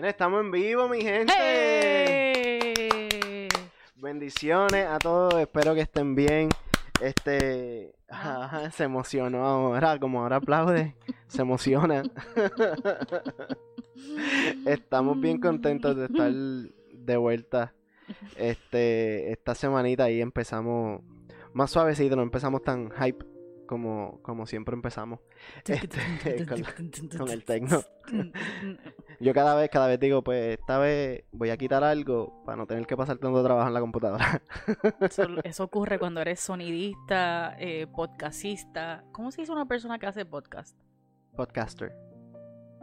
Bien, estamos en vivo, mi gente. ¡Hey! Bendiciones a todos, espero que estén bien. Este, se emocionó ahora, como ahora aplaude, se emociona. Estamos bien contentos de estar de vuelta. Este, esta semanita ahí empezamos más suavecito, no empezamos tan hype como, como siempre empezamos. Este, con, con el tecno. Yo cada vez, cada vez digo, pues esta vez voy a quitar algo para no tener que pasar tanto trabajo en la computadora. Eso, eso ocurre cuando eres sonidista, eh, podcastista. ¿Cómo se dice una persona que hace podcast? Podcaster.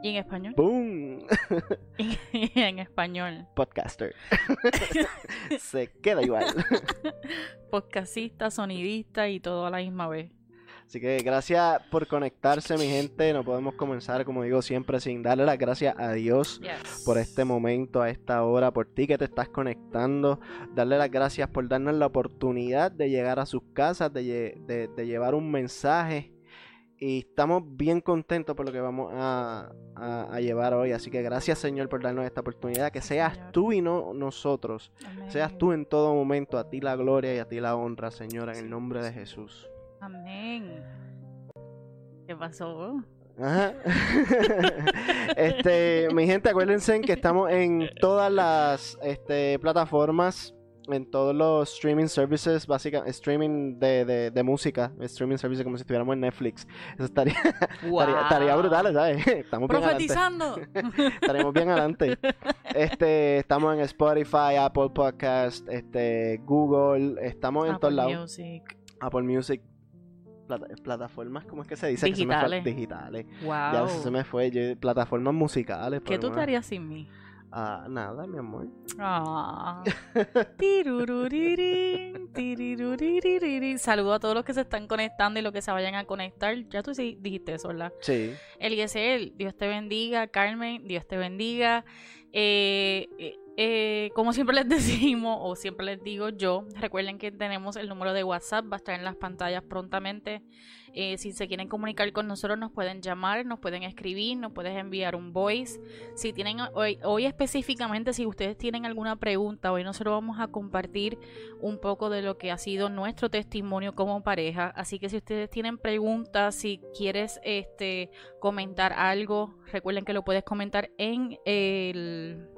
¿Y en español? ¡Boom! en español. Podcaster. Se queda igual. Podcastista, sonidista y todo a la misma vez. Así que gracias por conectarse, mi gente. No podemos comenzar, como digo siempre, sin darle las gracias a Dios Yes. por este momento, a esta hora, por ti que te estás conectando. Darle las gracias por darnos la oportunidad de llegar a sus casas, de, lle- de- de llevar un mensaje. Y estamos bien contentos por lo que vamos a, a- a llevar hoy. Así que gracias, Señor, por darnos esta oportunidad. Que seas tú y no nosotros. Amén. Seas tú en todo momento. A ti la gloria y a ti la honra, Señor, en el nombre de Jesús. Amén. ¿Qué pasó? Ajá. este, mi gente, acuérdense que estamos en todas las este, plataformas, en todos los streaming services, básicamente, streaming de, de, de música, streaming services como si estuviéramos en Netflix. Eso estaría, estaría, estaría brutal, ¿sabes? Estamos bien adelante. Profetizando. Estaremos bien adelante. Este, estamos en Spotify, Apple Podcast, este, Google, estamos en todos Apple lados. Music. Apple Music. Plata- plataformas, ¿cómo es que se dice? Que se me fue- Digitales. digitales. Wow. Ya eso se me fue. Yo- plataformas musicales. ¿Qué tú te harías sin mí? Ah, nada, mi amor. Ah. Saludo a todos los que se están conectando y los que se vayan a conectar. Ya tú sí dijiste eso, ¿verdad? Sí. Eliezer, Dios te bendiga. Carmen, Dios te bendiga. Eh, eh, eh, como siempre les decimos, o siempre les digo yo, recuerden que tenemos el número de WhatsApp, va a estar en las pantallas prontamente. Eh, si se quieren comunicar con nosotros, nos pueden llamar, nos pueden escribir, nos pueden enviar un voice. Si tienen hoy, hoy específicamente, si ustedes tienen alguna pregunta, hoy nosotros vamos a compartir un poco de lo que ha sido nuestro testimonio como pareja. Así que si ustedes tienen preguntas, si quieres este comentar algo, recuerden que lo puedes comentar en el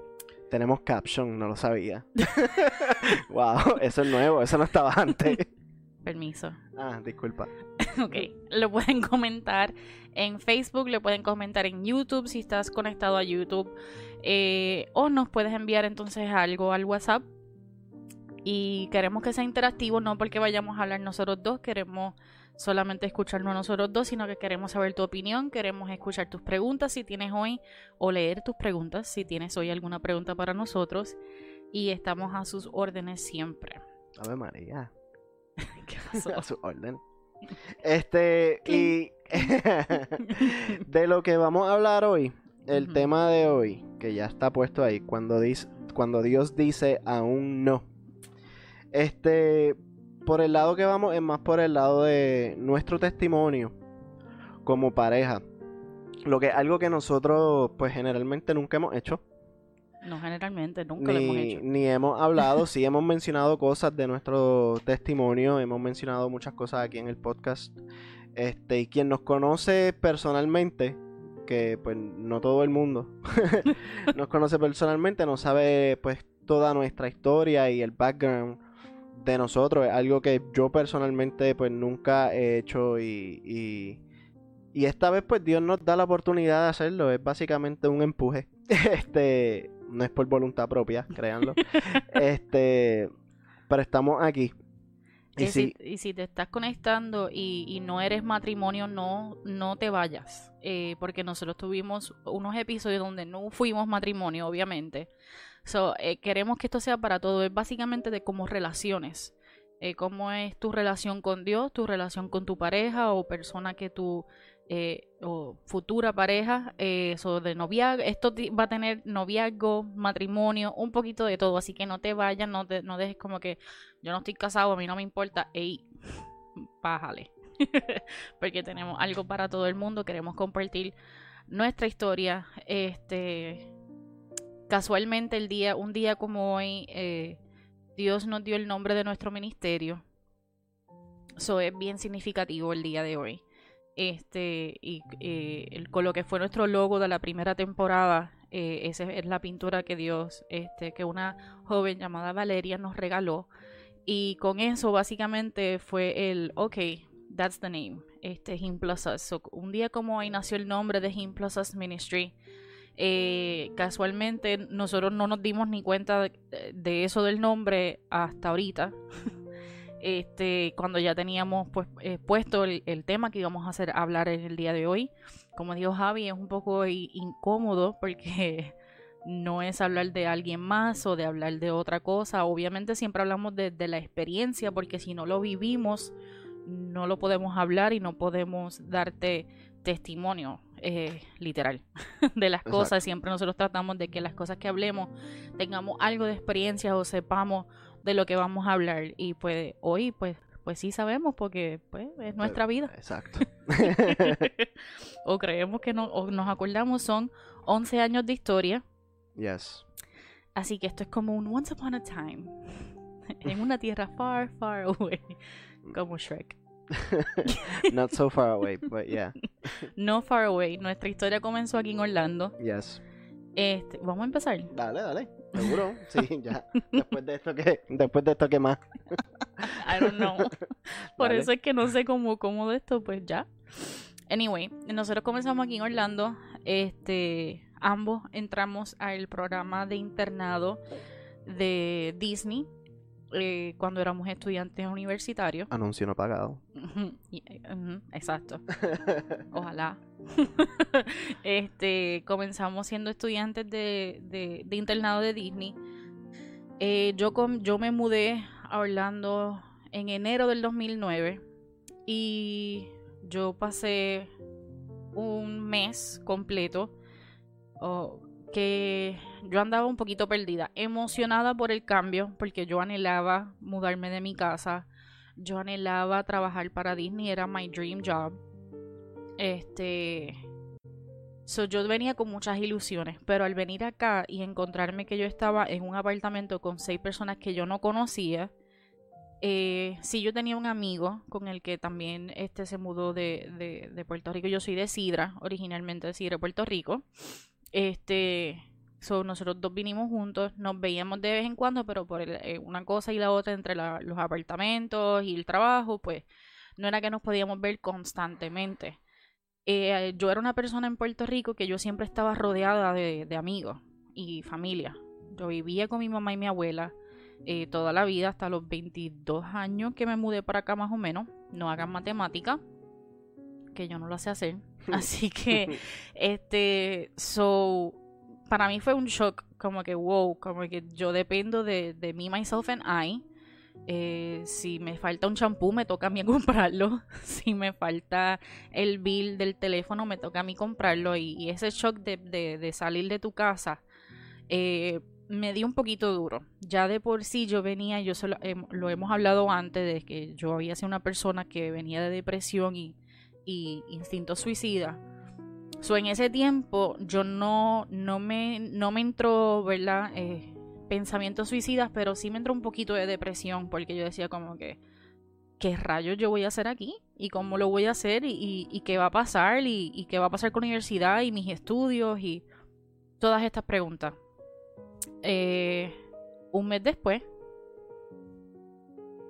Tenemos caption, no lo sabía. wow, eso es nuevo, eso no estaba antes. permiso. Ah, disculpa. Ok, lo pueden comentar en Facebook, lo pueden comentar en YouTube si estás conectado a YouTube. eh, o nos puedes enviar entonces algo al WhatsApp. Y queremos que sea interactivo, no porque vayamos a hablar nosotros dos, queremos solamente escucharnos nosotros dos, sino que queremos saber tu opinión, queremos escuchar tus preguntas si tienes hoy, o leer tus preguntas si tienes hoy alguna pregunta para nosotros. Y estamos a sus órdenes siempre. Ave María. ¿Qué pasó? A su orden. Este, y de lo que vamos a hablar hoy, el tema de hoy, que ya está puesto ahí, cuando, dice, cuando Dios dice aún no. Este, por el lado que vamos, es más por el lado de nuestro testimonio como pareja. Lo que es algo que nosotros, pues generalmente nunca hemos hecho No, generalmente, nunca lo hemos ni, hecho. ni hemos hablado, sí hemos mencionado cosas de nuestro testimonio, hemos mencionado muchas cosas aquí en el podcast. Este, y quien nos conoce personalmente, que pues no todo el mundo nos conoce personalmente, no sabe pues toda nuestra historia y el background de nosotros. Es algo que yo personalmente pues nunca he hecho y, y, y esta vez pues Dios nos da la oportunidad de hacerlo. Es básicamente un empuje. Este, no es por voluntad propia, créanlo. este, pero estamos aquí. Y si, y si te estás conectando y, y no eres matrimonio, no, no te vayas. eh, porque nosotros tuvimos unos episodios donde no fuimos matrimonio, obviamente. So, eh, queremos que esto sea para todo. Es básicamente de cómo relaciones. Eh, cómo es tu relación con Dios, tu relación con tu pareja o persona que tú eh, o futura pareja, eh, eso de noviazgo, esto va a tener noviazgo, matrimonio, un poquito de todo, así que no te vayas, no, te, no dejes como que yo no estoy casado, a mí no me importa, ey, bájale, porque tenemos algo para todo el mundo, queremos compartir nuestra historia, este, casualmente el día, un día como hoy, eh, Dios nos dio el nombre de nuestro ministerio. Eso es bien significativo el día de hoy. Este, y eh, con lo que fue nuestro logo de la primera temporada, eh, esa es la pintura que Dios, este, que una joven llamada Valeria nos regaló. Y con eso básicamente fue el, ok, that's the name, este, Him Plus Us. un día como hoy nació el nombre de Him Ministry. Eh, casualmente nosotros no nos dimos ni cuenta de, eso del nombre hasta ahorita. este, cuando ya teníamos pues eh, puesto el, tema que íbamos a hacer hablar en el día de hoy. Como dijo Javi, es un poco incómodo porque no es hablar de alguien más o de hablar de otra cosa. Obviamente siempre hablamos de, la experiencia porque si no lo vivimos no lo podemos hablar y no podemos darte testimonio eh, literal de las cosas. Siempre nosotros tratamos de que las cosas que hablemos tengamos algo de experiencia o sepamos de lo que vamos a hablar. Y pues hoy, pues, pues sí sabemos porque pues, es nuestra vida. Exacto. o creemos que no, o nos acordamos, son 11 años de historia. Yes. Así que esto es como un once upon a time. en una tierra far, far away. Como Shrek. Not so far away, but yeah. No far away. Nuestra historia comenzó aquí en Orlando. Yes. Este, vamos a empezar. Dale, dale. Seguro. Sí, ya. Después de esto que, después de esto que más. I don't know. Por eso es que no sé cómo, cómo de esto, pues ya. Anyway, nosotros comenzamos aquí en Orlando. Este, ambos entramos al programa de internado de Disney eh, cuando éramos estudiantes universitarios. Anuncio no pagado. exacto. Ojalá. este, comenzamos siendo estudiantes de, internado de Disney. Eh, yo, yo me mudé a Orlando en enero del 2009 y yo pasé un mes completo que yo andaba un poquito perdida, emocionada por el cambio, porque yo anhelaba mudarme de mi casa, yo anhelaba trabajar para Disney, era my dream job. Este, so yo venía con muchas ilusiones, pero al venir acá y encontrarme que yo estaba en un apartamento con seis personas que yo no conocía, eh, sí yo tenía un amigo con el que también este se mudó de, de, de Puerto Rico. Yo soy de Sidra, originalmente de Sidra, Puerto Rico. Este, So, nosotros dos vinimos juntos, nos veíamos de vez en cuando, pero por eh, una cosa y la otra entre los apartamentos y el trabajo, pues no era que nos podíamos ver constantemente. Eh, yo era una persona en Puerto Rico que yo siempre estaba rodeada de, amigos y familia. Yo vivía con mi mamá y mi abuela eh, toda la vida, hasta los 22 años que me mudé para acá más o menos. No hagan matemática, que yo no lo sé hacer. Así que, este, so, para mí fue un shock, como que wow, como que yo dependo de, me, myself and I. Eh, si me falta un champú, me toca a mí comprarlo. si me falta el bill del teléfono, me toca a mí comprarlo. Y, ese shock de, salir de tu casa eh, me dio un poquito duro. Ya de por sí yo venía, yo solo, lo hemos hablado antes, de que yo había sido una persona que venía de depresión y, y instinto suicida. So, en ese tiempo yo no, no, me, no me entró, ¿verdad? Eh, pensamientos suicidas, pero sí me entró un poquito de depresión porque yo decía como que, ¿qué rayos yo voy a hacer aquí? ¿Y cómo lo voy a hacer? ¿Y, y, qué va a pasar? ¿Y, qué va a pasar con la universidad y mis estudios? Y todas estas preguntas. Eh, un mes después,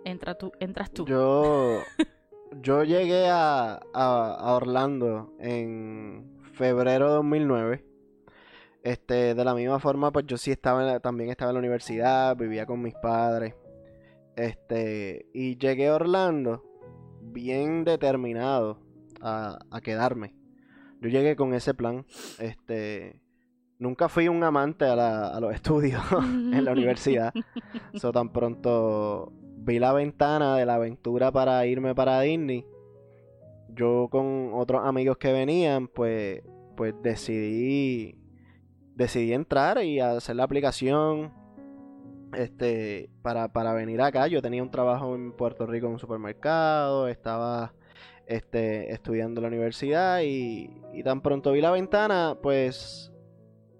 entra tú, entras tú. Yo, yo llegué a, a Orlando en febrero de 2009. Este, de la misma forma, pues yo sí estaba también estaba en la universidad, vivía con mis padres. Este, y llegué a Orlando bien determinado a, quedarme. Yo llegué con ese plan. Este, nunca fui un amante a, los estudios en la universidad. So, tan pronto vi la ventana de la aventura para irme para Disney yo con otros amigos que venían, pues, pues decidí, decidí entrar y hacer la aplicación este, para, para venir acá. Yo tenía un trabajo en Puerto Rico en un supermercado, estaba este, estudiando en la universidad y, y tan pronto vi la ventana, pues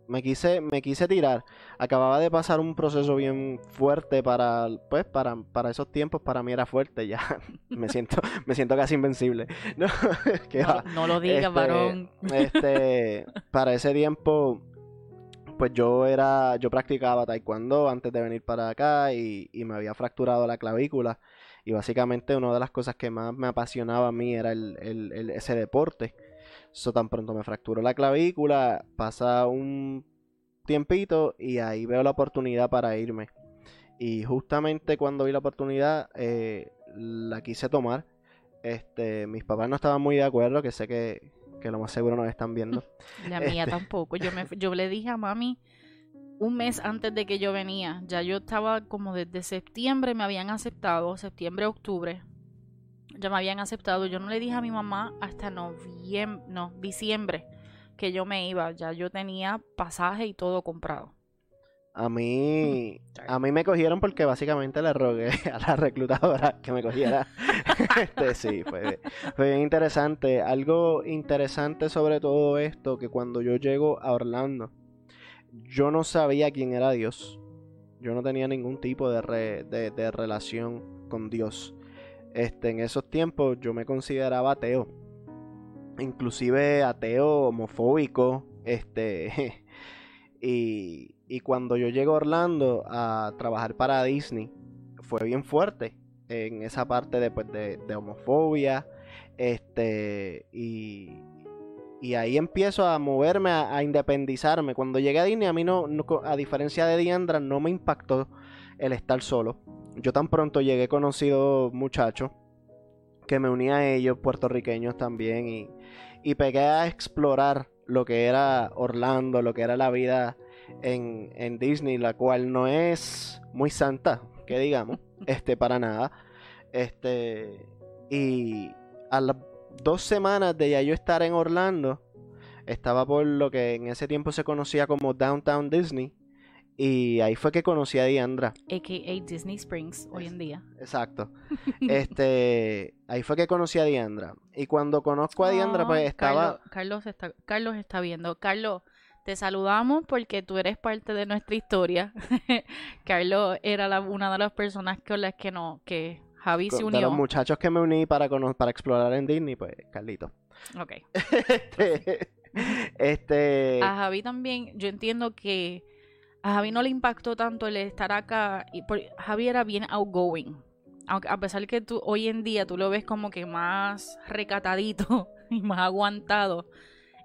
me quise, me quise tirar. Acababa de pasar un proceso bien fuerte para, pues, para, para esos tiempos, para mí era fuerte, ya me siento, me siento casi invencible. No, no, lo digas, este, varón. Este, para ese tiempo, pues yo era, yo practicaba taekwondo antes de venir para acá y, y me había fracturado la clavícula. Y básicamente una de las cosas que más me apasionaba a mí era el, el, ese deporte. Eso tan pronto me fracturó la clavícula, pasa un tiempito y ahí veo la oportunidad para irme. Y justamente cuando vi la oportunidad, eh, la quise tomar. Este, mis papás no estaban muy de acuerdo, que sé que, que lo más seguro nos están viendo. La mía este tampoco. Yo, me, yo le dije a mami un mes antes de que yo venía. Ya yo estaba como desde septiembre me habían aceptado, septiembre, octubre ya me habían aceptado. Yo no le dije a mi mamá hasta noviembre, no, diciembre que yo me iba. Ya yo tenía pasaje y todo comprado. A mí, a mí me cogieron porque básicamente le rogué a la reclutadora que me cogiera. este, sí, fue, fue bien interesante. Algo interesante sobre todo esto, que cuando yo llego a Orlando, yo no sabía quién era Dios. Yo no tenía ningún tipo de, de, de relación con Dios. Este, en esos tiempos yo me consideraba ateo. Inclusive ateo homofóbico. Este. y, y cuando yo llego a Orlando a trabajar para Disney, fue bien fuerte. En esa parte de, pues, de, homofobia. Este. Y, y ahí empiezo a moverme, a, independizarme. Cuando llegué a Disney, a mí no, a diferencia de Diandra, no me impactó el estar solo yo tan pronto llegué conocido muchacho que me unía a ellos, puertorriqueños también, y, y pegué a explorar lo que era Orlando, lo que era la vida en, en Disney, la cual no es muy santa, que digamos, este, para nada. Este, y a las dos semanas de ya yo estar en Orlando, estaba por lo que en ese tiempo se conocía como Downtown Disney, y ahí fue que conocí a Diandra. AKA Disney Springs hoy en día. Exacto. este, ahí fue que conocí a Diandra. Y cuando conozco a Diandra, pues estaba... Carlos, está, Carlos está viendo. Carlos, te saludamos porque tú eres parte de nuestra historia. Carlos era una de las personas con las que no, que Javi se unió. De los muchachos que me uní para, para explorar en Disney, pues Carlito. Ok. este, este... A Javi también, yo entiendo que a Javi no le impactó tanto el estar acá. Y Javi era bien outgoing. Aunque, a pesar que tú hoy en día tú lo ves como que más recatadito y más aguantado.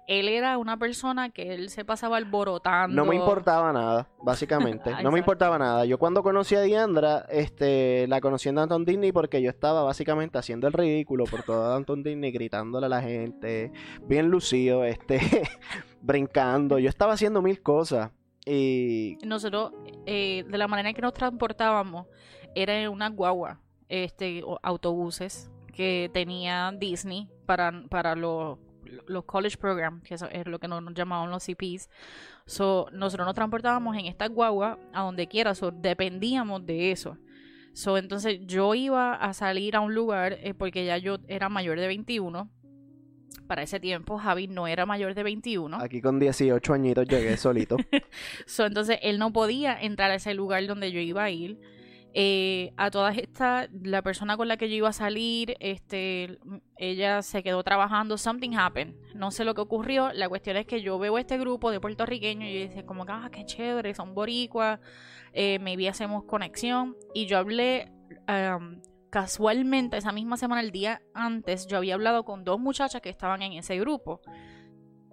Él era una persona que él se pasaba alborotando. No me importaba nada, básicamente. no me importaba nada. Yo cuando conocí a Diandra, este, la conocí en Danton Disney porque yo estaba básicamente haciendo el ridículo por todo Danton Disney, gritándole a la gente, bien lucido, este, brincando. Yo estaba haciendo mil cosas. Y... Nosotros, eh, de la manera en que nos transportábamos, era en una guagua, este, autobuses que tenía Disney para, para los, los college programs, que es lo que nos, llamaban los CPs. So, nosotros nos transportábamos en esta guagua a donde quiera, so, dependíamos de eso. So, entonces yo iba a salir a un lugar eh, porque ya yo era mayor de 21 para ese tiempo Javi no era mayor de 21. Aquí con 18 añitos llegué solito. so, entonces él no podía entrar a ese lugar donde yo iba a ir. Eh, a todas estas, la persona con la que yo iba a salir, este, ella se quedó trabajando, something happened. No sé lo que ocurrió. La cuestión es que yo veo este grupo de puertorriqueños y yo dije como que, ah, qué chévere, son boricuas, eh, maybe hacemos conexión. Y yo hablé um, casualmente esa misma semana, el día antes, yo había hablado con dos muchachas que estaban en ese grupo.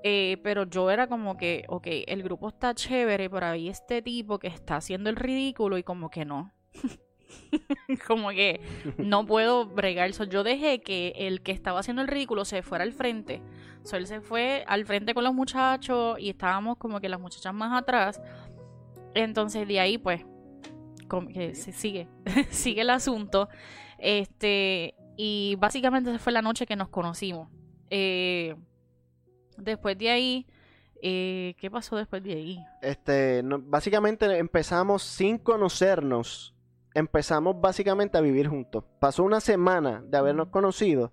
Eh, pero yo era como que, ok, el grupo está chévere, pero hay este tipo que está haciendo el ridículo y como que no. como que no puedo bregar. eso yo dejé que el que estaba haciendo el ridículo se fuera al frente. So, él se fue al frente con los muchachos y estábamos como que las muchachas más atrás. Entonces de ahí pues que se sigue, sigue el asunto. Este, y básicamente esa fue la noche que nos conocimos. Eh, después de ahí, eh, ¿qué pasó después de ahí? Este, básicamente empezamos sin conocernos. Empezamos básicamente a vivir juntos. Pasó una semana de habernos conocido.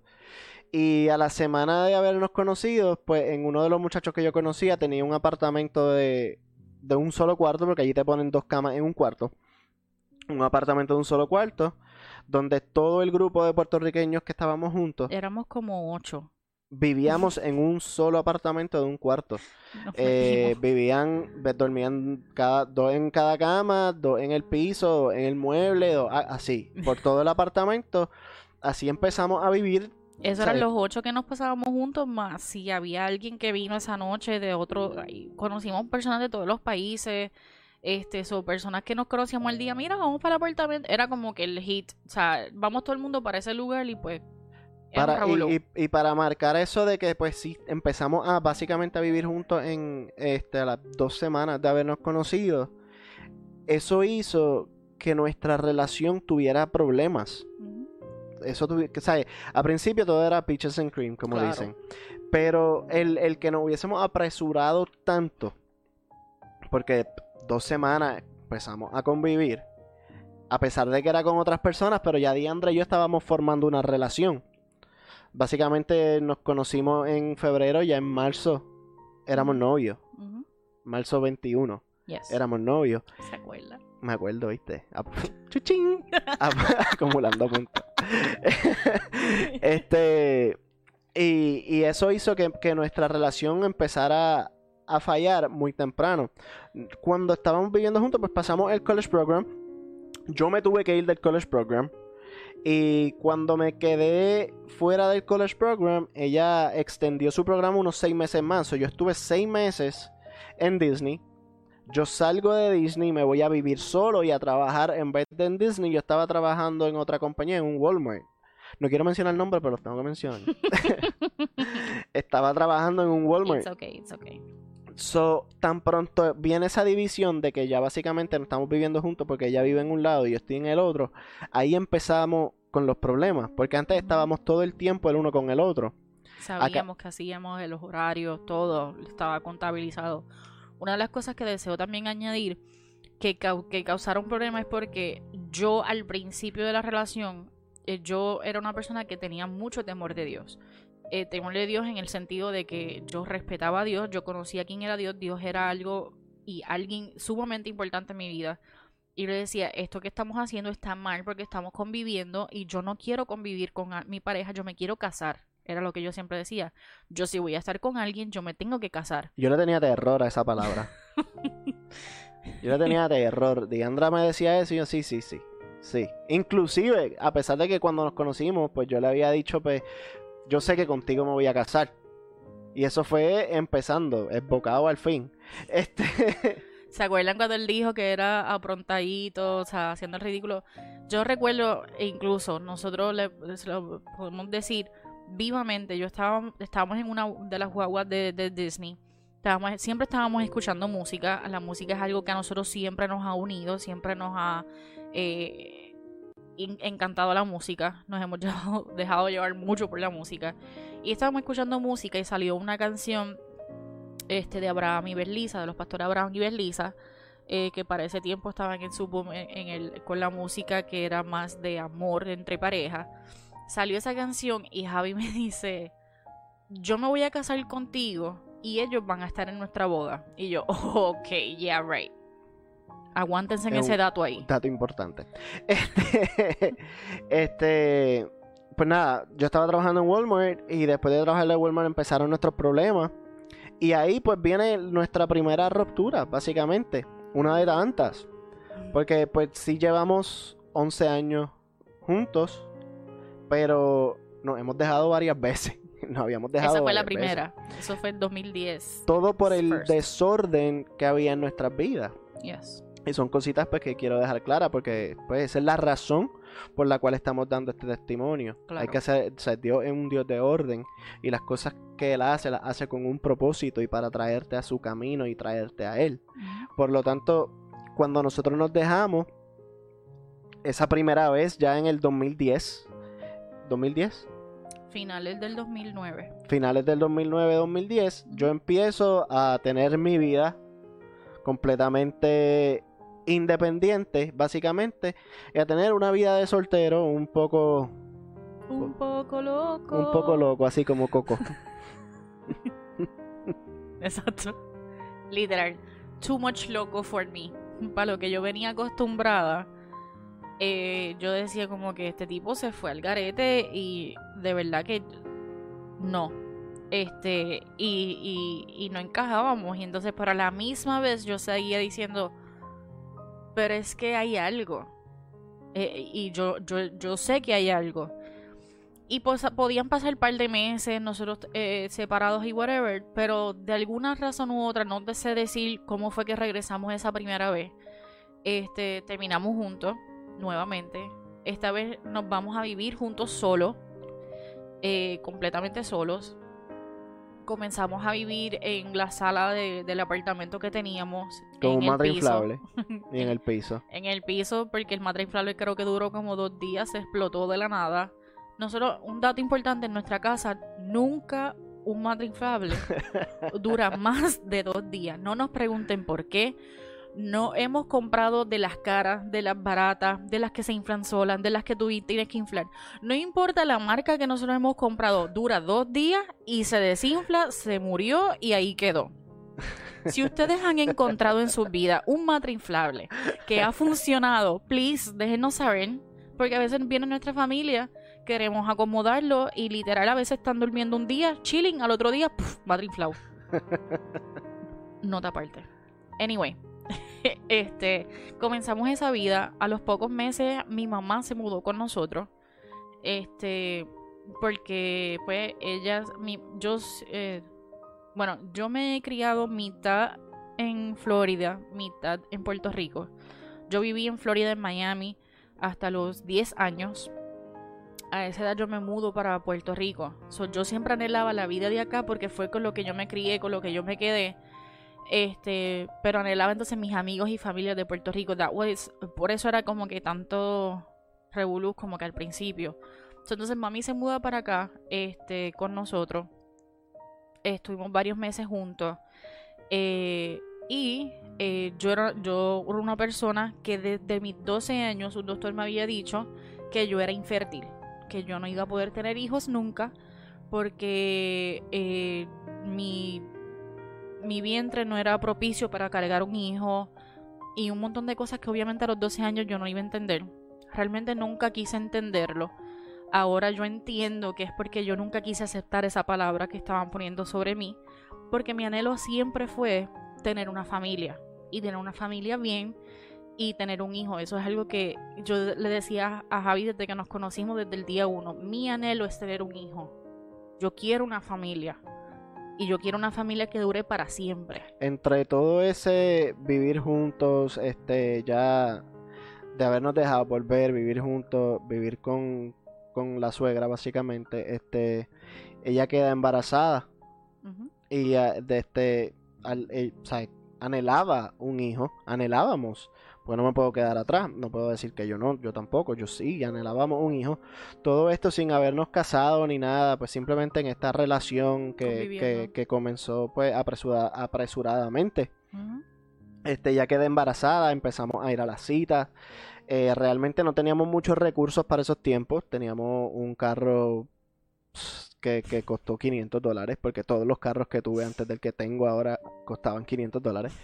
Y a la semana de habernos conocido, pues en uno de los muchachos que yo conocía tenía un apartamento de, de un solo cuarto, porque allí te ponen dos camas en un cuarto. Un apartamento de un solo cuarto, donde todo el grupo de puertorriqueños que estábamos juntos Éramos como ocho. vivíamos en un solo apartamento de un cuarto. Eh, vivían, dormían cada, dos en cada cama, dos en el piso, en el mueble, dos- así, por todo el apartamento. Así empezamos a vivir. Esos eran los ocho que nos pasábamos juntos, más si había alguien que vino esa noche de otro, conocimos personas de todos los países, este, son personas que nos conocíamos el día, mira, vamos para el apartamento, era como que el hit, o sea, vamos todo el mundo para ese lugar y pues, Para, y, y- y para marcar eso de que pues sí, empezamos a básicamente a vivir juntos en este, a las dos semanas de habernos conocido, eso hizo que nuestra relación tuviera problemas. Eso tuvi- que, ¿sabes? A principio todo era peaches and cream, como Claro. dicen. Pero el, el que nos hubiésemos apresurado tanto, porque dos semanas empezamos a convivir, a pesar de que era con otras personas, pero ya Diandra y yo estábamos formando una relación. Básicamente nos conocimos en febrero, ya en marzo éramos novios. Marzo 21 Yes. éramos novios. ¿Se acuerda? Me acuerdo, ¿viste? Ap- Chuchín. Ap- Acumulando puntos. este. Y, y eso hizo que, que nuestra relación empezara a fallar muy temprano. Cuando estábamos viviendo juntos, pues pasamos el college program. Yo me tuve que ir del college program. Y cuando me quedé fuera del college program, ella extendió su programa unos seis meses más. So, yo estuve seis meses en Disney. Yo salgo de Disney, me voy a vivir solo y a trabajar. En vez de en Disney, yo estaba trabajando en otra compañía, en un Walmart. No quiero mencionar el nombre, pero los tengo que mencionar. estaba trabajando en un Walmart. It's okay, it's okay. So, tan pronto viene esa división de que ya básicamente no estamos viviendo juntos porque ella vive en un lado y yo estoy en el otro, ahí empezamos con los problemas, porque antes estábamos todo el tiempo el uno con el otro. Sabíamos que hacíamos, los horarios, todo estaba contabilizado. Una de las cosas que deseo también añadir que, que causaron problemas es porque yo al principio de la relación, eh, yo era una persona que tenía mucho temor de Dios. Eh, de Dios en el sentido de que yo respetaba a Dios, yo conocía quién era Dios, Dios era algo y alguien sumamente importante en mi vida. Y le decía, esto que estamos haciendo está mal porque estamos conviviendo y yo no quiero convivir con a- mi pareja, yo me quiero casar. Era lo que yo siempre decía. Yo si voy a estar con alguien, yo me tengo que casar. Yo le tenía terror a esa palabra. Yo le tenía terror. Diandra me decía eso y yo, sí, sí, sí. Sí. Inclusive, a pesar de que cuando nos conocimos, pues yo le había dicho, pues, yo sé que contigo me voy a casar. Y eso fue empezando, esbocado al fin. Este, ¿Se acuerdan cuando él dijo que era aprontadito, o sea, haciendo el ridículo? Yo recuerdo, e incluso nosotros le, podemos decir vivamente, yo estaba, estábamos en una de las guaguas de, Disney. Estábamos, siempre estábamos escuchando música. La música es algo que a nosotros siempre nos ha unido, siempre nos ha eh, encantado la música. Nos hemos llevado- dejado llevar mucho por la música. Y estábamos escuchando música y salió una canción este de Abraham y Berlisa, de los pastores Abraham y Berlisa, eh, que para ese tiempo estaban en su boom con la música que era más de amor entre pareja. Salió esa canción y Javi me dice, yo me voy a casar contigo y ellos van a estar en nuestra boda. Y yo, ok, yeah, right. Aguántense en Es ese dato ahí. dato importante. Este, este, pues nada, yo estaba trabajando en Walmart y después de trabajar en Walmart empezaron nuestros problemas. Y ahí pues viene nuestra primera ruptura, básicamente. Una de tantas. Porque pues sí llevamos 11 años juntos, pero nos hemos dejado varias veces. Nos habíamos dejado Esa fue la veces. primera. Eso fue en 2010. Todo por el First. desorden que había en nuestras vidas. Yes. Y son cositas pues que quiero dejar claras porque pues esa es la razón por la cual estamos dando este testimonio. Claro. Hay que ser, ser Dios es un Dios de orden y las cosas que Él hace las hace con un propósito y para traerte a su camino y traerte a Él. Por lo tanto, cuando nosotros nos dejamos, esa primera vez ya en el 2010, 2010, Finales del 2009. finales del 2009-2010, yo empiezo a tener mi vida completamente independiente, básicamente, y a tener una vida de soltero un poco, Un poco loco. un poco loco, así como Coco. Exacto. Literal. too much loco for me. Para lo que yo venía acostumbrada, eh, yo decía como que este tipo se fue al garete y de verdad que no. Este, y, y, y no encajábamos. Y entonces, para la misma vez, yo seguía diciendo, pero es que hay algo. Eh, y yo, yo, yo sé que hay algo. Y pues podían pasar un par de meses nosotros eh, separados y whatever, pero de alguna razón u otra, no sé decir cómo fue que regresamos esa primera vez. Este, terminamos juntos nuevamente. Esta vez nos vamos a vivir juntos solos, eh, completamente solos. Comenzamos a vivir en la sala del apartamento que teníamos. Con un piso. inflable. Y en el piso. En el piso, porque el madre inflable creo que duró como dos días, se explotó de la nada. Nosotros, un dato importante en nuestra casa, nunca un madre inflable dura más de dos días. No nos pregunten por qué. No hemos comprado de las caras, de las baratas, de las que se inflan solas, de las que tú tienes que inflar. No importa la marca que nosotros hemos comprado, dura dos días y se desinfla, se murió y ahí quedó. Si ustedes han encontrado en su vida un matre inflable que ha funcionado, please, déjenos saber. Porque a veces viene nuestra familia, queremos acomodarlo y literal a veces están durmiendo un día, chilling, al otro día, puf, matre inflado. Nota aparte. Anyway, este, comenzamos esa vida. A los pocos meses mi mamá se mudó con nosotros. Este, porque pues ella, mi, yo, eh, bueno, yo me he criado mitad en Florida, mitad en Puerto Rico. Yo viví en Florida, en Miami, hasta los 10 años. A esa edad yo me mudo para Puerto Rico. So, yo siempre anhelaba la vida de acá porque fue con lo que yo me crié, con lo que yo me quedé. Este, pero anhelaba entonces mis amigos y familias de Puerto Rico. That was, por eso era como que tanto revolú como que al principio. Entonces mami se muda para acá, este, con nosotros. Estuvimos varios meses juntos. Eh, y eh, yo, era, yo era una persona que desde mis 12 años un doctor me había dicho que yo era infértil, que yo no iba a poder tener hijos nunca porque eh, mi, mi vientre no era propicio para cargar un hijo y un montón de cosas que obviamente a los 12 años yo no iba a entender. Realmente nunca quise entenderlo. Ahora yo entiendo que es porque yo nunca quise aceptar esa palabra que estaban poniendo sobre mí, porque mi anhelo siempre fue tener una familia y tener una familia bien y tener un hijo. Eso es algo que yo le decía a Javi desde que nos conocimos desde el día uno. Mi anhelo es tener un hijo. Yo quiero una familia. Y yo quiero una familia que dure para siempre. Entre todo ese vivir juntos, este, ya de habernos dejado volver, vivir juntos, vivir con, con la suegra básicamente, este, ella queda embarazada Uh -huh. y uh, de este, al, eh, o sea, anhelaba un hijo, anhelábamos, pues no me puedo quedar atrás, no puedo decir que yo no, yo tampoco, yo sí, anhelábamos un hijo, todo esto sin habernos casado ni nada, pues simplemente en esta relación que, que, que comenzó pues apresura, apresuradamente. Uh -huh. Este, ya quedé embarazada, empezamos a ir a las citas. Eh, realmente no teníamos muchos recursos para esos tiempos. Teníamos un carro que, que, costó 500 dólares, porque todos los carros que tuve antes del que tengo ahora costaban 500 dólares.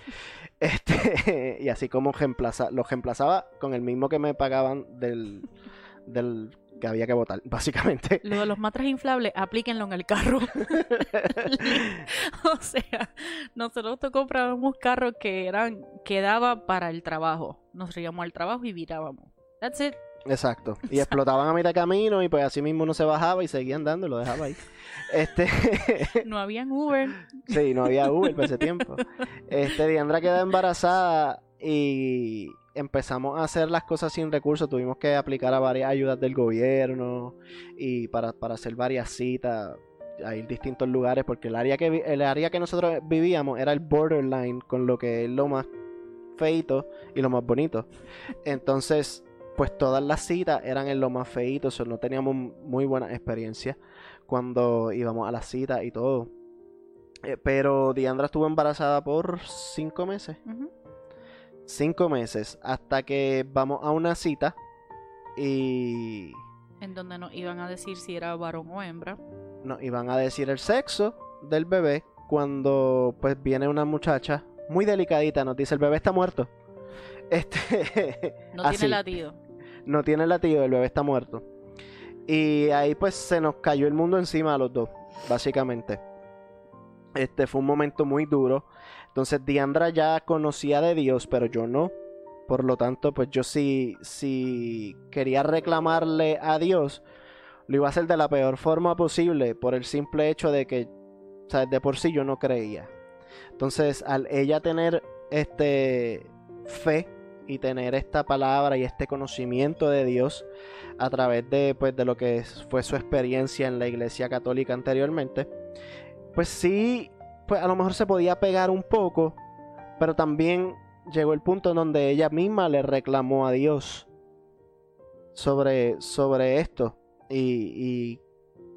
Este, y así como reemplaza, los reemplazaba con el mismo que me pagaban del, del que había que votar, básicamente. Lo de los matres inflables, aplíquenlo en el carro. o sea, nosotros comprábamos carros que eran, que daba para el trabajo. Nos íbamos al trabajo y virábamos. That's it. Exacto. Y explotaban a mitad de camino y pues así mismo no se bajaba y seguía andando y lo dejaba ahí. Este no había Uber. sí, no había Uber por ese tiempo. Este Diandra queda embarazada y empezamos a hacer las cosas sin recursos. Tuvimos que aplicar a varias ayudas del gobierno y para, para hacer varias citas a ir distintos lugares porque el área que el área que nosotros vivíamos era el borderline con lo que es lo más feito y lo más bonito. Entonces pues todas las citas eran en lo más feito, so no teníamos muy buena experiencia cuando íbamos a las citas y todo. Eh, pero Diandra estuvo embarazada por cinco meses. Uh -huh. Cinco meses. Hasta que vamos a una cita y. En donde nos iban a decir si era varón o hembra. Nos iban a decir el sexo del bebé. Cuando pues viene una muchacha muy delicadita, nos dice, el bebé está muerto. Este, No así. tiene latido. No tiene latido, el bebé está muerto. Y ahí pues se nos cayó el mundo encima a los dos, básicamente. Este fue un momento muy duro. Entonces Diandra ya conocía de Dios, pero yo no. Por lo tanto, pues yo sí, sí quería reclamarle a Dios, lo iba a hacer de la peor forma posible, por el simple hecho de que, o sea, de por sí yo no creía. Entonces, al ella tener este fe y tener esta palabra y este conocimiento de Dios a través de, pues, de lo que fue su experiencia en la iglesia católica anteriormente, pues sí, pues a lo mejor se podía pegar un poco, pero también llegó el punto en donde ella misma le reclamó a Dios sobre, sobre esto. Y, y,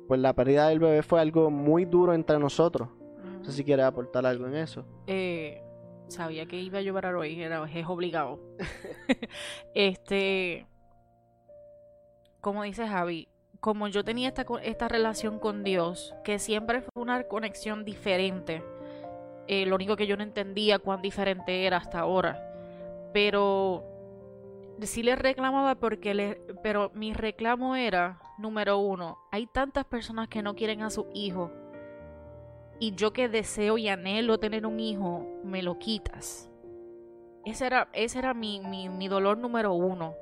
pues la pérdida del bebé fue algo muy duro entre nosotros. No sé si quieres aportar algo en eso. Eh, sabía que iba a llorar hoy, era, es obligado. este, como dice Javi, como yo tenía esta, esta relación con Dios, que siempre fue una conexión diferente, eh, lo único que yo no entendía cuán diferente era hasta ahora, pero sí le reclamaba porque le, pero mi reclamo era, número uno, hay tantas personas que no quieren a su hijo y yo que deseo y anhelo tener un hijo, me lo quitas. Ese era, ese era mi, mi, mi dolor número uno.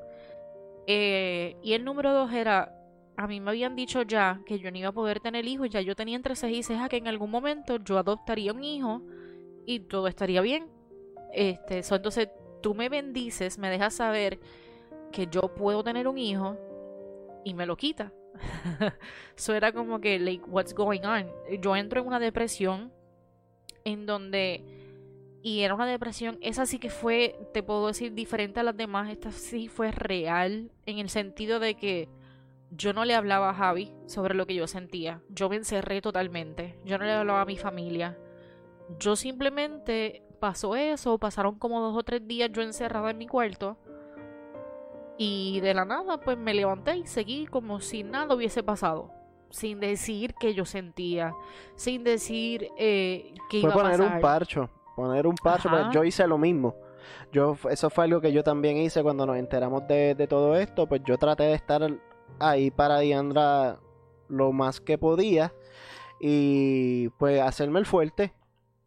Eh, y el número dos era, a mí me habían dicho ya que yo no iba a poder tener hijos, ya yo tenía entre seis y que en algún momento yo adoptaría un hijo y todo estaría bien. Este, entonces tú me bendices, me dejas saber que yo puedo tener un hijo y me lo quita. Eso era como que, like, what's going on? Yo entro en una depresión en donde, y era una depresión, esa sí que fue, te puedo decir, diferente a las demás, esta sí fue real, en el sentido de que yo no le hablaba a Javi sobre lo que yo sentía, yo me encerré totalmente, yo no le hablaba a mi familia, yo simplemente pasó eso, pasaron como dos o tres días yo encerrada en mi cuarto, y de la nada, pues me levanté y seguí como si nada hubiese pasado. Sin decir que yo sentía. Sin decir eh, que Fue iba a poner pasar. un parcho. Poner un parcho. Porque yo hice lo mismo. Yo, eso fue algo que yo también hice cuando nos enteramos de, de todo esto. Pues yo traté de estar ahí para Diandra lo más que podía. Y pues hacerme el fuerte.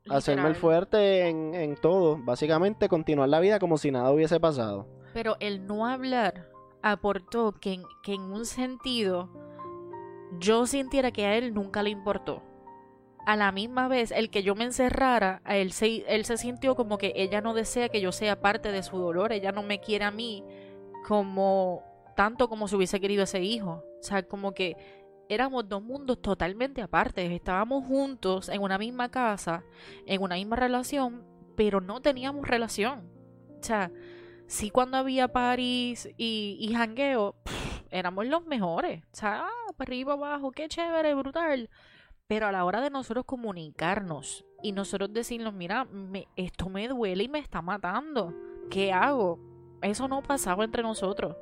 Hacerme el fuerte en, en todo. Básicamente continuar la vida como si nada hubiese pasado. Pero el no hablar aportó que en, que en un sentido yo sintiera que a él nunca le importó. A la misma vez, el que yo me encerrara, a él se, él se sintió como que ella no desea que yo sea parte de su dolor, ella no me quiere a mí como tanto como si hubiese querido ese hijo. O sea, como que éramos dos mundos totalmente aparte. Estábamos juntos en una misma casa, en una misma relación, pero no teníamos relación. O sea, sí cuando había paris y, y jangueo, éramos los mejores. O sea, ah, para arriba, abajo, qué chévere, brutal. Pero a la hora de nosotros comunicarnos y nosotros decirnos, mira, me- esto me duele y me está matando. ¿Qué hago? Eso no pasaba entre nosotros.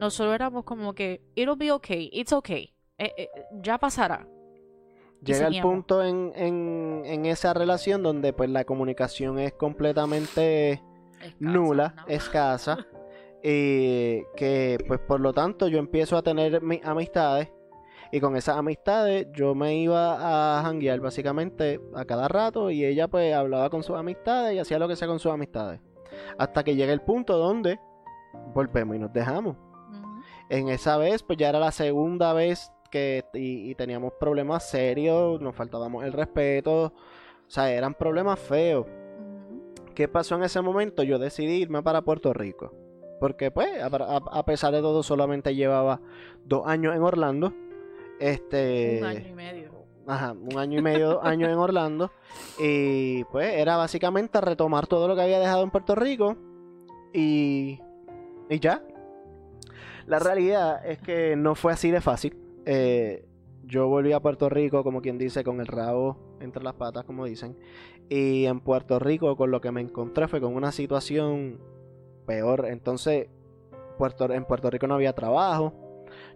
Nosotros éramos como que, it'll be okay, it's okay. Eh, eh, ya pasará. Llega el punto en, en, en esa relación donde pues la comunicación es completamente Escasa, nula, ¿no? escasa, y que pues por lo tanto yo empiezo a tener mis amistades y con esas amistades yo me iba a janguear básicamente a cada rato y ella pues hablaba con sus amistades y hacía lo que sea con sus amistades. Hasta que llega el punto donde volvemos y nos dejamos. En esa vez pues ya era la segunda vez que y, y teníamos problemas serios, nos faltábamos el respeto, o sea, eran problemas feos. ¿Qué pasó en ese momento? Yo decidí irme para Puerto Rico. Porque, pues, a, a- a pesar de todo, solamente llevaba dos años en Orlando. Este. Un año y medio. Ajá, un año y medio, dos años en Orlando. Y, pues, era básicamente retomar todo lo que había dejado en Puerto Rico. Y. Y ya. La realidad es que no fue así de fácil. Eh, yo volví a Puerto Rico, como quien dice, con el rabo entre las patas, como dicen. Y en Puerto Rico, con lo que me encontré fue con una situación peor. Entonces, Puerto, en Puerto Rico no había trabajo.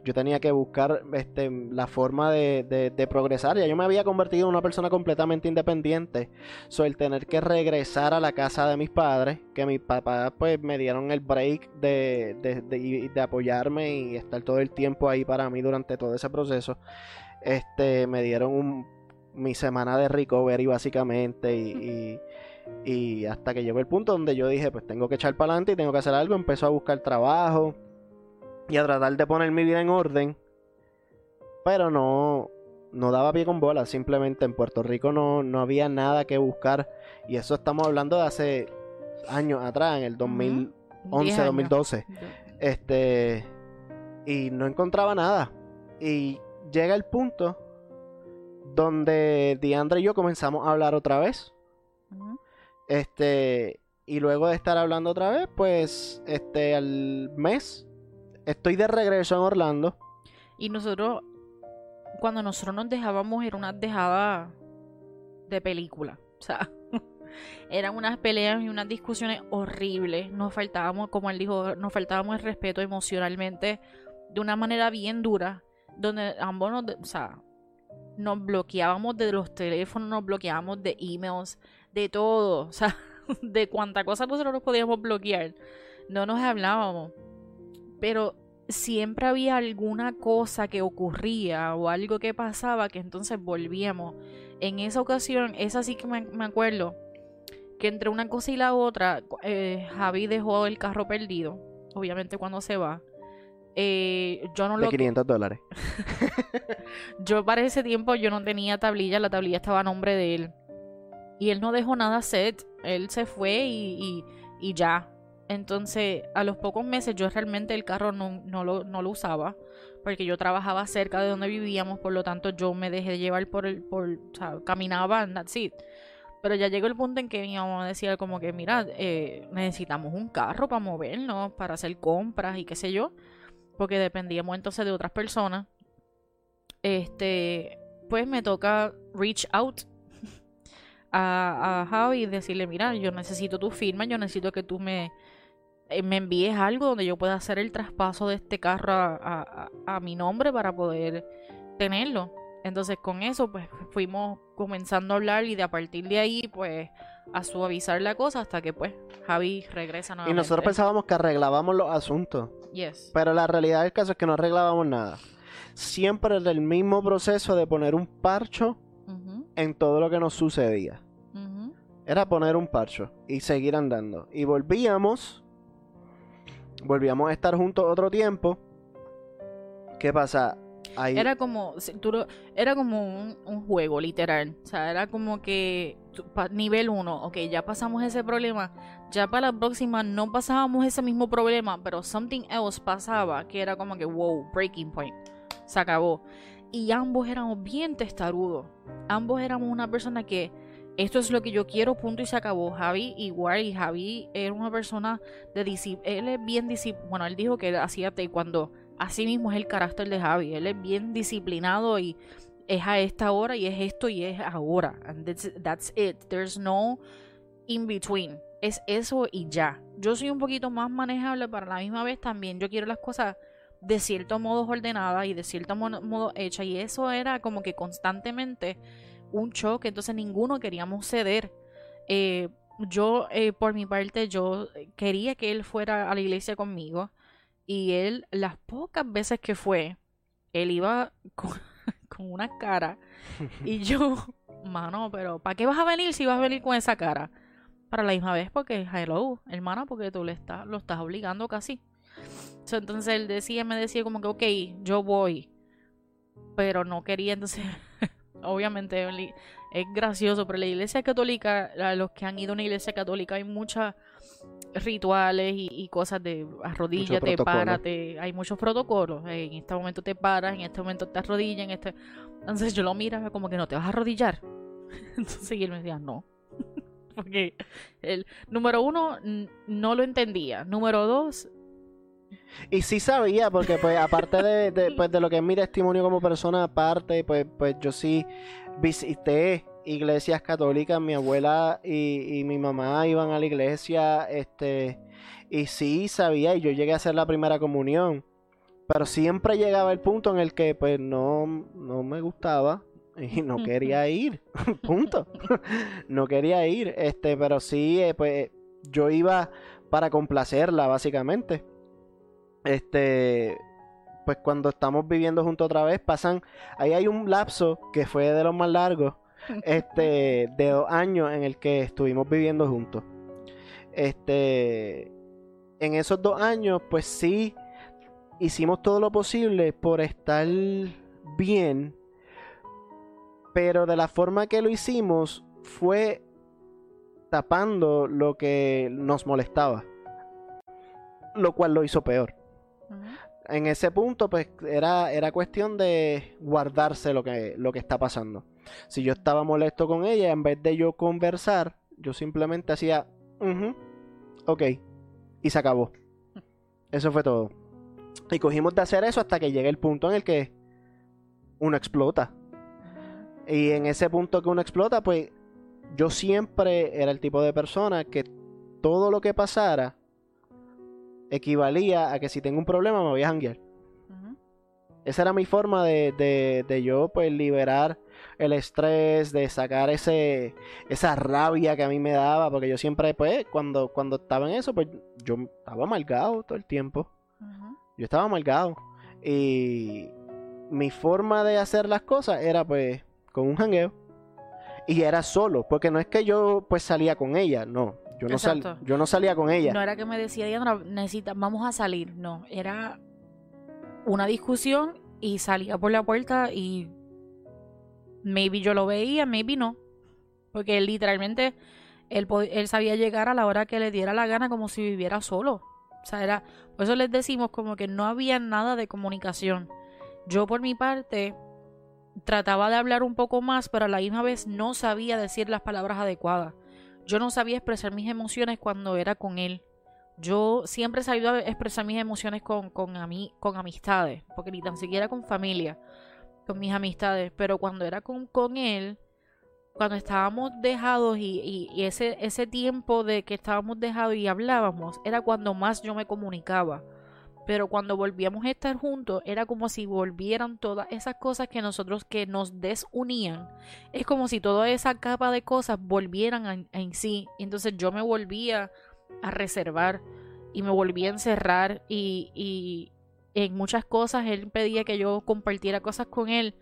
Yo tenía que buscar este, la forma de, de, progresar. Ya yo me había convertido en una persona completamente independiente. So, el tener que regresar a la casa de mis padres, que mis papás pues me dieron el break de, de, de apoyarme y estar todo el tiempo ahí para mí durante todo ese proceso. Este, me dieron un, mi semana de recovery básicamente y, y, hasta que llegó el punto donde yo dije pues tengo que echar para adelante y tengo que hacer algo, empezó a buscar trabajo y a tratar de poner mi vida en orden, pero no, no daba pie con bola, simplemente en Puerto Rico no, no había nada que buscar. Y eso estamos hablando de hace años atrás, en el 2011, 2012, este, y no encontraba nada. Y llega el punto donde Diandra y yo comenzamos a hablar otra vez. Este, y luego de estar hablando otra vez, pues, este, al mes, estoy de regreso en Orlando. Y nosotros, cuando nosotros nos dejábamos, era una dejada de película. O sea, eran unas peleas y unas discusiones horribles. Nos faltábamos, como él dijo, nos faltábamos el respeto emocionalmente de una manera bien dura. Donde ambos nos, o sea, nos bloqueábamos de los teléfonos, nos bloqueábamos de emails, de todo, o sea, de cuánta cosa nosotros nos podíamos bloquear. No nos hablábamos. Pero siempre había alguna cosa que ocurría o algo que pasaba que entonces volvíamos. En esa ocasión, esa sí que me, acuerdo, que entre una cosa y la otra, eh, Javi dejó el carro perdido, obviamente cuando se va. Eh, yo no de 500 dólares. yo para ese tiempo yo no tenía tablilla, la tablilla estaba a nombre de él. Y él no dejó nada set, él se fue y, y, ya. Entonces, a los pocos meses yo realmente el carro no, no, lo, no lo usaba, porque yo trabajaba cerca de donde vivíamos, por lo tanto yo me dejé llevar por el, por, caminaba, that's it. Pero ya llegó el punto en que mi mamá decía como que, mira, eh, necesitamos un carro para movernos, para hacer compras y qué sé yo porque dependíamos entonces de otras personas, este, pues me toca reach out a, a Javi y decirle, mira, yo necesito tu firma, yo necesito que tú me, me envíes algo donde yo pueda hacer el traspaso de este carro a, a, mi nombre para poder tenerlo. Entonces con eso pues fuimos comenzando a hablar y de a partir de ahí pues a suavizar la cosa hasta que pues Javi regresa nuevamente. Y nosotros pensábamos que arreglábamos los asuntos. Yes. Pero la realidad del caso es que no arreglábamos nada. Siempre era el mismo proceso de poner un parcho en todo lo que nos sucedía. Era poner un parcho y seguir andando. Y volvíamos, volvíamos a estar juntos otro tiempo. ¿Qué pasa? Era como, era como un, juego, literal. O sea, era como que nivel 1, ok, ya pasamos ese problema. Ya para la próxima no pasábamos ese mismo problema, pero something else pasaba, que era como que, wow, breaking point. Se acabó. Y ambos éramos bien testarudos. Ambos éramos una persona que esto es lo que yo quiero, punto y se acabó. Javi igual, y Javi era una persona de disciplina. Él es bien disciplinado. Bueno, él dijo que hacía taekwondo Así mismo es el carácter de Javi. Él es bien disciplinado y es a esta hora y es esto y es ahora. And that's, it. There's no in between. Es eso y ya. Yo soy un poquito más manejable, para la misma vez también yo quiero las cosas de cierto modo ordenadas y de cierto modo hechas. Y eso era como que constantemente un choque. Entonces ninguno queríamos ceder. Eh, yo, eh, por mi parte, yo quería que él fuera a la iglesia conmigo. Y él, las pocas veces que fue, él iba con, una cara. Y yo, mano, pero ¿para qué vas a venir si vas a venir con esa cara? Para la misma vez, porque, hello, hermana, porque tú le estás, lo estás obligando casi. entonces él decía, me decía como que, ok, yo voy. Pero no quería, entonces, obviamente es gracioso, pero la iglesia católica, los que han ido a una iglesia católica, hay mucha rituales y, cosas de arrodíllate, párate, hay muchos protocolos. En este momento te paras, en este momento te arrodillas, en este. Entonces yo lo miraba como que no te vas a arrodillar. Entonces él me decía, no. Porque el número uno no lo entendía. Número dos. Y sí sabía, porque pues aparte de, pues, de lo que es mi testimonio como persona, aparte, pues, pues yo sí visité iglesias católicas, mi abuela y, mi mamá iban a la iglesia, este, y sí sabía, y yo llegué a hacer la primera comunión, Pero siempre llegaba el punto en el que pues no, no me gustaba y no quería ir. punto. no quería ir. Este, pero sí, eh, pues yo iba para complacerla, básicamente. Este, pues cuando estamos viviendo juntos otra vez, pasan, ahí hay un lapso que fue de los más largos, este, de dos años en el que estuvimos viviendo juntos. Este, en esos dos años, pues sí, hicimos todo lo posible por estar bien, pero de la forma que lo hicimos fue tapando lo que nos molestaba, lo cual lo hizo peor en ese punto, pues era, era cuestión de guardarse lo que, lo que está pasando. Si yo estaba molesto con ella, en vez de yo conversar, yo simplemente hacía, ok, y se acabó. Eso fue todo. Y cogimos de hacer eso hasta que llegue el punto en el que uno explota. Y en ese punto que uno explota, pues yo siempre era el tipo de persona que todo lo que pasara, equivalía a que si tengo un problema me voy a janguear. Esa era mi forma de, de, de, yo pues liberar el estrés, de sacar ese esa rabia que a mí me daba, porque yo siempre pues cuando, cuando estaba en eso pues yo estaba amargado todo el tiempo. Yo estaba amargado. Y mi forma de hacer las cosas era pues con un jangueo. Y era solo, porque no es que yo pues salía con ella, no, yo no, yo no salía con ella. No era que me decía, Diana, necesita, vamos a salir. No, era una discusión y salía por la puerta y maybe yo lo veía, maybe no. Porque literalmente él, él sabía llegar a la hora que le diera la gana como si viviera solo. O sea, era, por eso les decimos como que no había nada de comunicación. Yo por mi parte trataba de hablar un poco más, pero a la misma vez no sabía decir las palabras adecuadas. Yo no sabía expresar mis emociones cuando era con él. Yo siempre he sabido expresar mis emociones con, con, con amistades, porque ni tan siquiera con familia, con mis amistades. Pero cuando era con, con él, cuando estábamos dejados y, y, ese, ese tiempo de que estábamos dejados y hablábamos, era cuando más yo me comunicaba. Pero cuando volvíamos a estar juntos, era como si volvieran todas esas cosas que nosotros que nos desunían. Es como si toda esa capa de cosas volvieran en sí. Entonces yo me volvía a reservar y me volvía a encerrar y, y en muchas cosas él pedía que yo compartiera cosas con él.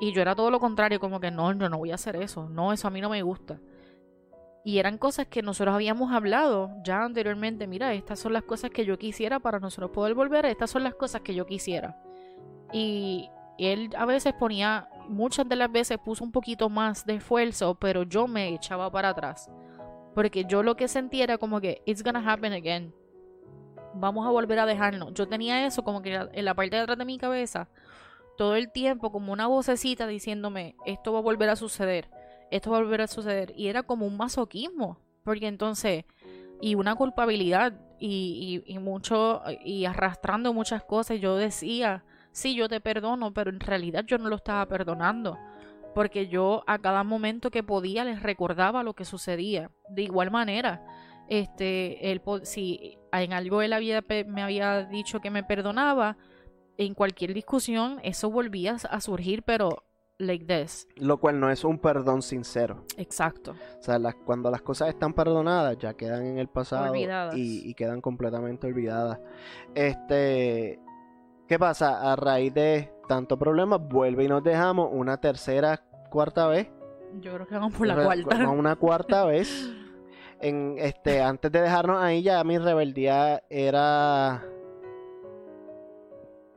Y yo era todo lo contrario, como que no, yo no voy a hacer eso. No, eso a mí no me gusta. Y eran cosas que nosotros habíamos hablado ya anteriormente. Mira, estas son las cosas que yo quisiera para nosotros poder volver. Estas son las cosas que yo quisiera. Y él a veces ponía, muchas de las veces puso un poquito más de esfuerzo, pero yo me echaba para atrás. Porque yo lo que sentía era como que, it's gonna happen again. Vamos a volver a dejarnos. Yo tenía eso como que en la parte de atrás de mi cabeza, todo el tiempo, como una vocecita diciéndome, esto va a volver a suceder esto va a volver a suceder. Y era como un masoquismo, porque entonces, y una culpabilidad, y, y, mucho, y arrastrando muchas cosas, yo decía, sí, yo te perdono, pero en realidad yo no lo estaba perdonando, porque yo a cada momento que podía les recordaba lo que sucedía. De igual manera, este, él, si en algo él había, me había dicho que me perdonaba, en cualquier discusión eso volvía a surgir, pero like this. Lo cual no es un perdón sincero. Exacto. O sea, cuando las cosas están perdonadas, ya quedan en el pasado y, quedan completamente olvidadas. Este, ¿qué pasa? A raíz de tanto problema, vuelve y nos dejamos una tercera, cuarta vez. Yo creo que vamos por la cuarta. Una cuarta vez. En este, antes de dejarnos ahí, ya mi rebeldía era.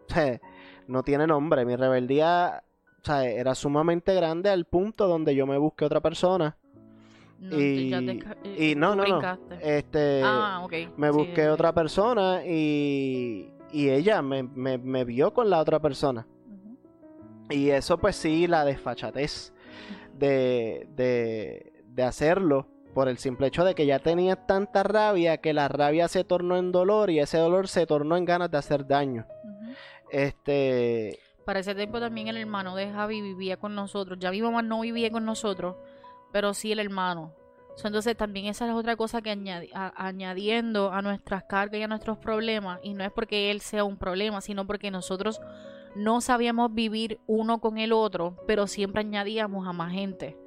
no tiene nombre. Mi rebeldía sea, era sumamente grande al punto donde yo me busqué otra persona. y, y no, no, no. Este, ah, Me busqué otra persona y, y ella me, me, vio con la otra persona. Y eso pues sí, la desfachatez de, de, de hacerlo por el simple hecho de que ya tenía tanta rabia que la rabia se tornó en dolor y ese dolor se tornó en ganas de hacer daño. Este para ese tiempo también el hermano de Javi vivía con nosotros. Ya mi mamá no vivía con nosotros, pero sí el hermano. Entonces también esa es otra cosa que añadiendo a nuestras cargas y a nuestros problemas, y no es porque él sea un problema, sino porque nosotros no sabíamos vivir uno con el otro, pero siempre añadíamos a más gente.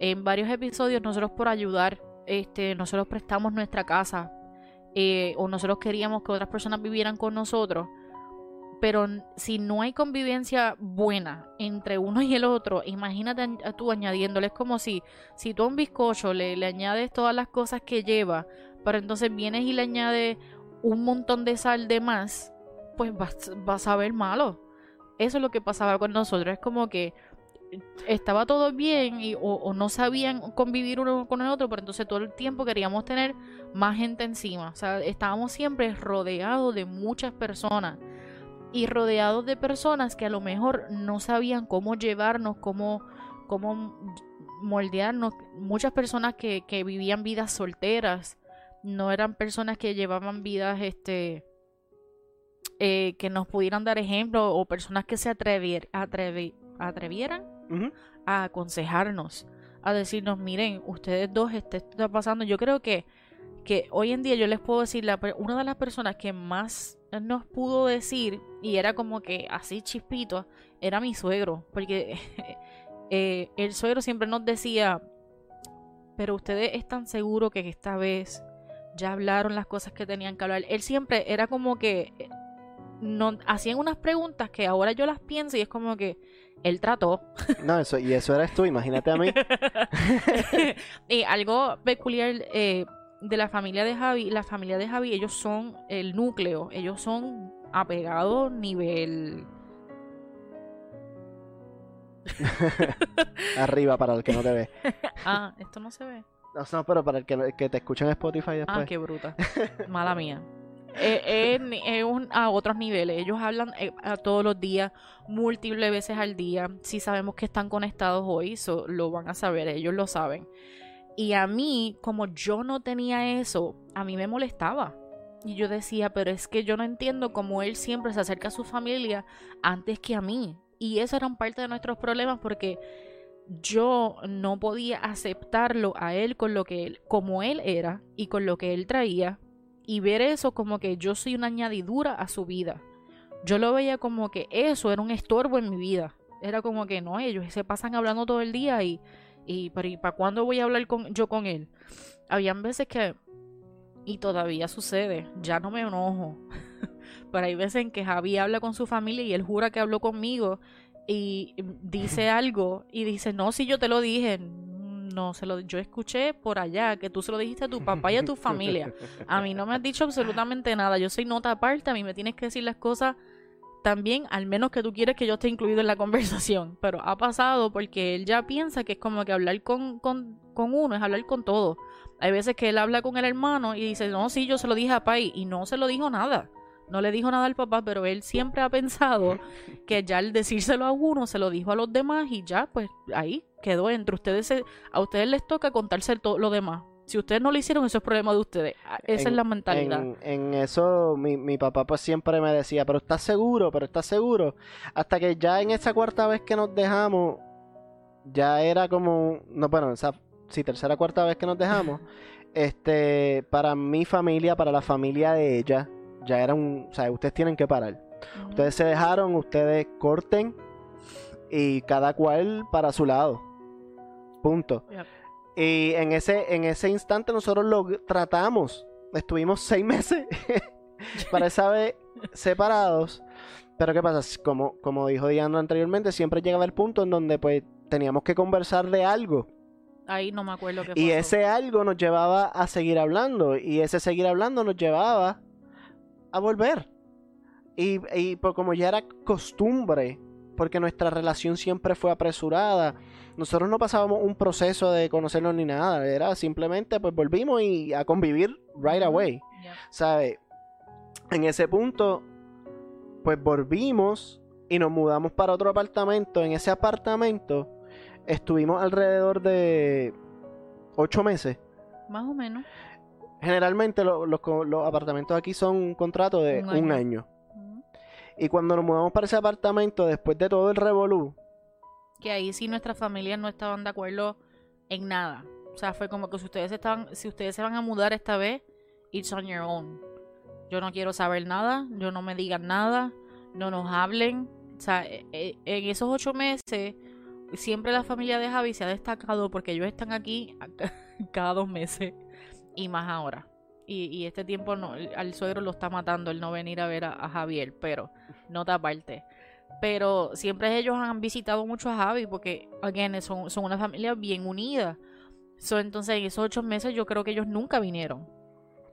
En varios episodios nosotros por ayudar, este, nosotros prestamos nuestra casa eh, o nosotros queríamos que otras personas vivieran con nosotros. Pero si no hay convivencia buena entre uno y el otro, imagínate tú añadiéndole. Es como si, si tú a un bizcocho le, le añades todas las cosas que lleva, pero entonces vienes y le añades un montón de sal de más, pues vas, vas a ver malo. Eso es lo que pasaba con nosotros. Es como que estaba todo bien y, o, no sabían convivir uno con el otro, pero entonces todo el tiempo queríamos tener más gente encima. O sea, estábamos siempre rodeados de muchas personas y rodeados de personas que a lo mejor no sabían cómo llevarnos, cómo, cómo moldearnos. Muchas personas que, que vivían vidas solteras, no eran personas que llevaban vidas este eh, que nos pudieran dar ejemplo o personas que se atrevier, atrevieran a aconsejarnos, a decirnos, miren, ustedes dos, este, esto está pasando. Yo creo que, que hoy en día yo les puedo decir, la, una de las personas que más nos pudo decir, y era como que así chispito, era mi suegro, porque eh, el suegro siempre nos decía, pero ustedes están seguros que esta vez ya hablaron las cosas que tenían que hablar. Él siempre era como que no, hacían unas preguntas que ahora yo las pienso y es como que él trató. No, eso, y eso eres tú, imagínate a mí. y algo peculiar eh, de la familia de Javi, la familia de Javi, ellos son el núcleo, ellos son apegados nivel... Arriba para el que no te ve. ah, esto no se ve. No, no pero para el que, que te escucha en Spotify ah, después. Ah, qué bruta. Mala mía. Es a otros niveles. Ellos hablan eh, a todos los días, múltiples veces al día. Si sabemos que están conectados hoy, lo van a saber, ellos lo saben. Y a mí, como yo no tenía eso, a mí me molestaba. Y yo decía, pero es que yo no entiendo cómo él siempre se acerca a su familia antes que a mí. Y eso era parte de nuestros problemas porque yo no podía aceptarlo a él con lo que él, como él era y con lo que él traía, y ver eso como que yo soy una añadidura a su vida. Yo lo veía como que eso era un estorbo en mi vida. Era como que no, ellos se pasan hablando todo el día y, y para cuándo voy a hablar con, yo con él? Habían veces que, y todavía sucede, ya no me enojo. Pero hay veces en que Javi habla con su familia y él jura que habló conmigo y dice algo y dice, no, si yo te lo dije, no se lo yo escuché por allá que tú se lo dijiste a tu papá y a tu familia. A mí no me has dicho absolutamente nada. Yo soy nota aparte, a mí me tienes que decir las cosas también, al menos que tú quieres que yo esté incluido en la conversación. Pero ha pasado porque él ya piensa que es como que hablar con, con, con uno es hablar con todo. Hay veces que él habla con el hermano y dice, no, sí, yo se lo dije a Pai y no se lo dijo nada. No le dijo nada al papá, pero él siempre ha pensado que ya al decírselo a uno, se lo dijo a los demás y ya, pues ahí quedó entre ustedes. a ustedes les toca contarse todo lo demás. Si ustedes no lo hicieron, eso es problema de ustedes. Ah, esa es la mentalidad. En, eso, mi, mi, papá pues siempre me decía, pero estás seguro, pero estás seguro. Hasta que ya en esa cuarta vez que nos dejamos, ya era como, no, bueno, esa, sí, tercera, cuarta vez que nos dejamos, este, para mi familia, para la familia de ella, ya era un, o sea, ustedes tienen que parar. Ustedes se dejaron, ustedes corten y cada cual para su lado. Punto. Y en ese, en ese instante nosotros lo tratamos. Estuvimos seis meses para esa vez separados. Pero ¿qué pasa? Como, como dijo Diana anteriormente, siempre llegaba el punto en donde pues teníamos que conversar de algo. Ahí no me acuerdo qué Y ese algo nos llevaba a seguir hablando. Y ese seguir hablando nos llevaba a volver. Y, y pues, como ya era costumbre, porque nuestra relación siempre fue apresurada, nosotros no pasábamos un proceso de conocernos ni nada, era simplemente pues volvimos y a convivir right away. ¿Sabe? En ese punto, pues volvimos y nos mudamos para otro apartamento. En ese apartamento estuvimos alrededor de ocho meses. Más o menos. Generalmente los, apartamentos aquí son un contrato de un año. Y cuando nos mudamos para ese apartamento, después de todo el revolú. Que ahí sí nuestras familias no estaban de acuerdo en nada. O sea, fue como que si ustedes estaban, si ustedes se van a mudar esta vez, it's on your own. Yo no quiero saber nada, yo no me digan nada, no nos hablen. O sea, e, e, en esos ocho meses, siempre la familia de Javi se ha destacado porque ellos están aquí cada dos meses y más ahora. Y, este tiempo no, al suegro lo está matando el no venir a ver a, Javier, pero nota aparte. Pero siempre ellos han visitado mucho a Javi porque, again, son, son una familia bien unida. So, entonces, en esos ocho meses yo creo que ellos nunca vinieron.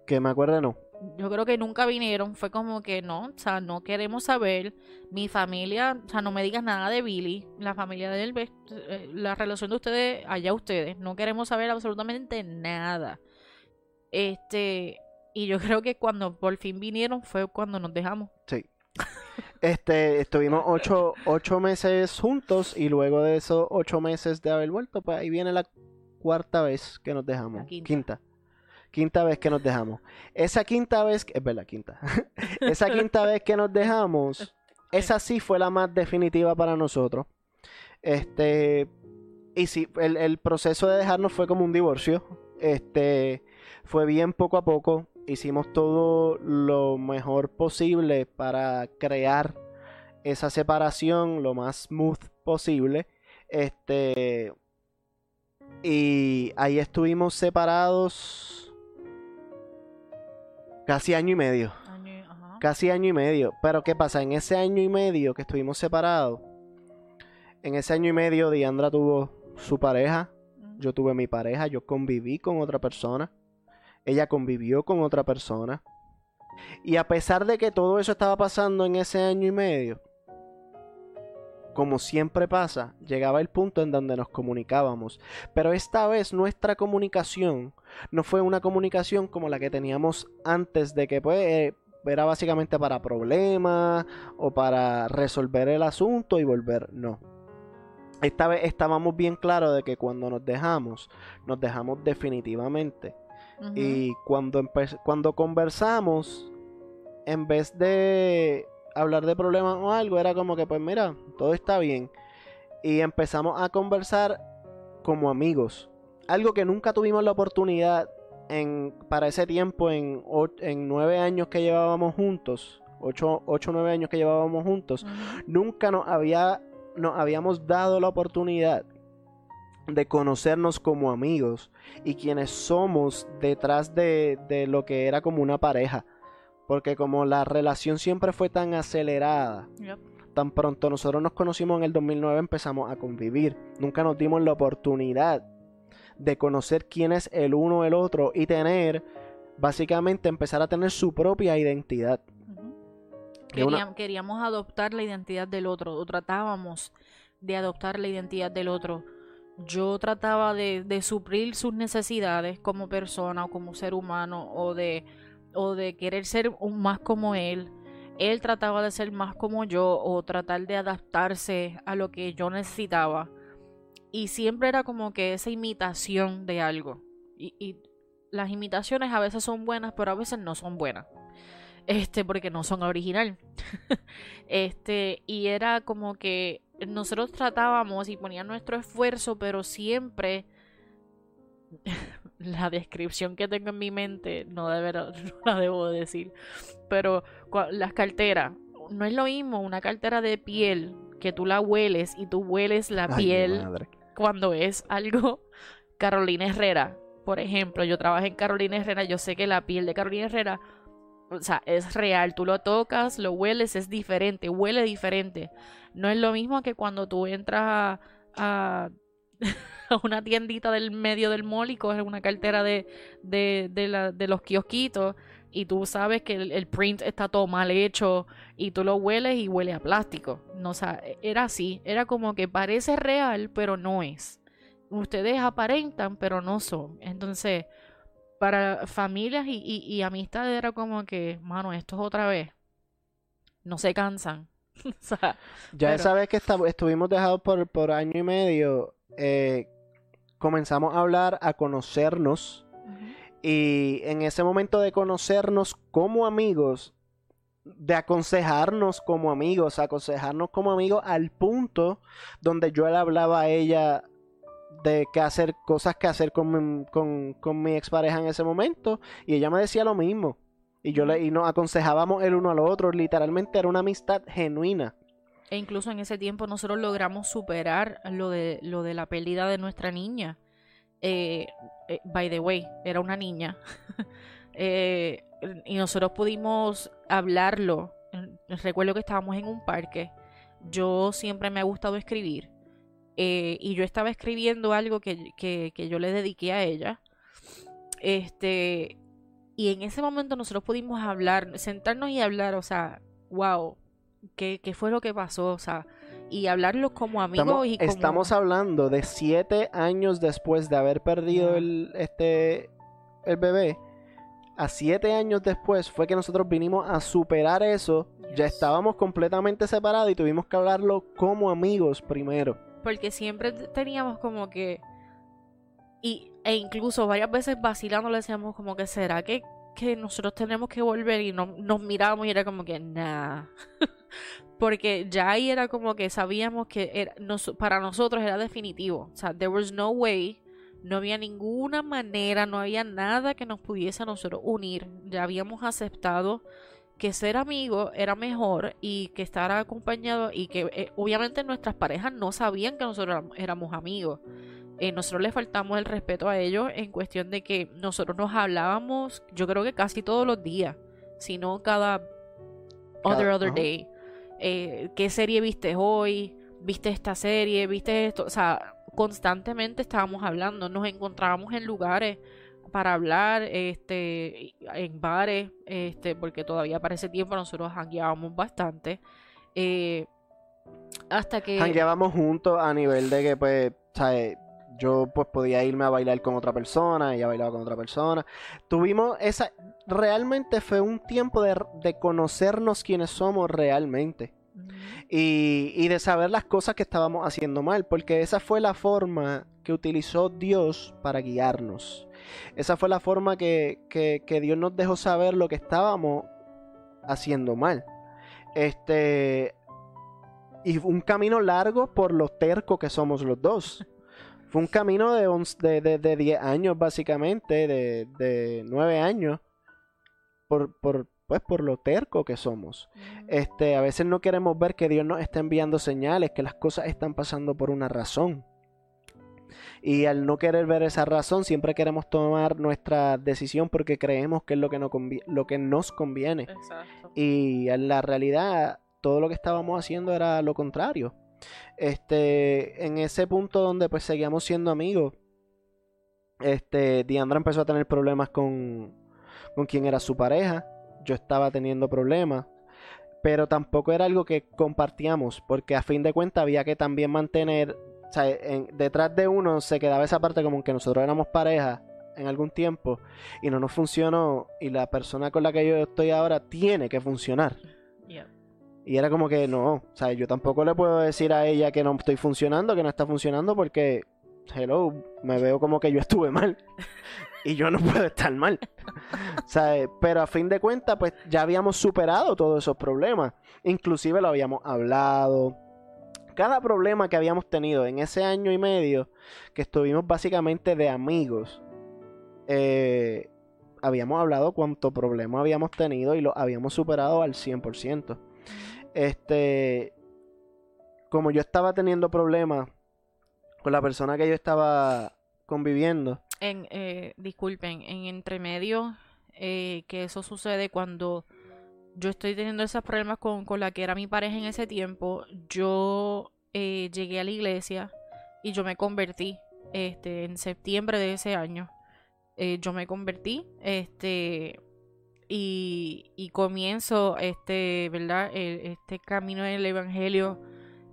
Que me acuerdo, no. Yo creo que nunca vinieron. Fue como que no, o sea, no queremos saber. Mi familia, o sea, no me digas nada de Billy. La familia de él, eh, la relación de ustedes, allá ustedes. No queremos saber absolutamente nada. Este, y yo creo que cuando por fin vinieron fue cuando nos dejamos. Sí. Este, estuvimos ocho, ocho meses juntos y luego de esos ocho meses de haber vuelto, pues ahí viene la cuarta vez que nos dejamos. quinta. quinta. vez que nos dejamos. Esa quinta vez, es verdad, quinta. esa quinta vez que nos dejamos, esa sí fue la más definitiva para nosotros. Este, y sí, el, el proceso de dejarnos fue como un divorcio. Este, fue bien poco a poco. Hicimos todo lo mejor posible para crear esa separación lo más smooth posible. Este. Y ahí estuvimos separados casi año y medio. Casi año y medio. Pero ¿qué pasa? En ese año y medio que estuvimos separados, en ese año y medio Diandra tuvo su pareja, yo tuve mi pareja, yo conviví con otra persona ella convivió con otra persona. Y a pesar de que todo eso estaba pasando en ese año y medio, como siempre pasa, llegaba el punto en donde nos comunicábamos. Pero esta vez nuestra comunicación no fue una comunicación como la que teníamos antes de que pues eh, era básicamente para problemas o para resolver el asunto y volver. No. Esta vez estábamos bien claros de que cuando nos dejamos, nos dejamos definitivamente. Y cuando, cuando conversamos, en vez de hablar de problemas o algo, era como que, pues mira, todo está bien. Y empezamos a conversar como amigos. Algo que nunca tuvimos la oportunidad en, para ese tiempo, en, en nueve años que llevábamos juntos, ocho o nueve años que llevábamos juntos, nunca nos, había, nos habíamos dado la oportunidad de conocernos como amigos y quienes somos detrás de, lo que era como una pareja. Porque como la relación siempre fue tan acelerada, tan pronto nosotros nos conocimos en el 2009 empezamos a convivir. Nunca nos dimos la oportunidad de conocer quién es el uno el otro y tener, básicamente empezar a tener su propia identidad. Queríamos adoptar la identidad del otro, o tratábamos de adoptar la identidad del otro yo trataba de, suplir sus necesidades como persona o como ser humano o de, o de querer ser más como él. Él trataba de ser más como yo o tratar de adaptarse a lo que yo necesitaba. Y siempre era como que esa imitación de algo. Y, y las imitaciones a veces son buenas, pero a veces no son buenas. Este, porque no son original. este, y era como que nosotros tratábamos y poníamos nuestro esfuerzo, pero siempre la descripción que tengo en mi mente, no, no la debo decir, pero las carteras, no es lo mismo una cartera de piel que tú la hueles y tú hueles la piel cuando es algo Carolina Herrera. Por ejemplo, yo trabajé en Carolina Herrera, yo sé que la piel de Carolina Herrera o sea, es real, tú lo tocas, lo hueles, es diferente, huele diferente. No es lo mismo que cuando tú entras a, una tiendita del medio del mall y una cartera de, de, de, la, de los kiosquitos y tú sabes que el, print está todo mal hecho y tú lo hueles y huele a plástico. No, o sea, era así, era como que parece real, pero no es. Ustedes aparentan, pero no son. Entonces, para familias y, y, amistades era como que, mano, esto es otra vez. No se cansan. ya esa vez que estuvimos dejados por, por, año y medio, eh, comenzamos a hablar, a conocernos. Y en ese momento de conocernos como amigos, de aconsejarnos como amigos, aconsejarnos como amigos al punto donde yo le hablaba a ella de qué hacer, cosas que hacer con mi, con, con mi expareja en ese momento. Y ella me decía lo mismo. Y yo le, y nos aconsejábamos el uno al otro. Literalmente era una amistad genuina. E incluso en ese tiempo nosotros logramos superar lo de, lo de la pérdida de nuestra niña. Eh, eh, by the way, era una niña. Eh, y nosotros pudimos hablarlo. Recuerdo que estábamos en un parque. Yo siempre me ha gustado escribir. Y yo estaba escribiendo algo que, que, que, yo le dediqué a ella. Este. Y en ese momento nosotros pudimos hablar, sentarnos y hablar, o sea, wow, qué, qué fue lo que pasó, o sea, y hablarlo como amigos Estamos, y como... estamos hablando de siete años después de haber perdido el, este, el bebé. A siete años después fue que nosotros vinimos a superar eso. Ya estábamos completamente separados y tuvimos que hablarlo como amigos primero. Porque siempre teníamos como que... Y, e incluso varias veces vacilando le decíamos como que será que, que nosotros tenemos que volver y no, nos mirábamos y era como que nah. Porque ya ahí era como que sabíamos que era, nos- para nosotros era definitivo. O sea, there was no way, no había ninguna manera, no había nada que nos pudiese a nosotros unir. Ya habíamos aceptado que ser amigos era mejor y que estar acompañado y que eh, obviamente nuestras parejas no sabían que nosotros éramos, amigos. Eh, nosotros les faltamos el respeto a ellos en cuestión de que nosotros nos hablábamos, yo creo que casi todos los días, si no cada other Cada- other ajá. day. Eh, ¿Qué serie viste hoy? ¿Viste esta serie? ¿Viste esto? O sea, constantemente estábamos hablando, nos encontrábamos en lugares para hablar, este, en bares, este, porque todavía para ese tiempo nosotros hangueábamos bastante. Eh, hasta que Jangueábamos juntos a nivel de que, pues, ¿sabes? Yo pues podía irme a bailar con otra persona, ella bailaba con otra persona. Tuvimos esa... Realmente fue un tiempo de, de conocernos quiénes somos realmente. Y, y de saber las cosas que estábamos haciendo mal, porque esa fue la forma que utilizó Dios para guiarnos. Esa fue la forma que, que- que Dios nos dejó saber lo que estábamos haciendo mal. Este. Y fue un camino largo por lo terco que somos los dos. Fue un camino de, once- de, de, de 10 años, básicamente, de, de 9 años, por, por, pues, por lo terco que somos. Este, a veces no queremos ver que Dios nos está enviando señales, que las cosas están pasando por una razón. Y al no querer ver esa razón, siempre queremos tomar nuestra decisión porque creemos que es lo que, no lo que nos conviene. Exacto. Y en la realidad, todo lo que estábamos haciendo era lo contrario. Este, en ese punto donde pues seguíamos siendo amigos, este, Diandra empezó a tener problemas con, con quien era su pareja. Yo estaba teniendo problemas. Pero tampoco era algo que compartíamos, porque a fin de cuentas había que también mantener, o sea, en- detrás de uno se quedaba esa parte como que nosotros éramos pareja en algún tiempo y no nos funcionó y la persona con la que yo estoy ahora tiene que funcionar. Yeah. Y era como que no, o sea, yo tampoco le puedo decir a ella que no estoy funcionando, que no está funcionando porque, hello, me veo como que yo estuve mal. y yo no puedo estar mal. O sea, pero a fin de cuentas, pues ya habíamos superado todos esos problemas. Inclusive lo habíamos hablado. Cada problema que habíamos tenido en ese año y medio, que estuvimos básicamente de amigos, eh, habíamos hablado cuánto problema habíamos tenido y lo habíamos superado al 100%. Este, como yo estaba teniendo problemas con la persona que yo estaba conviviendo, En, eh, disculpen, en entremedio, eh, que eso sucede cuando yo estoy teniendo esos problemas con, con la que era mi pareja en ese tiempo, yo eh, llegué a la iglesia y yo me convertí este, en septiembre de ese año. Eh, yo me convertí, este, y, comienzo este, ¿verdad? El- este camino del evangelio,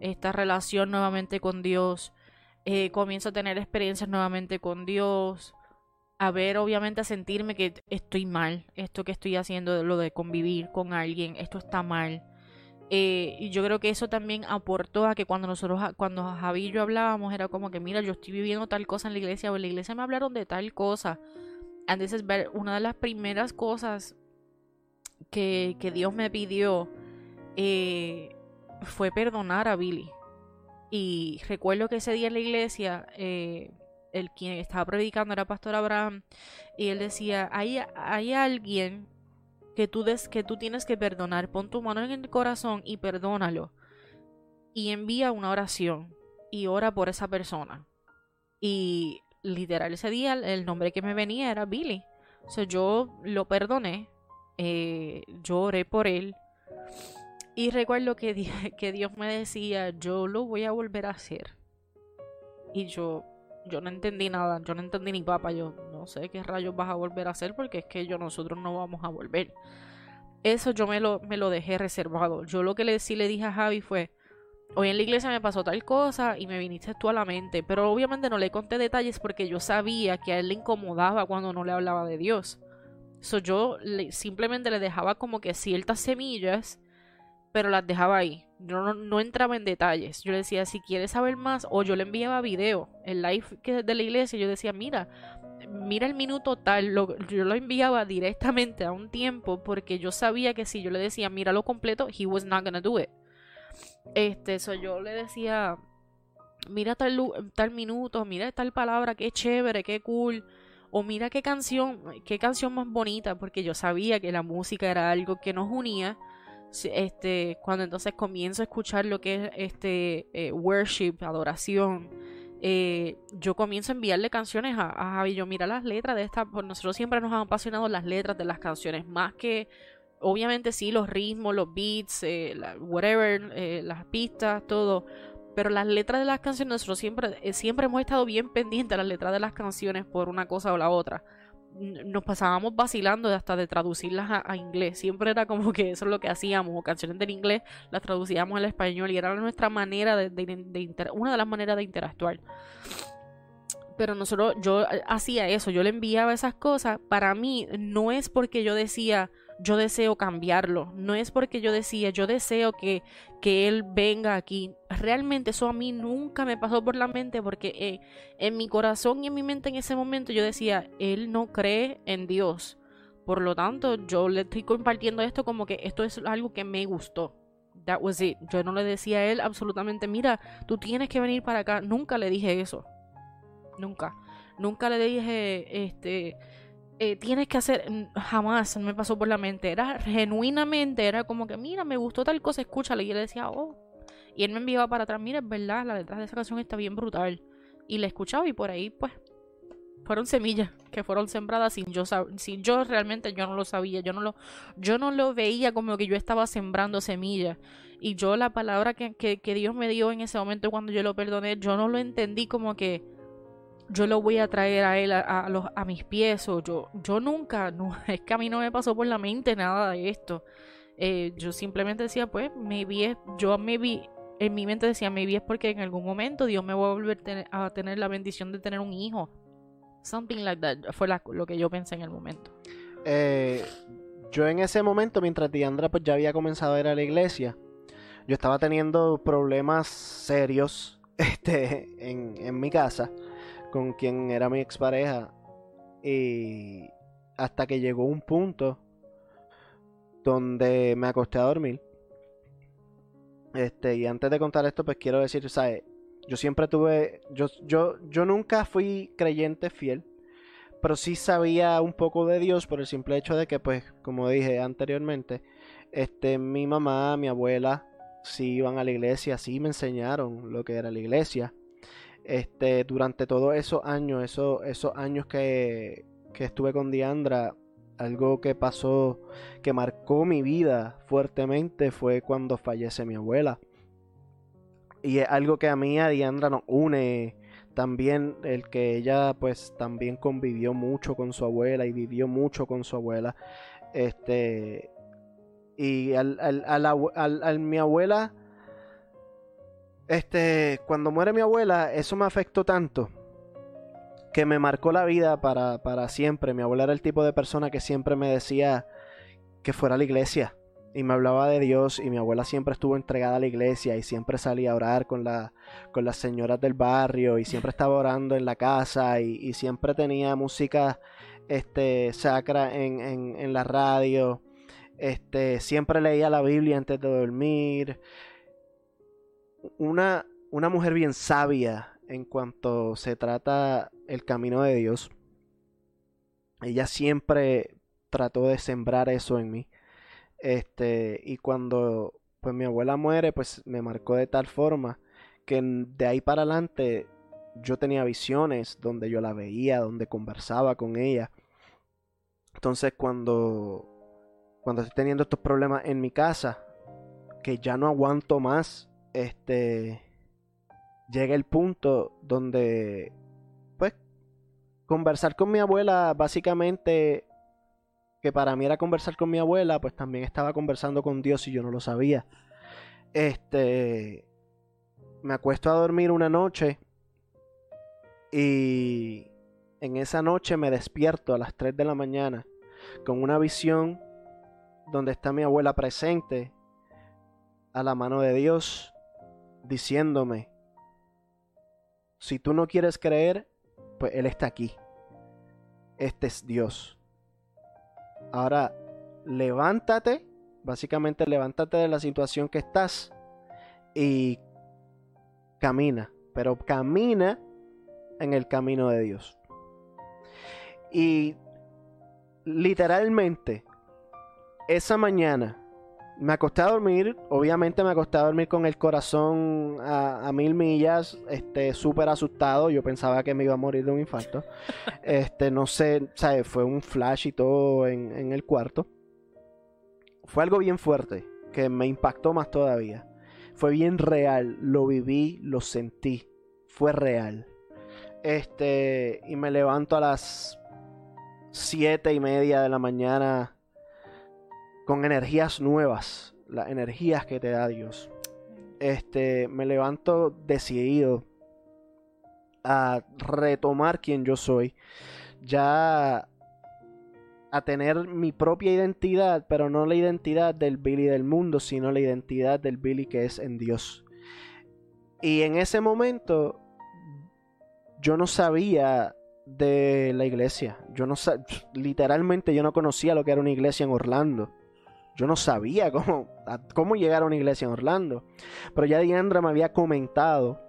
esta relación nuevamente con Dios. Eh, comienzo a tener experiencias nuevamente con Dios. A ver, obviamente, a sentirme que estoy mal. Esto que estoy haciendo, lo de convivir con alguien, esto está mal. Eh, y yo creo que eso también aportó a que cuando nosotros, cuando Javi y yo hablábamos, era como que, mira, yo estoy viviendo tal cosa en la iglesia, o en la iglesia me hablaron de tal cosa. And this una de las primeras cosas que, que Dios me pidió eh, fue perdonar a Billy. Y recuerdo que ese día en la iglesia, eh, el quien estaba predicando era Pastor Abraham, y él decía, hay, hay alguien que tú, des, que tú tienes que perdonar, pon tu mano en el corazón y perdónalo. Y envía una oración y ora por esa persona. Y literal ese día el nombre que me venía era Billy. O sea, yo lo perdoné, eh, yo oré por él. Y recuerdo que, que Dios me decía, yo lo voy a volver a hacer. Y yo, yo no entendí nada, yo no entendí ni papa, yo no sé qué rayos vas a volver a hacer porque es que yo nosotros no vamos a volver. Eso yo me lo, me lo dejé reservado. Yo lo que le, sí le dije a Javi fue, hoy en la iglesia me pasó tal cosa y me viniste tú a la mente, pero obviamente no le conté detalles porque yo sabía que a él le incomodaba cuando no le hablaba de Dios. So, yo simplemente le dejaba como que ciertas semillas, pero las dejaba ahí. Yo no, entraba en detalles. Yo le decía, si quieres saber más, o yo le enviaba video, el live que de la iglesia, yo decía, mira, mira el minuto tal, yo lo enviaba directamente a un tiempo porque yo sabía que si yo le decía, mira lo completo, he was not gonna do it. Este, eso yo le decía, mira tal, tal minuto, mira tal palabra, qué chévere, qué cool. O mira qué canción, qué canción más bonita, porque yo sabía que la música era algo que nos unía. Este, cuando entonces comienzo a escuchar lo que es este eh, worship, adoración, eh, yo comienzo a enviarle canciones a, Javi. Yo, mira las letras de esta. Pues nosotros siempre nos han apasionado las letras de las canciones, más que obviamente sí, los ritmos, los beats, eh, whatever, las pistas, todo. Pero las letras de las canciones, nosotros siempre, siempre hemos estado bien pendientes de las letras de las canciones por una cosa o la otra. Nos pasábamos vacilando hasta de traducirlas a, inglés. Siempre era como que eso es lo que hacíamos. O canciones del inglés las traducíamos al español y era nuestra manera de, una de las maneras de interactuar pero nosotros, yo hacía eso, yo le enviaba esas cosas. Para mí, no es porque yo decía, yo deseo cambiarlo. No es porque yo decía, yo deseo que, que él venga aquí. Realmente eso a mí nunca me pasó por la mente porque eh, en mi corazón y en mi mente en ese momento yo decía, él no cree en Dios. Por lo tanto, yo le estoy compartiendo esto como que esto es algo que me gustó. That was it. Yo no le decía a él absolutamente, mira, tú tienes que venir para acá. Nunca le dije eso. Nunca. Nunca le dije, este, eh, tienes que hacer, jamás me pasó por la mente, era genuinamente, era como que, mira, me gustó tal cosa, escúchale, y él decía, oh, y él me enviaba para atrás, mira, es verdad, la letra de esa canción está bien brutal, y la escuchaba y por ahí, pues, fueron semillas que fueron sembradas sin yo sin yo realmente yo no lo sabía, yo no lo, yo no lo veía como que yo estaba sembrando semillas, y yo la palabra que, que, que Dios me dio en ese momento cuando yo lo perdoné, yo no lo entendí como que yo lo voy a traer a él a, los, a mis pies o yo, yo nunca, no, es que a mí no me pasó por la mente nada de esto. Eh, yo simplemente decía, pues, maybe yo me vi, en mi mente decía, maybe es porque en algún momento Dios me va a volver a tener la bendición de tener un hijo. Something like that fue lo que yo pensé en el momento. Eh, yo en ese momento, mientras Diandra pues ya había comenzado a ir a la iglesia, yo estaba teniendo problemas serios este, en mi casa con quien era mi expareja. Y hasta que llegó un punto donde me acosté a dormir. Este, y antes de contar esto, pues quiero decir, ¿sabes? Yo siempre tuve, yo, yo, yo nunca fui creyente fiel, pero sí sabía un poco de Dios por el simple hecho de que, pues, como dije anteriormente, este, mi mamá, mi abuela, sí iban a la iglesia, sí me enseñaron lo que era la iglesia este, durante todos esos años, esos, esos años que, que estuve con Diandra, algo que pasó, que marcó mi vida fuertemente fue cuando fallece mi abuela. Y es algo que a mí a Diandra nos une también el que ella pues también convivió mucho con su abuela y vivió mucho con su abuela. Este y al, al, mi abuela este, cuando muere mi abuela, eso me afectó tanto que me marcó la vida para, para siempre. Mi abuela era el tipo de persona que siempre me decía que fuera a la iglesia y me hablaba de Dios y mi abuela siempre estuvo entregada a la iglesia y siempre salía a orar con, la, con las señoras del barrio y siempre estaba orando en la casa y, siempre tenía música este, sacra en, en, en, la radio. Este, siempre leía la Biblia antes de dormir una, una mujer bien sabia en cuanto se trata el camino de Dios. Ella siempre trató de sembrar eso en mí. Este, y cuando pues mi abuela muere, pues me marcó de tal forma que de ahí para adelante yo tenía visiones donde yo la veía, donde conversaba con ella. Entonces cuando cuando estoy teniendo estos problemas en mi casa, que ya no aguanto más, este llega el punto donde pues conversar con mi abuela básicamente que para mí era conversar con mi abuela, pues también estaba conversando con Dios y yo no lo sabía. Este me acuesto a dormir una noche y en esa noche me despierto a las 3 de la mañana con una visión donde está mi abuela presente a la mano de Dios diciéndome, si tú no quieres creer, pues Él está aquí. Este es Dios. Ahora, levántate, básicamente levántate de la situación que estás y camina, pero camina en el camino de Dios. Y literalmente, esa mañana me acosté a dormir, obviamente me acosté a dormir con el corazón a, mil millas, este, súper asustado, yo pensaba que me iba a morir de un infarto, este, no sé, ¿sabes? fue un flash y todo en, en el cuarto, fue algo bien fuerte, que me impactó más todavía, fue bien real, lo viví, lo sentí, fue real. Este, y me levanto a las siete y media de la mañana con energías nuevas, las energías que te da Dios. Este, me levanto decidido a retomar quien yo soy, ya a tener mi propia identidad, pero no la identidad del Billy del mundo, sino la identidad del Billy que es en Dios. Y en ese momento yo no sabía de la iglesia. Yo no literalmente yo no conocía lo que era una iglesia en Orlando. Yo no sabía cómo, cómo llegar a una iglesia en Orlando. Pero ya Diandra me había comentado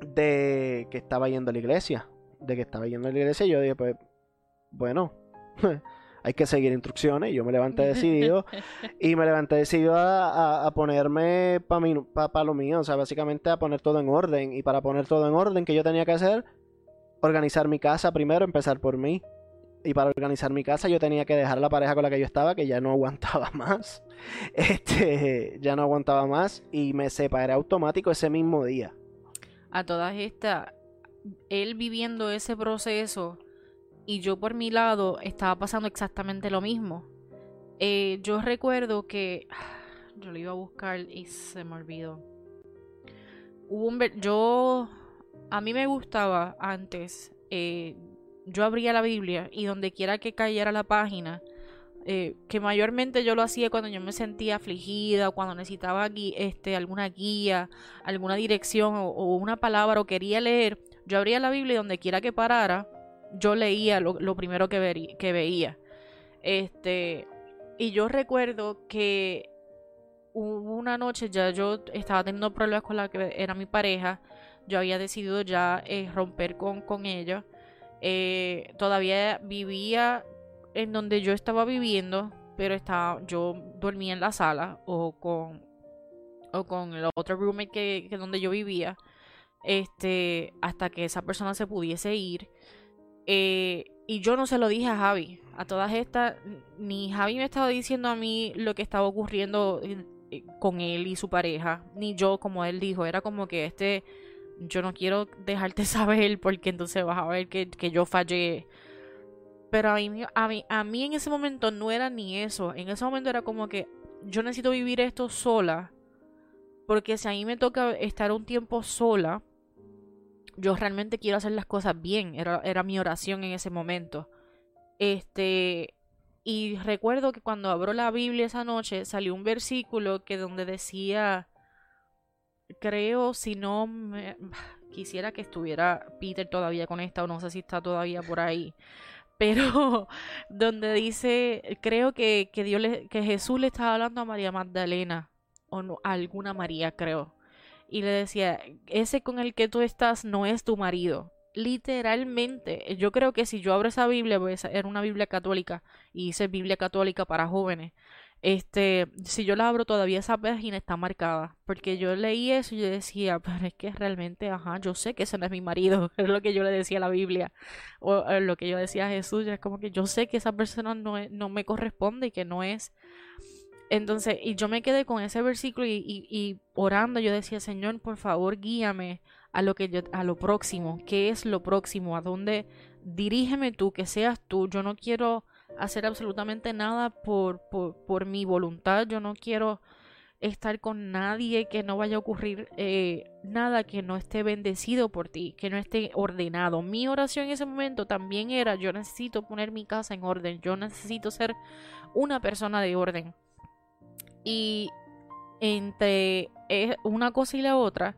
de que estaba yendo a la iglesia. De que estaba yendo a la iglesia. Y yo dije, pues, bueno, hay que seguir instrucciones. Y yo me levanté decidido. y me levanté decidido a, ponerme para pa, lo mío. O sea, básicamente a poner todo en orden. Y para poner todo en orden, que yo tenía que hacer? Organizar mi casa primero, empezar por mí. Y para organizar mi casa yo tenía que dejar la pareja con la que yo estaba, que ya no aguantaba más. Este, ya no aguantaba más. Y me separé automático ese mismo día. A todas estas, él viviendo ese proceso y yo por mi lado estaba pasando exactamente lo mismo. Eh, yo recuerdo que yo lo iba a buscar y se me olvidó. Hubo un yo a mí me gustaba antes. Eh, yo abría la Biblia y donde quiera que cayera la página, eh, que mayormente yo lo hacía cuando yo me sentía afligida, cuando necesitaba este, alguna guía, alguna dirección o, una palabra o quería leer, yo abría la Biblia y donde quiera que parara, yo leía lo, primero que, veía. Este, y yo recuerdo que una noche ya yo estaba teniendo problemas con la que era mi pareja, yo había decidido ya eh, romper con, con ella. Eh, todavía vivía en donde yo estaba viviendo, pero estaba, yo dormía en la sala o con, o con el otro roommate que, que donde yo vivía, este, hasta que esa persona se pudiese ir. Eh, y yo no se lo dije a Javi. A todas estas, ni Javi me estaba diciendo a mí lo que estaba ocurriendo eh, con él y su pareja, ni yo, como él dijo. Era como que este, yo no quiero dejarte saber porque entonces vas a ver que, que yo fallé. Pero a mí, a, mí, a mí en ese momento no era ni eso. En ese momento era como que yo necesito vivir esto sola. Porque si a mí me toca estar un tiempo sola, yo realmente quiero hacer las cosas bien. Era, era mi oración en ese momento. Este. Y recuerdo que cuando abro la Biblia esa noche salió un versículo que donde decía. Creo, si no me, quisiera que estuviera Peter todavía con esta, o no sé si está todavía por ahí. Pero donde dice, creo que, Dios le, que Jesús le estaba hablando a María Magdalena, o no, a alguna María, creo y le decía, ese con el que tú estás no es tu marido. Literalmente, yo creo que si yo abro esa Biblia, pues era una Biblia católica y hice Biblia católica para jóvenes. Este, si yo la abro todavía esa página está marcada, porque yo leí eso y yo decía, pero es que realmente, ajá, yo sé que ese no es mi marido, es lo que yo le decía a la Biblia, o lo que yo decía a Jesús, es como que yo sé que esa persona no, no me corresponde y que no es. Entonces, y yo me quedé con ese versículo y, y, orando, yo decía, Señor, por favor, guíame a lo que yo, a lo próximo, ¿qué es lo próximo? ¿A dónde dirígeme tú, que seas tú? Yo no quiero hacer absolutamente nada por, por, mi voluntad, yo no quiero estar con nadie que no vaya a ocurrir eh, nada que no esté bendecido por ti, que no esté ordenado. Mi oración en ese momento también era, yo necesito poner mi casa en orden, yo necesito ser una persona de orden. Y entre eh, una cosa y la otra,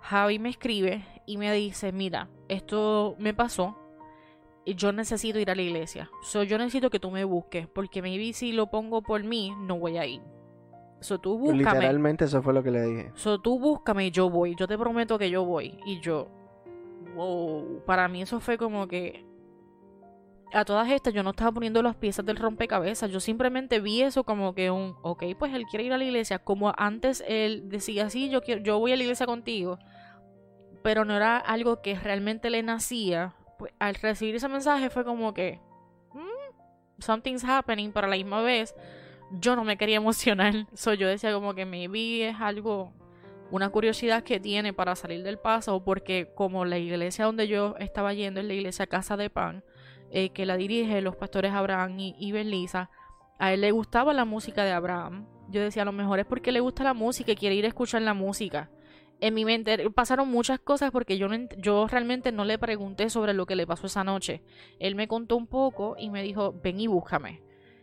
Javi me escribe y me dice, mira, esto me pasó yo necesito ir a la iglesia. So, yo necesito que tú me busques, porque maybe si lo pongo por mí, no voy a ir. So, tú búscame. Literalmente eso fue lo que le dije. So, tú búscame y yo voy. Yo te prometo que yo voy. Y yo, wow, para mí eso fue como que a todas estas yo no estaba poniendo las piezas del rompecabezas, yo simplemente vi eso como que un, ok, pues él quiere ir a la iglesia, como antes él decía, sí, yo, quiero, yo voy a la iglesia contigo, pero no era algo que realmente le nacía, pues al recibir ese mensaje fue como que, mm, something's happening, pero a la misma vez yo no me quería emocionar, so, yo decía como que maybe es algo, una curiosidad que tiene para salir del paso, porque como la iglesia donde yo estaba yendo es la iglesia Casa de Pan, eh, que la dirige los pastores Abraham y, y Belisa, a él le gustaba la música de Abraham. Yo decía, a lo mejor es porque le gusta la música y quiere ir a escuchar la música. En mi mente pasaron muchas cosas porque yo, no, yo realmente no le pregunté sobre lo que le pasó esa noche. Él me contó un poco y me dijo, ven y búscame.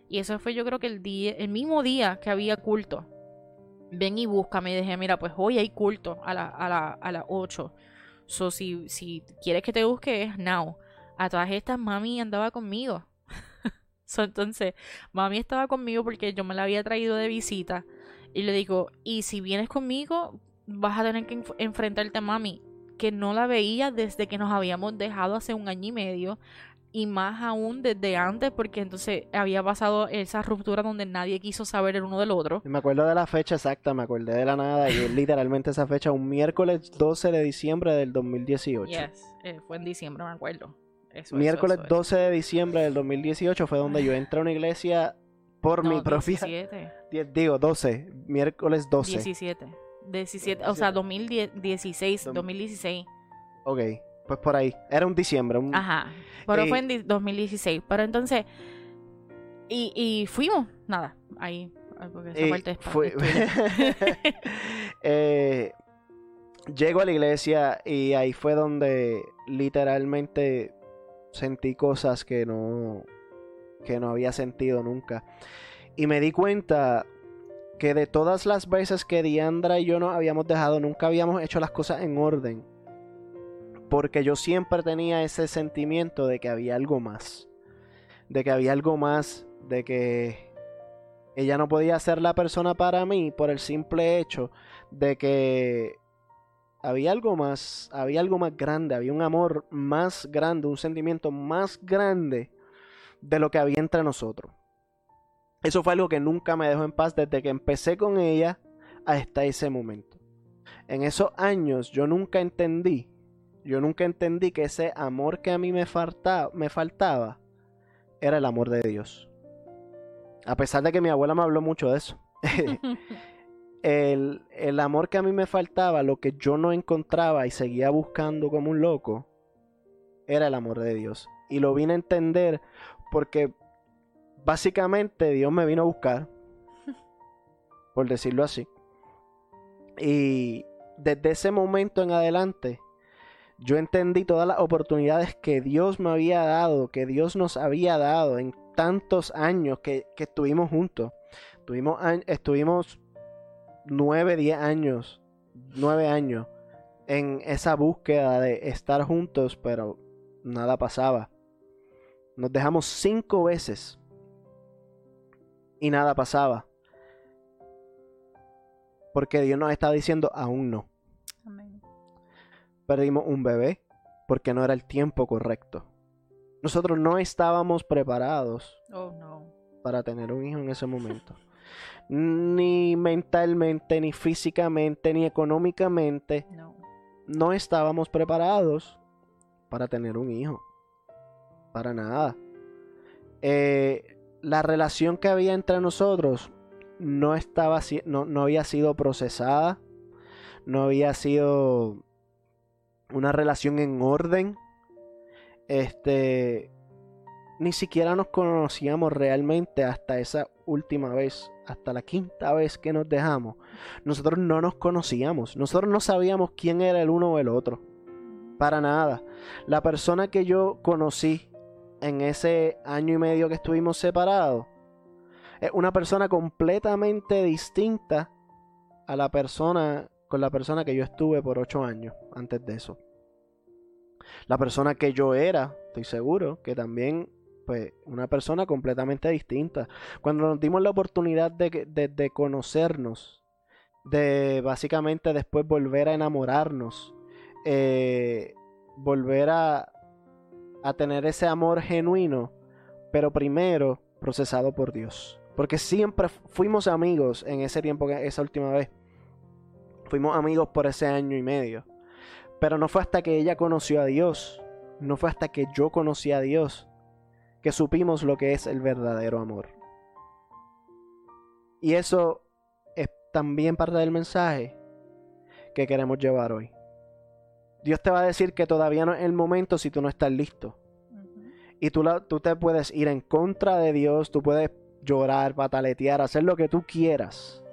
Y eso fue yo creo que el día, el mismo día que había culto. Ven y búscame. Y dije, mira, pues hoy hay culto a las a la, a 8. So, si, si quieres que te busque, es now a todas estas mami andaba conmigo. entonces, mami estaba conmigo porque yo me la había traído de visita. Y le digo, y si vienes conmigo, vas a tener que enfrentarte a mami, que no la veía desde que nos habíamos dejado hace un año y medio. Y más aún desde antes, porque entonces había pasado esa ruptura donde nadie quiso saber el uno del otro. Me acuerdo de la fecha exacta, me acordé de la nada, y literalmente esa fecha, un miércoles 12 de diciembre del 2018. Yes, eh, fue en diciembre, me acuerdo. Miércoles 12 de diciembre del 2018 fue donde yo entré a una iglesia por mi propia. 17. Digo, 12. Miércoles 12. 17. 17, o sea, 2016, 2016. Ok, pues por ahí. Era un diciembre. Ajá. Pero fue en 2016. Pero entonces. Y, y fuimos. Nada. Ahí. Porque esa parte es fue... eh, llego a la iglesia y ahí fue donde literalmente sentí cosas que no, que no había sentido nunca. Y me di cuenta que de todas las veces que Diandra y yo nos habíamos dejado, nunca habíamos hecho las cosas en orden. Porque yo siempre tenía ese sentimiento de que había algo más. De que había algo más. De que ella no podía ser la persona para mí por el simple hecho de que había algo más, había algo más grande, había un amor más grande, un sentimiento más grande de lo que había entre nosotros. Eso fue algo que nunca me dejó en paz desde que empecé con ella hasta ese momento. En esos años yo nunca entendí, yo nunca entendí que ese amor que a mí me faltaba, me faltaba era el amor de Dios. A pesar de que mi abuela me habló mucho de eso. el, amor que a mí me faltaba, lo que yo no encontraba y seguía buscando como un loco, era el amor de Dios. Y lo vine a entender porque básicamente Dios me vino a buscar, por decirlo así. Y desde ese momento en adelante, yo entendí todas las oportunidades que Dios me había dado, que Dios nos había dado en tantos años que, que estuvimos juntos. Estuvimos, estuvimos 9, 10 años, 9 años en esa búsqueda de estar juntos, pero nada pasaba. Nos dejamos cinco veces y nada pasaba. Porque Dios nos está diciendo aún no. perdimos un bebé porque no era el tiempo correcto. Nosotros no estábamos preparados Oh, no. para tener un hijo en ese momento. Ni mentalmente, ni físicamente, ni económicamente. No. No estábamos preparados para tener un hijo. Para nada. Eh, la relación que había entre nosotros no estaba no, no había sido procesada. No había sido una relación en orden. Este ni siquiera nos conocíamos realmente hasta esa última vez, hasta la quinta vez que nos dejamos. Nosotros no nos conocíamos, nosotros no sabíamos quién era el uno o el otro. Para nada. La persona que yo conocí en ese año y medio que estuvimos separados es una persona completamente distinta a la persona con la persona que yo estuve por ocho años antes de eso. La persona que yo era, estoy seguro, que también, pues, una persona completamente distinta. Cuando nos dimos la oportunidad de, de- de conocernos, de básicamente después volver a enamorarnos, eh, volver a, a tener ese amor genuino, pero primero procesado por Dios. Porque siempre fu- fuimos amigos en ese tiempo, esa última vez. Fuimos amigos por ese año y medio. Pero no fue hasta que ella conoció a Dios, no fue hasta que yo conocí a Dios, que supimos lo que es el verdadero amor. Y eso es también parte del mensaje que queremos llevar hoy. Dios te va a decir que todavía no es el momento si tú no estás listo. Y tú, la- tú te puedes ir en contra de Dios, tú puedes llorar, pataletear, hacer lo que tú quieras.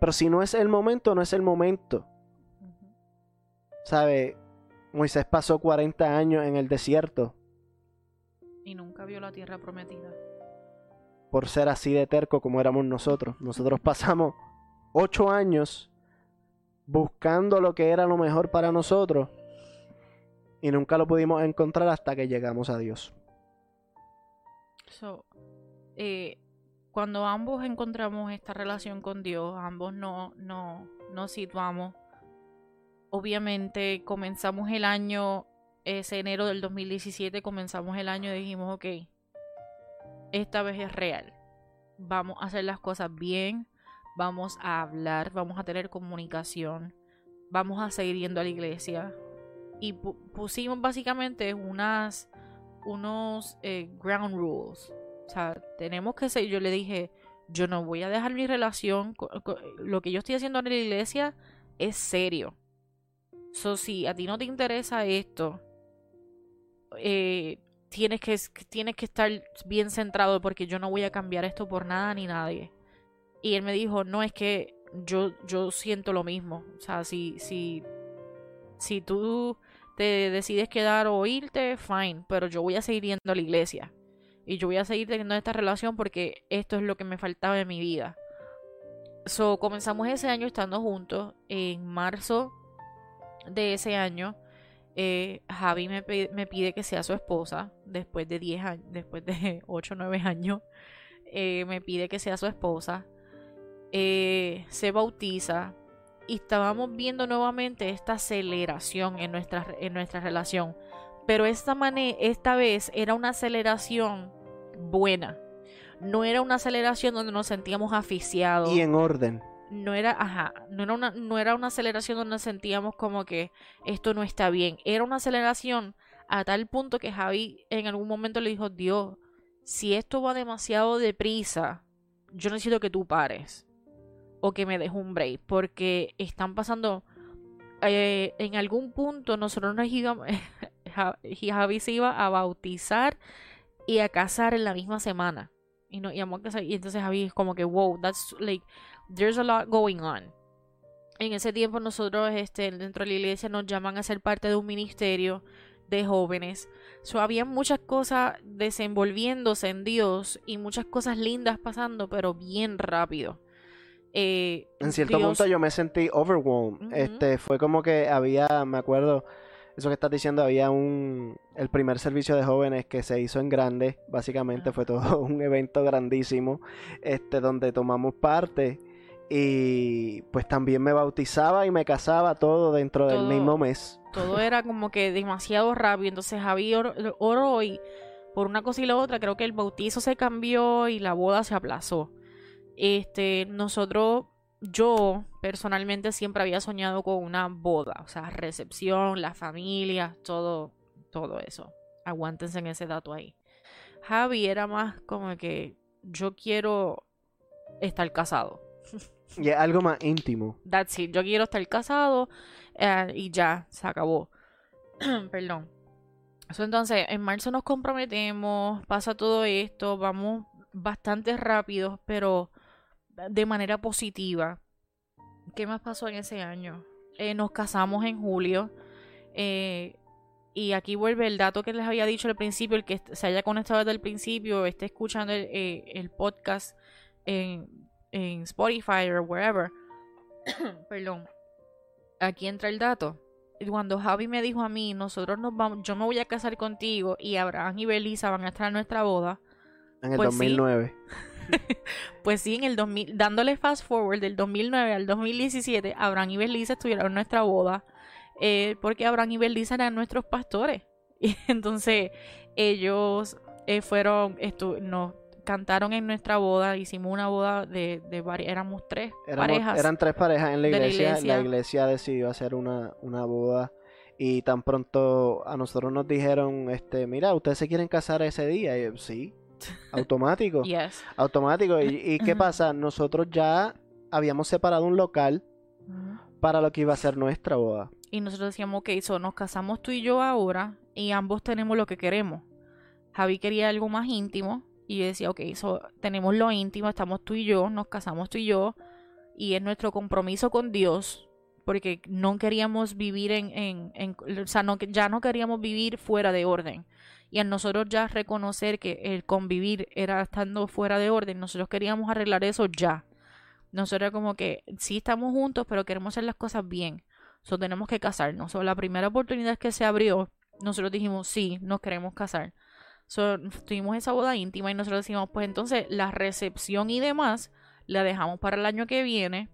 Pero si no es el momento, no es el momento. ¿Sabe? Moisés pasó 40 años en el desierto Y nunca vio la tierra prometida. por ser así de terco como éramos nosotros. Nosotros pasamos 8 años buscando lo que era lo mejor para nosotros y nunca lo pudimos encontrar hasta que llegamos a Dios. So, eh, cuando ambos encontramos esta relación con Dios, ambos no, no, nos situamos. Obviamente comenzamos el año, ese enero del 2017, comenzamos el año y dijimos, ok, esta vez es real. Vamos a hacer las cosas bien, vamos a hablar, vamos a tener comunicación, vamos a seguir yendo a la iglesia. Y pu- pusimos básicamente unas, unos eh, ground rules. O sea, tenemos que ser, yo le dije, yo no voy a dejar mi relación, lo que yo estoy haciendo en la iglesia es serio. So, si a ti no te interesa esto, eh, tienes, que, tienes que estar bien centrado porque yo no voy a cambiar esto por nada ni nadie. Y él me dijo, no, es que yo, yo siento lo mismo. O sea, si, si, si tú te decides quedar o irte, fine, pero yo voy a seguir yendo a la iglesia. Y yo voy a seguir teniendo esta relación porque esto es lo que me faltaba en mi vida. So, comenzamos ese año estando juntos. En marzo de ese año, eh, Javi me, me pide que sea su esposa. Después de 10 años, después de 8 o 9 años, eh, me pide que sea su esposa. Eh, se bautiza. Y estábamos viendo nuevamente esta aceleración en nuestra, en nuestra relación. Pero esta, mane- esta vez era una aceleración buena. No era una aceleración donde nos sentíamos asfixiados. Y en orden. No era, ajá, no era, una, no era una aceleración donde nos sentíamos como que esto no está bien. Era una aceleración a tal punto que Javi en algún momento le dijo, Dios, si esto va demasiado deprisa, yo necesito que tú pares. O que me dejes un break. Porque están pasando... eh, en algún punto nosotros nos íbamos... Ja- Javi se iba a bautizar y a casar en la misma semana. Y nos íbamos a casar. Y entonces Javi es como que, wow, that's like, there's a lot going on. En ese tiempo nosotros este, dentro de la iglesia nos llaman a ser parte de un ministerio de jóvenes. So, había muchas cosas desenvolviéndose en Dios y muchas cosas lindas pasando, pero bien rápido. Eh, En cierto Dios- punto yo me sentí overwhelmed. Este, fue como que había, me acuerdo, eso que estás diciendo, había un, el primer servicio de jóvenes que se hizo en grande, básicamente fue todo un evento grandísimo, este, donde tomamos parte Y pues también me bautizaba y me casaba todo dentro del mismo mes. Todo era como que demasiado rápido. Entonces Javi or- oró y por una cosa y la otra, creo que el bautizo se cambió y la boda se aplazó. Este, nosotros, yo personalmente siempre había soñado con una boda, o sea, recepción, la familia, todo, todo eso. Aguántense en ese dato ahí. Javi era más como que yo quiero estar casado. Y algo más íntimo. That's it. Yo quiero estar casado eh, y ya, se acabó. Perdón. So, entonces, en marzo nos comprometemos, pasa todo esto, vamos bastante rápido, pero de manera positiva. ¿Qué más pasó en ese año? Eh, nos casamos en julio. eh, y aquí vuelve el dato que les había dicho al principio, el que se haya conectado desde el principio, esté escuchando el, eh, el podcast en, en Spotify o wherever. Perdón. Aquí entra el dato. Cuando Javi me dijo a mí, nosotros nos vamos, yo me voy a casar contigo y Abraham y Belisa van a estar en nuestra boda. En el Pues sí. 2009. Pues sí, en el 2000, dándole fast forward del 2009 al 2017, Abraham y Belisa estuvieron en nuestra boda. eh, porque Abraham y Belisa eran nuestros pastores. Y entonces ellos eh, fueron, nos cantaron en nuestra boda, hicimos una boda de, de varias, éramos tres Éramos- parejas. eran tres parejas en la de la iglesia. La iglesia. iglesia decidió hacer una, una boda. Y tan pronto a nosotros nos dijeron, este, mira, ¿ustedes se quieren casar ese día? Y yo, sí, automático. Yes. Automático. ¿Y, y qué pasa? Nosotros ya habíamos separado un local para lo que iba a ser nuestra boda. Y nosotros decíamos, ok, so nos casamos tú y yo ahora y ambos tenemos lo que queremos. Javi quería algo más íntimo y yo decía, ok, so tenemos lo íntimo, estamos tú y yo, nos casamos tú y yo y es nuestro compromiso con Dios porque no queríamos vivir en, en, en- o sea, no, ya no queríamos vivir fuera de orden. Y a nosotros ya reconocer que el convivir era estando fuera de orden, nosotros queríamos arreglar eso ya. Nosotros como que sí estamos juntos, pero queremos hacer las cosas bien. So, tenemos que casarnos. So, la primera oportunidad que se abrió, nosotros dijimos, sí, nos queremos casar. So, tuvimos esa boda íntima y nosotros decimos, pues entonces la recepción y demás la dejamos para el año que viene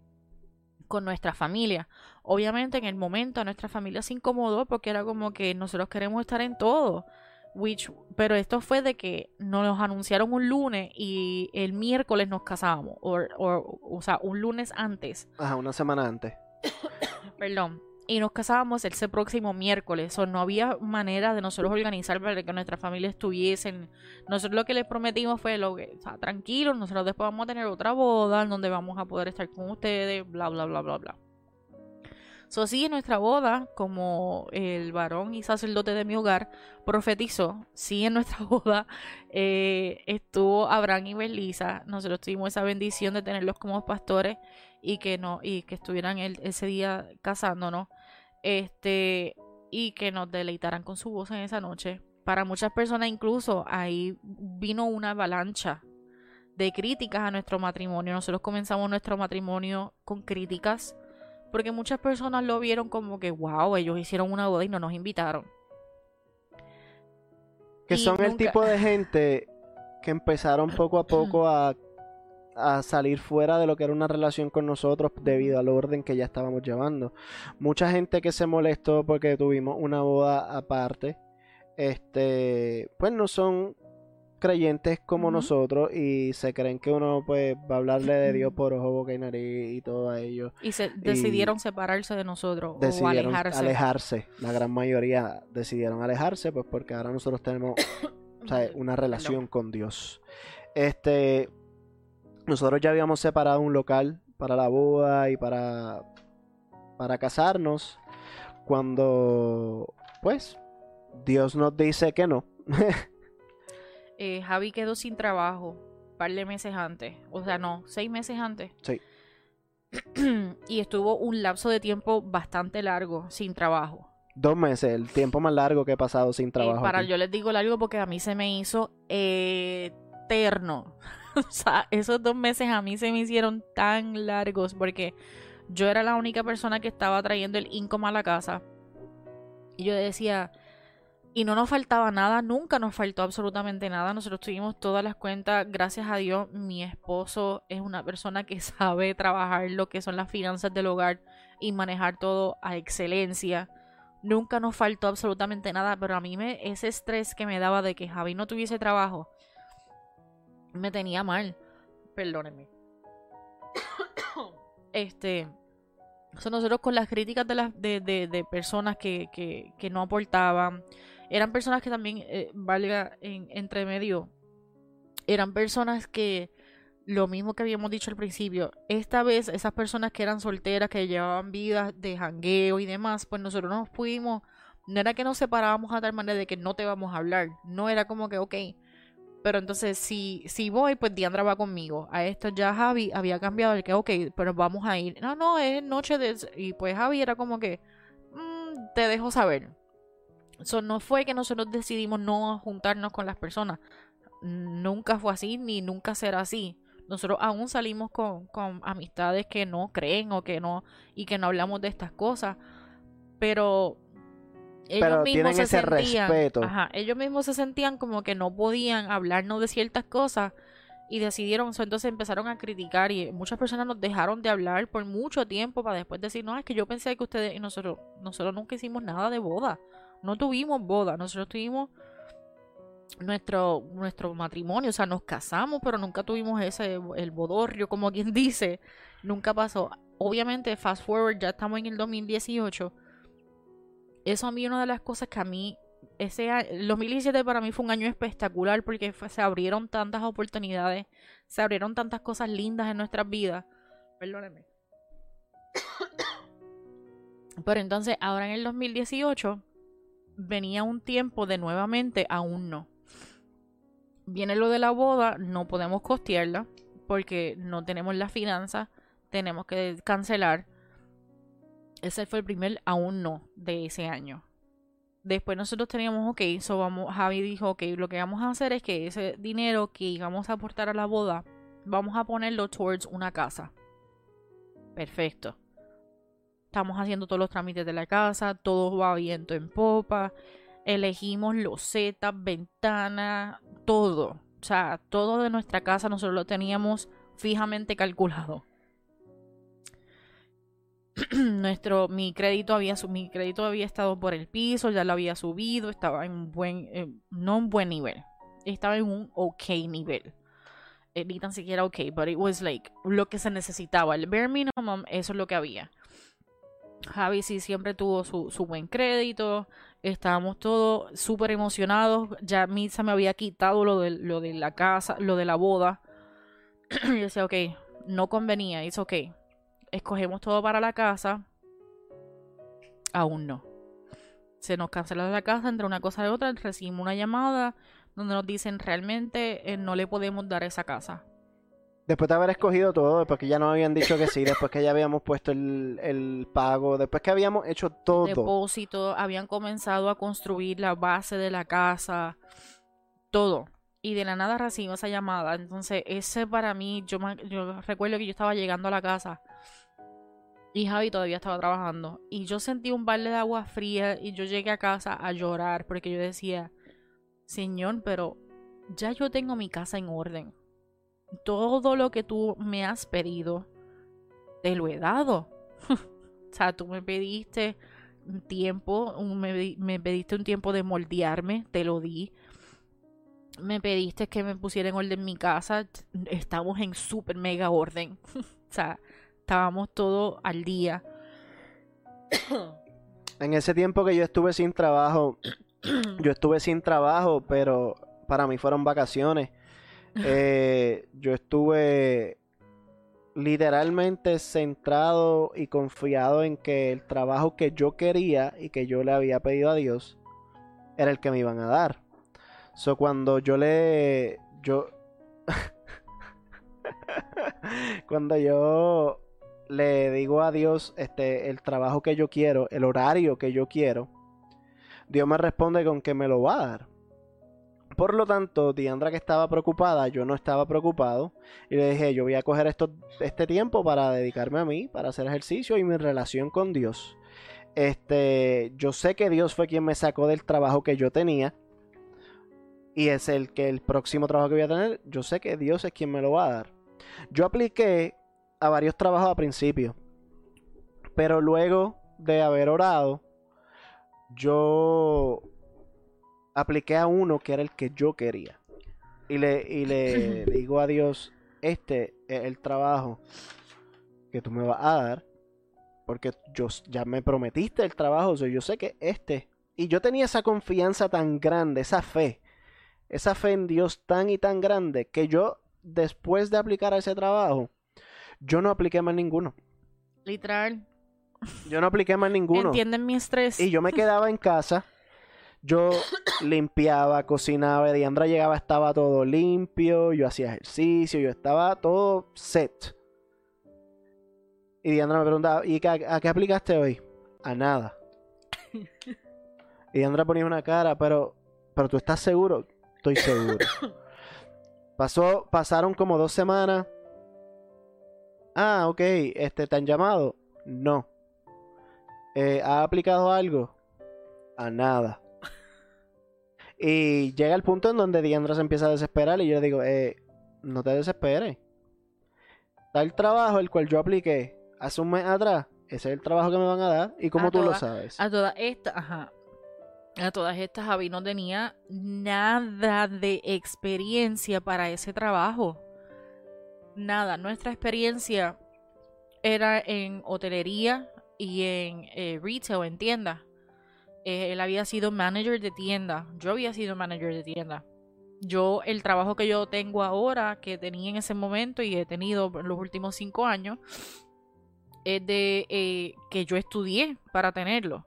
con nuestra familia. Obviamente en el momento a nuestra familia se incomodó porque era como que nosotros queremos estar en todo. Which, pero esto fue de que nos anunciaron un lunes y el miércoles nos casábamos. O, o, o sea, un lunes antes. Ajá, una semana antes. Perdón. Y nos casábamos ese próximo miércoles. O no había manera de nosotros organizar para que nuestra familia estuviesen. Nosotros lo que les prometimos fue lo que, o sea, tranquilos, nosotros después vamos a tener otra boda en donde vamos a poder estar con ustedes, bla, bla, bla, bla, bla. So, sí, en nuestra boda, como el varón y sacerdote de mi hogar profetizó, sí, en nuestra boda eh, estuvo Abraham y Belisa. Nosotros tuvimos esa bendición de tenerlos como pastores y que no y que estuvieran el- ese día casándonos este y que nos deleitaran con su voz en esa noche. Para muchas personas incluso ahí vino una avalancha de críticas a nuestro matrimonio. Nosotros comenzamos nuestro matrimonio con críticas porque muchas personas lo vieron como que wow ellos hicieron una boda y no nos invitaron Que Y son el tipo de gente que empezaron poco a poco a, a salir fuera de lo que era una relación con nosotros debido al orden que ya estábamos llevando. Mucha gente que se molestó porque tuvimos una boda aparte, este, pues no son creyentes como nosotros y se creen que uno pues va a hablarle de Dios por ojo, boca y nariz y todo a ellos. y se decidieron separarse de nosotros o decidieron alejarse alejarse. La gran mayoría decidieron alejarse, pues porque ahora nosotros tenemos o sea, una relación con Dios. Este, nosotros ya habíamos separado un local para la boda y para para casarnos cuando pues Dios nos dice que no. eh, Javi quedó sin trabajo un par de meses antes. O sea, no, seis meses antes. Sí. y estuvo un lapso de tiempo bastante largo sin trabajo. Dos meses, el tiempo más largo que he pasado sin Eh, trabajo. para aquí. yo les digo largo porque a mí se me hizo eterno. o sea, esos dos meses a mí se me hicieron tan largos porque yo era la única persona que estaba trayendo el income a la casa. Y yo decía, Y no nos faltaba nada, nunca nos faltó absolutamente nada. Nosotros tuvimos todas las cuentas. Gracias a Dios, mi esposo es una persona que sabe trabajar lo que son las finanzas del hogar y manejar todo a excelencia. Nunca nos faltó absolutamente nada, pero a mí me, ese estrés que me daba de que Javi no tuviese trabajo me tenía mal. Perdónenme. este. nosotros con las críticas de, las, de, de, personas que, que, que, no aportaban, eran personas que también, eh, valga en, entre medio, eran personas que, lo mismo que habíamos dicho al principio, esta vez esas personas que eran solteras, que llevaban vidas de jangueo y demás, pues nosotros nos pudimos, no era que nos separábamos a tal manera de que no te vamos a hablar, no era como que, ok, pero entonces, si, si voy, pues Diandra va conmigo. A esto ya Javi había cambiado el que, ok, pero vamos a ir. No, no, es noche de... Y pues Javi era como que, mm, te dejo saber. Eso no fue que nosotros decidimos no juntarnos con las personas. Nunca fue así, ni nunca será así. Nosotros aún salimos con, con amistades que no creen o que no, y que no hablamos de estas cosas. Pero ellos mismos se sentían, ellos mismos se sentían como que no podían hablarnos de ciertas cosas y decidieron, entonces empezaron a criticar y muchas personas nos dejaron de hablar por mucho tiempo para después decir, no, es que yo pensé que ustedes y nosotros, nosotros nunca hicimos nada de boda, no tuvimos boda, nosotros tuvimos nuestro, nuestro matrimonio, o sea, nos casamos, pero nunca tuvimos ese, el bodorrio, como quien dice, nunca pasó. Obviamente, fast forward, ya estamos en el 2018 eso a mí una de las cosas que a mí ese año, el 2017 para mí fue un año espectacular porque se abrieron tantas oportunidades, se abrieron tantas cosas lindas en nuestras vidas. Perdóneme. Pero entonces, ahora en el 2018 venía un tiempo de nuevamente aún no. Viene lo de la boda, no podemos costearla porque no tenemos las finanzas, tenemos que cancelar. Ese fue el primer aún no de ese año. Después nosotros teníamos, ok, so vamos, Javi dijo, ok, lo que vamos a hacer es que ese dinero que íbamos a aportar a la boda, vamos a ponerlo towards una casa. Perfecto. Estamos haciendo todos los trámites de la casa, todo va viento en popa. Elegimos losetas, ventanas, todo. O sea, todo de nuestra casa nosotros lo teníamos fijamente calculado. nuestro mi crédito había mi crédito había estado por el piso, ya lo había subido, estaba en buen eh, no un buen nivel, estaba en un ok nivel. Eh, ni tan siquiera ok, but it was like lo que se necesitaba, el bare minimum, eso es lo que había. Javi sí siempre tuvo su, su buen crédito, estábamos todos súper emocionados, ya a mí se me había quitado lo de, lo de la casa, lo de la boda. Yo decía, ok, no convenía, es ok escogemos todo para la casa, aún no. Se nos cancela la casa entre una cosa y otra, recibimos una llamada donde nos dicen realmente eh, no le podemos dar esa casa. Después de haber escogido todo, después que ya nos habían dicho que sí, después que ya habíamos puesto el, el pago, después que habíamos hecho todo. Depósito, habían comenzado a construir la base de la casa, todo. Y de la nada recibimos esa llamada. Entonces, ese para mí, yo, yo recuerdo que yo estaba llegando a la casa y Javi todavía estaba trabajando. Y yo sentí un balde de agua fría y yo llegué a casa a llorar porque yo decía, Señor, pero ya yo tengo mi casa en orden. Todo lo que tú me has pedido, te lo he dado. o sea, tú me pediste un tiempo, me, pediste un tiempo de moldearme, te lo di. Me pediste que me pusiera en orden mi casa. Estamos en súper mega orden. o sea, estábamos todos al día. En ese tiempo que yo estuve sin trabajo, yo estuve sin trabajo, pero para mí fueron vacaciones. Eh, yo estuve literalmente centrado y confiado en que el trabajo que yo quería y que yo le había pedido a Dios era el que me iban a dar. So cuando yo le yo cuando yo le digo a Dios este, el trabajo que yo quiero, el horario que yo quiero, Dios me responde con que me lo va a dar. Por lo tanto, Diandra que estaba preocupada, yo no estaba preocupado. Y le dije, yo voy a coger esto, este tiempo para dedicarme a mí, para hacer ejercicio y mi relación con Dios. Este, yo sé que Dios fue quien me sacó del trabajo que yo tenía. Y es el que el próximo trabajo que voy a tener, yo sé que Dios es quien me lo va a dar. Yo apliqué a varios trabajos a principio. Pero luego de haber orado, yo apliqué a uno que era el que yo quería. Y le, y le digo a Dios, este es el trabajo que tú me vas a dar. Porque yo ya me prometiste el trabajo. yo sé que este. Y yo tenía esa confianza tan grande, esa fe. Esa fe en Dios tan y tan grande que yo, después de aplicar a ese trabajo, yo no apliqué más ninguno. Literal. Yo no apliqué más ninguno. Entienden mi estrés. Y yo me quedaba en casa. Yo limpiaba, cocinaba, Diandra llegaba, estaba todo limpio, yo hacía ejercicio, yo estaba todo set. Y Diandra me preguntaba, ¿y a, qué aplicaste hoy? A nada. y Diandra ponía una cara, pero, pero tú estás seguro? Estoy seguro. Pasó, pasaron como dos semanas. Ah, ok, este, ¿te han llamado? No. Eh, ¿Ha aplicado algo? A nada. Y llega el punto en donde Diandra se empieza a desesperar y yo le digo, eh, no te desesperes. Está el trabajo el cual yo apliqué hace un mes atrás. Ese es el trabajo que me van a dar. ¿Y cómo tú lo sabes? A todas estas, ajá. A todas estas, Javi no tenía nada de experiencia para ese trabajo. Nada. Nuestra experiencia era en hotelería y en eh, retail, en tiendas. Eh, él había sido manager de tienda. Yo había sido manager de tienda. Yo, el trabajo que yo tengo ahora, que tenía en ese momento y he tenido en los últimos cinco años, es de eh, que yo estudié para tenerlo.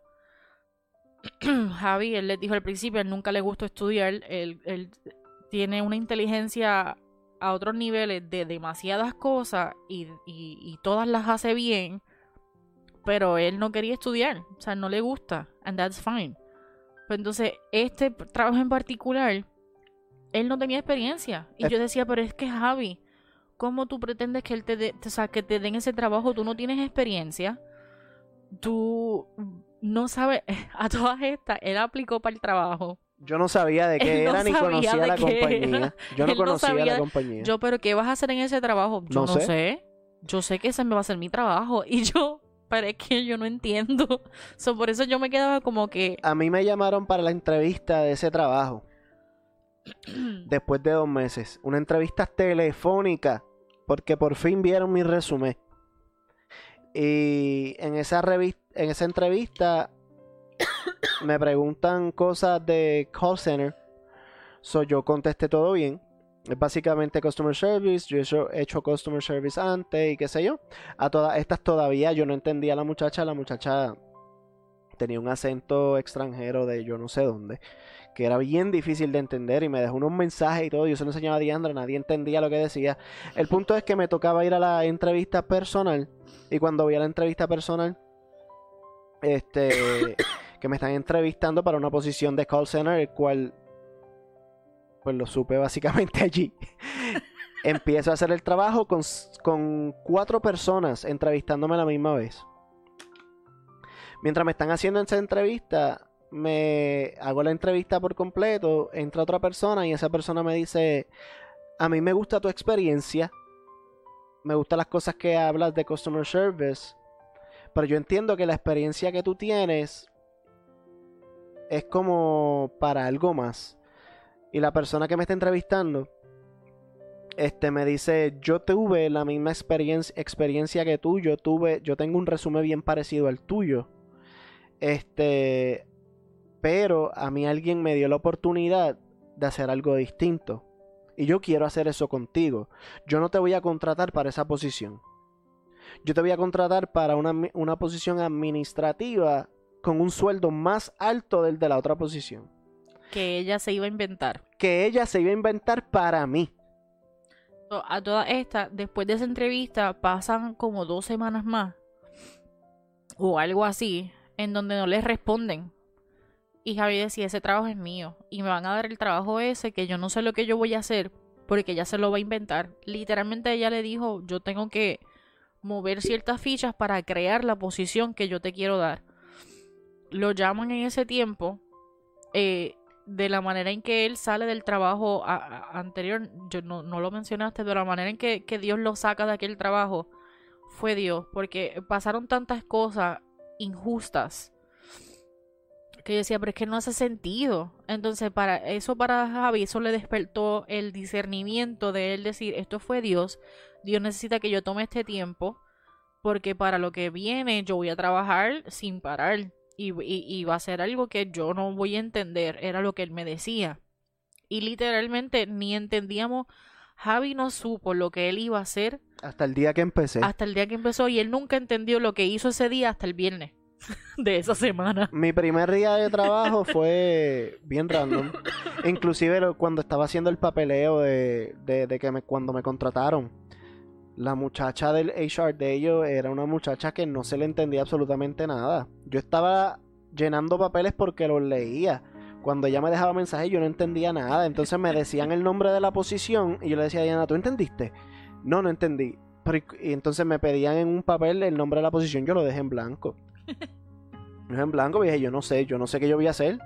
Javi, él les dijo al principio, él nunca le gustó estudiar. Él, tiene una inteligencia a otros niveles de demasiadas cosas y, y todas las hace bien pero él no quería estudiar, o sea, no le gusta, and that's fine. Pues entonces, este trabajo en particular, él no tenía experiencia. Y yo decía, pero es que Javi, ¿cómo tú pretendes que él te, o sea, que te den ese trabajo? Tú no tienes experiencia, tú no sabes, a todas estas, él aplicó para el trabajo. Yo no sabía de qué era ni conocía la compañía. Yo no conocía la compañía. Yo, pero ¿qué vas a hacer en ese trabajo? Yo no, sé. Yo sé que ese me va a ser mi trabajo. Y yo, pero es que yo no entiendo. por eso yo me quedaba como que... A mí me llamaron para la entrevista de ese trabajo. después de dos meses. Una entrevista telefónica. Porque por fin vieron mi resumen. Y en esa, en esa entrevista me preguntan cosas de call center. So yo contesté todo bien. Es básicamente customer service. Yo he hecho, customer service antes y qué sé yo. A todas estas todavía yo no entendía a la muchacha. La muchacha tenía un acento extranjero de yo no sé dónde. Que era bien difícil de entender y me dejó unos mensajes y todo. Yo se lo enseñaba a Diandra, nadie entendía lo que decía. El punto es que me tocaba ir a la entrevista personal. Y cuando voy a la entrevista personal, este, que me están entrevistando para una posición de call center, el cual pues lo supe básicamente allí. Empiezo a hacer el trabajo con, con cuatro personas entrevistándome a la misma vez. Mientras me están haciendo esa entrevista, me hago la entrevista por completo, entra otra persona y esa persona me dice, a mí me gusta tu experiencia, me gustan las cosas que hablas de customer service, pero yo entiendo que la experiencia que tú tienes es como para algo más. Y la persona que me está entrevistando este me dice, "Yo tuve la misma experiencia, experiencia que tú, yo tuve, yo tengo un resumen bien parecido al tuyo." Este, pero a mí alguien me dio la oportunidad de hacer algo distinto. Y yo quiero hacer eso contigo. Yo no te voy a contratar para esa posición. Yo te voy a contratar para una, una posición administrativa con un sueldo más alto del de la otra posición que ella se iba a inventar. Que ella se iba a inventar para mí. A toda esta, después de esa entrevista, pasan como dos semanas más. O algo así, en donde no les responden. Y Javi decía, ese trabajo es mío. Y me van a dar el trabajo ese, que yo no sé lo que yo voy a hacer, porque ella se lo va a inventar. Literalmente ella le dijo, yo tengo que mover ciertas fichas para crear la posición que yo te quiero dar. lo llaman en ese tiempo, eh, de la manera en que él sale del trabajo anterior, yo no, no, lo mencionaste, de la manera en que, que Dios lo saca de aquel trabajo, fue Dios, porque pasaron tantas cosas injustas que yo decía, pero es que no hace sentido. Entonces, para eso para Javi, eso le despertó el discernimiento de él decir, esto fue Dios, Dios necesita que yo tome este tiempo, porque para lo que viene yo voy a trabajar sin parar. Y, y, va a ser algo que yo no voy a entender, era lo que él me decía. Y literalmente ni entendíamos, Javi no supo lo que él iba a hacer. Hasta el día que empecé. Hasta el día que empezó y él nunca entendió lo que hizo ese día hasta el viernes. de esa semana. Mi primer día de trabajo fue bien random. Inclusive cuando estaba haciendo el papeleo de, de, que me, cuando me contrataron, la muchacha del HR de ellos era una muchacha que no se le entendía absolutamente nada. Yo estaba llenando papeles porque los leía. Cuando ella me dejaba mensajes yo no entendía nada. Entonces me decían el nombre de la posición y yo le decía a Diana, ¿tú entendiste? No, no entendí. y entonces me pedían en un papel el nombre de la posición, yo lo dejé en blanco. No en blanco, dije, yo no sé, yo no sé qué yo voy a hacer.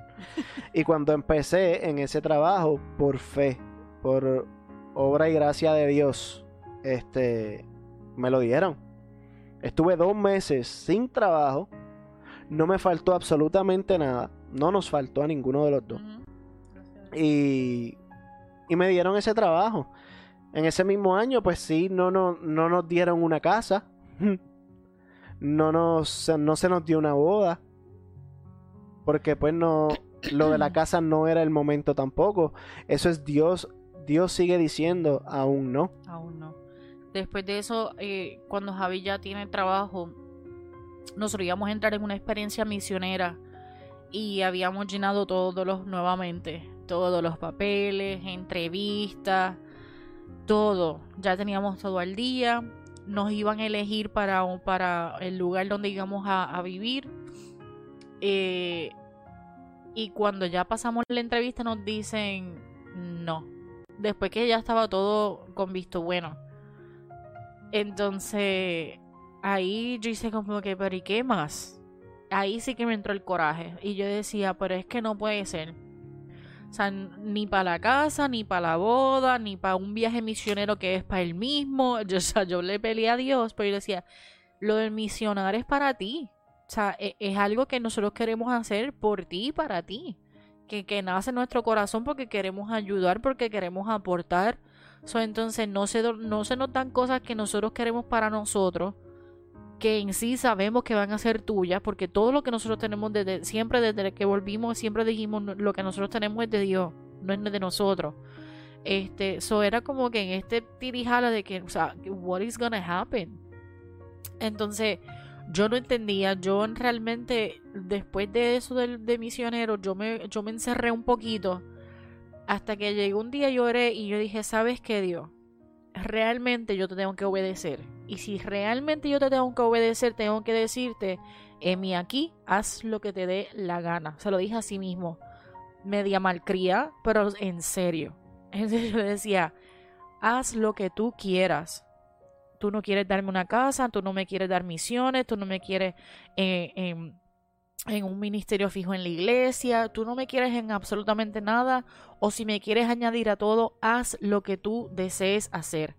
y cuando empecé en ese trabajo, por fe, por obra y gracia de Dios, este, me lo dieron. Estuve dos meses sin trabajo, no me faltó absolutamente nada, no nos faltó a ninguno de los dos. Y, y me dieron ese trabajo. En ese mismo año, pues sí, no, no, no nos dieron una casa. no, nos, no se nos dio una boda. Porque pues no, lo de la casa no era el momento tampoco. Eso es Dios. Dios sigue diciendo, aún no. Aún no. Después de eso, eh, cuando Javi ya tiene trabajo, nosotros íbamos a entrar en una experiencia misionera y habíamos llenado todos los nuevamente, todos los papeles, entrevistas, todo. Ya teníamos todo al día nos iban a elegir para, para el lugar donde íbamos a, vivir. Eh, y cuando ya pasamos la entrevista nos dicen no. Después que ya estaba todo con visto bueno. Entonces, ahí yo hice como que, pero ¿y qué más? Ahí sí que me entró el coraje. Y yo decía, pero es que no puede ser o sea, ni para la casa, ni para la boda, ni para un viaje misionero que es para él mismo. Yo, o sea, yo le peleé a Dios, pero yo decía, lo del misionar es para ti. O sea, es, es algo que nosotros queremos hacer por ti y para ti. Que, que, nace en nuestro corazón porque queremos ayudar, porque queremos aportar. So, entonces no se, no se notan cosas que nosotros queremos para nosotros que en sí sabemos que van a ser tuyas, porque todo lo que nosotros tenemos desde siempre, desde que volvimos, siempre dijimos lo que nosotros tenemos es de Dios, no es de nosotros. Este, eso era como que en este tirijala de que, o sea, what is gonna happen? Entonces, yo no entendía, yo realmente, después de eso de, de misionero, yo me, yo me encerré un poquito, hasta que llegó un día lloré y yo dije, ¿sabes qué, Dios? realmente yo te tengo que obedecer. Y si realmente yo te tengo que obedecer, tengo que decirte, Emi, aquí haz lo que te dé la gana. Se lo dije a sí mismo. Media malcría, pero en serio. En serio, yo decía, haz lo que tú quieras. Tú no quieres darme una casa, tú no me quieres dar misiones, tú no me quieres eh, en un ministerio fijo en la iglesia, tú no me quieres en absolutamente nada, o si me quieres añadir a todo, haz lo que tú desees hacer.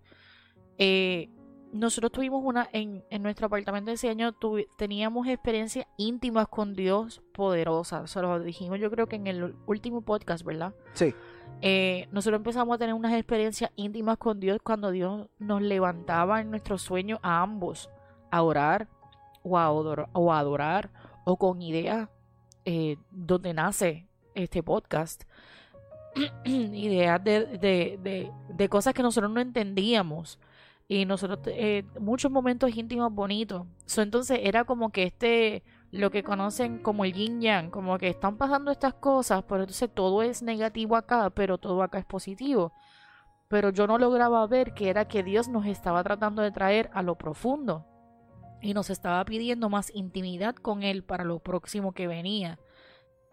Eh, nosotros tuvimos una, en, en, nuestro apartamento ese año, teníamos experiencias íntimas con Dios poderosas. Se lo dijimos yo creo que en el último podcast, ¿verdad? Sí. Eh, nosotros empezamos a tener unas experiencias íntimas con Dios cuando Dios nos levantaba en nuestro sueño a ambos a orar o a, o a adorar o con ideas eh, donde nace este podcast. ideas de, de, cosas que nosotros no entendíamos. Y nosotros, eh, muchos momentos íntimos bonitos. entonces era como que este, lo que conocen como el yin yang, como que están pasando estas cosas, pero entonces todo es negativo acá, pero todo acá es positivo. Pero yo no lograba ver que era que Dios nos estaba tratando de traer a lo profundo y nos estaba pidiendo más intimidad con Él para lo próximo que venía.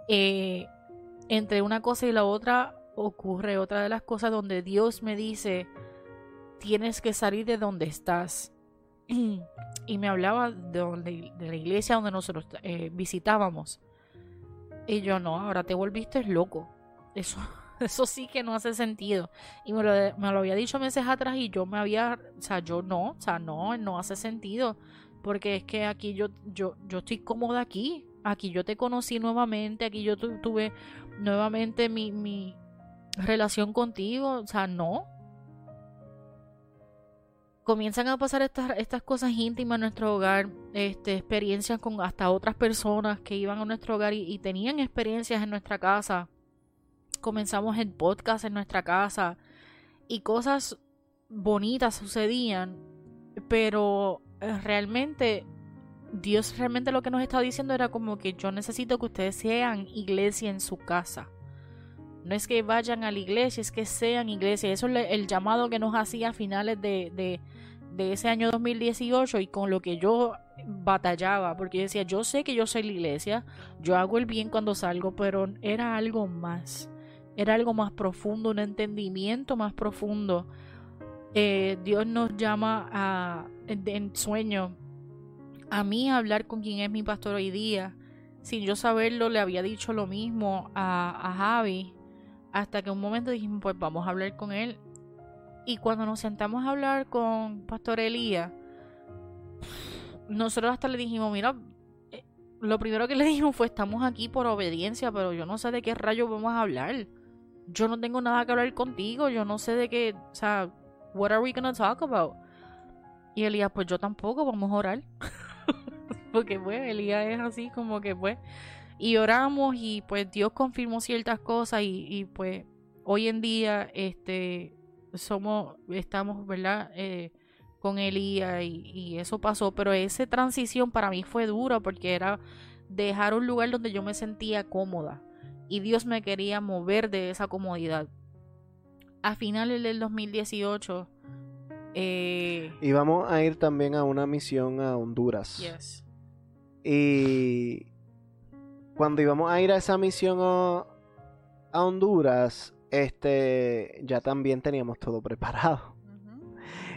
Eh, entre una cosa y la otra ocurre otra de las cosas donde Dios me dice, tienes que salir de donde estás. y me hablaba de, donde, de la iglesia donde nosotros eh, visitábamos. Y yo, no, ahora te volviste loco. Eso, eso sí que no hace sentido. Y me lo, me lo había dicho meses atrás y yo me había, o sea, yo no, o sea, no, no hace sentido. Porque es que aquí yo, yo, yo estoy cómoda aquí. Aquí yo te conocí nuevamente, aquí yo tuve nuevamente mi, mi relación contigo. O sea, no, comienzan a pasar estas, estas cosas íntimas en nuestro hogar, este, experiencias con hasta otras personas que iban a nuestro hogar y, tenían experiencias en nuestra casa. Comenzamos el podcast en nuestra casa y cosas bonitas sucedían, pero realmente Dios realmente lo que nos estaba diciendo era como que yo necesito que ustedes sean iglesia en su casa. No es que vayan a la iglesia, es que sean iglesia. Eso es el llamado que nos hacía a finales de, de ese año 2018 y con lo que yo batallaba, porque yo decía, yo sé que yo soy la iglesia, yo hago el bien cuando salgo, pero era algo más, era algo más profundo, un entendimiento más profundo. Eh, Dios nos llama a, en, sueño a mí hablar con quien es mi pastor hoy día. Sin yo saberlo, le había dicho lo mismo a, a Javi, hasta que un momento dijimos, pues vamos a hablar con él y cuando nos sentamos a hablar con Pastor Elías, nosotros hasta le dijimos, mira, eh, lo primero que le dijimos fue, estamos aquí por obediencia, pero yo no sé de qué rayos vamos a hablar. Yo no tengo nada que hablar contigo, yo no sé de qué, o sea, what are we gonna talk about? Y Elías, pues yo tampoco, vamos a orar. Porque pues Elías es así como que pues. Y oramos y pues Dios confirmó ciertas cosas y, y pues hoy en día este somos, estamos, ¿verdad? Eh, con Elías y, y, eso pasó, pero esa transición para mí fue dura porque era dejar un lugar donde yo me sentía cómoda y Dios me quería mover de esa comodidad. A finales del 2018 eh, íbamos a ir también a una misión a Honduras. Yes. Y cuando íbamos a ir a esa misión a, a Honduras, este, ya también teníamos todo preparado.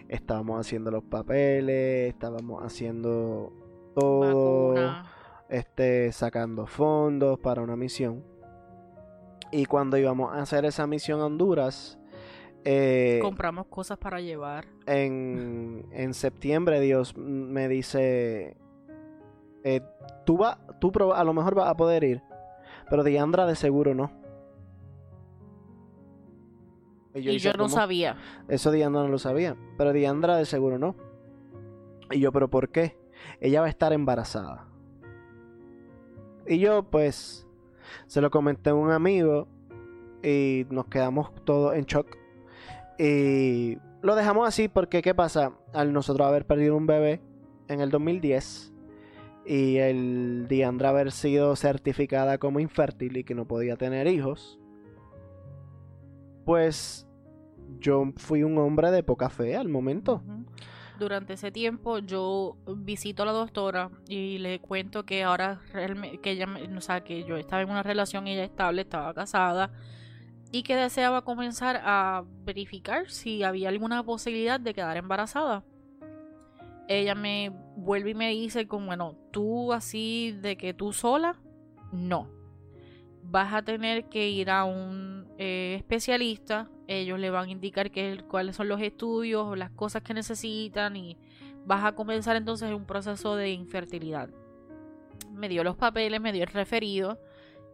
Estábamos haciendo los papeles, estábamos haciendo todo, este, sacando fondos para una misión. Y cuando íbamos a hacer esa misión a Honduras, eh, compramos cosas para llevar. En, en septiembre Dios me dice, eh, tú, va, tú a lo mejor vas a poder ir, pero Diandra de seguro no. Y yo, no sabía. Eso Diandra no lo sabía. Pero Diandra de seguro no. Y yo, ¿pero por qué? Ella va a estar embarazada. Y yo, pues, se lo comenté a un amigo. Y nos quedamos todos en shock. Y lo dejamos así porque, ¿qué pasa? Al nosotros haber perdido un bebé en el 2010 y el Diandra haber sido certificada como infértil y que no podía tener hijos, pues yo fui un hombre de poca fe al momento. Durante ese tiempo yo visito a la doctora y le cuento que ahora que ella, o sea, que yo estaba en una relación ella estable, estaba casada y que deseaba comenzar a verificar si había alguna posibilidad de quedar embarazada. Ella me vuelve y me dice como, bueno, tú así de que tú sola, no vas a tener que ir a un eh, especialista, ellos le van a indicar cuáles son los estudios las cosas que necesitan y vas a comenzar entonces un proceso de infertilidad. Me dio los papeles, me dio el referido.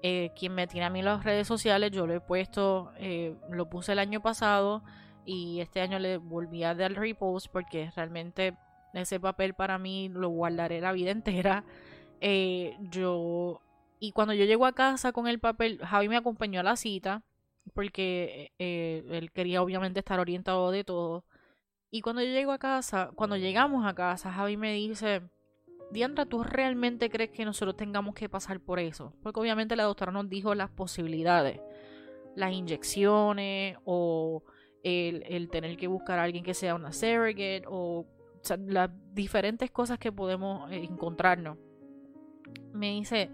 Eh, quien me tiene a mí las redes sociales, yo lo he puesto, eh, lo puse el año pasado y este año le volví a dar repost porque realmente ese papel para mí lo guardaré la vida entera. yo y cuando yo llego a casa con el papel, Javi me acompañó a la cita, porque eh, él quería obviamente estar orientado de todo. Y cuando yo llego a casa, cuando llegamos a casa, Javi me dice, Diandra, ¿tú realmente crees que nosotros tengamos que pasar por eso? Porque obviamente la doctora nos dijo las posibilidades, las inyecciones o el, tener que buscar a alguien que sea una surrogate o, las diferentes cosas que podemos eh, encontrarnos. Me dice,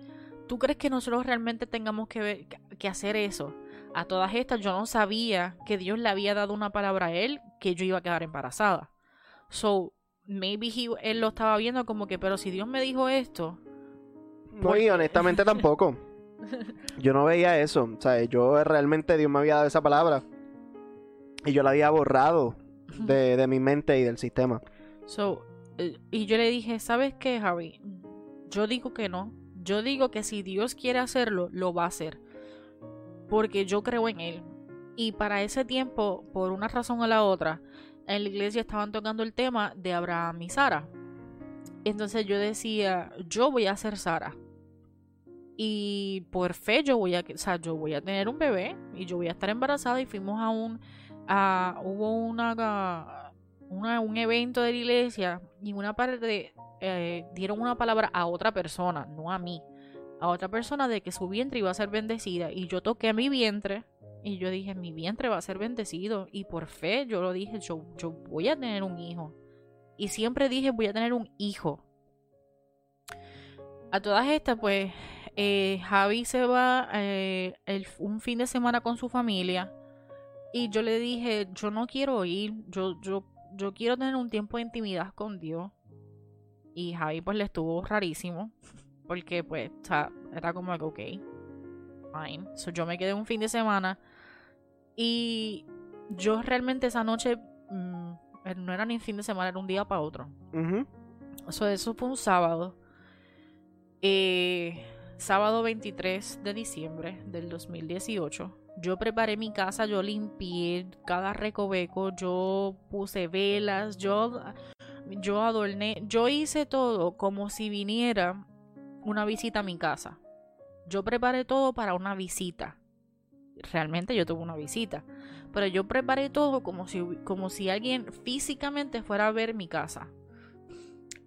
¿Tú crees que nosotros realmente tengamos que, que hacer eso? A todas estas yo no sabía que Dios le había dado una palabra a él que yo iba a quedar embarazada. So, maybe él lo estaba viendo como que, pero si Dios me dijo esto... No, y honestamente tampoco. yo no veía eso. O sea, yo realmente Dios me había dado esa palabra. Y yo la había borrado de, de mi mente y del sistema. So, eh, y yo le dije, ¿sabes qué, Harry? Yo digo que no. Yo digo que si Dios quiere hacerlo, lo va a hacer. Porque yo creo en Él. Y para ese tiempo, por una razón o la otra, en la iglesia estaban tocando el tema de Abraham y Sara. Entonces yo decía, yo voy a ser Sara. Y por fe yo voy a, o sea, yo voy a tener un bebé y yo voy a estar embarazada y fuimos a un, a, hubo una, una un evento de la iglesia y una parte eh, dieron una palabra a otra persona, no a mí, a otra persona de que su vientre iba a ser bendecida y yo toqué mi vientre y yo dije, mi vientre va a ser bendecido y por fe yo lo dije, yo, yo voy a tener un hijo. Y siempre dije, voy a tener un hijo. A todas estas, pues, eh, Javi se va eh, un fin de semana con su familia. Y yo le dije, yo no quiero ir, yo, yo, yo quiero tener un tiempo de intimidad con Dios. Y Javi pues le estuvo rarísimo. Porque pues era como que, ok, fine. So, yo me quedé un fin de semana. Y yo realmente esa noche mm, no era ni fin de semana, era un día para otro. eso fue un sábado. Eh, sábado 23 de diciembre del 2018. Yo preparé mi casa, yo limpié cada recoveco, yo puse velas, yo, yo adorné, yo hice todo como si viniera una visita a mi casa. Yo preparé todo para una visita. Realmente yo tuve una visita, pero yo preparé todo como si, como si alguien físicamente fuera a ver mi casa.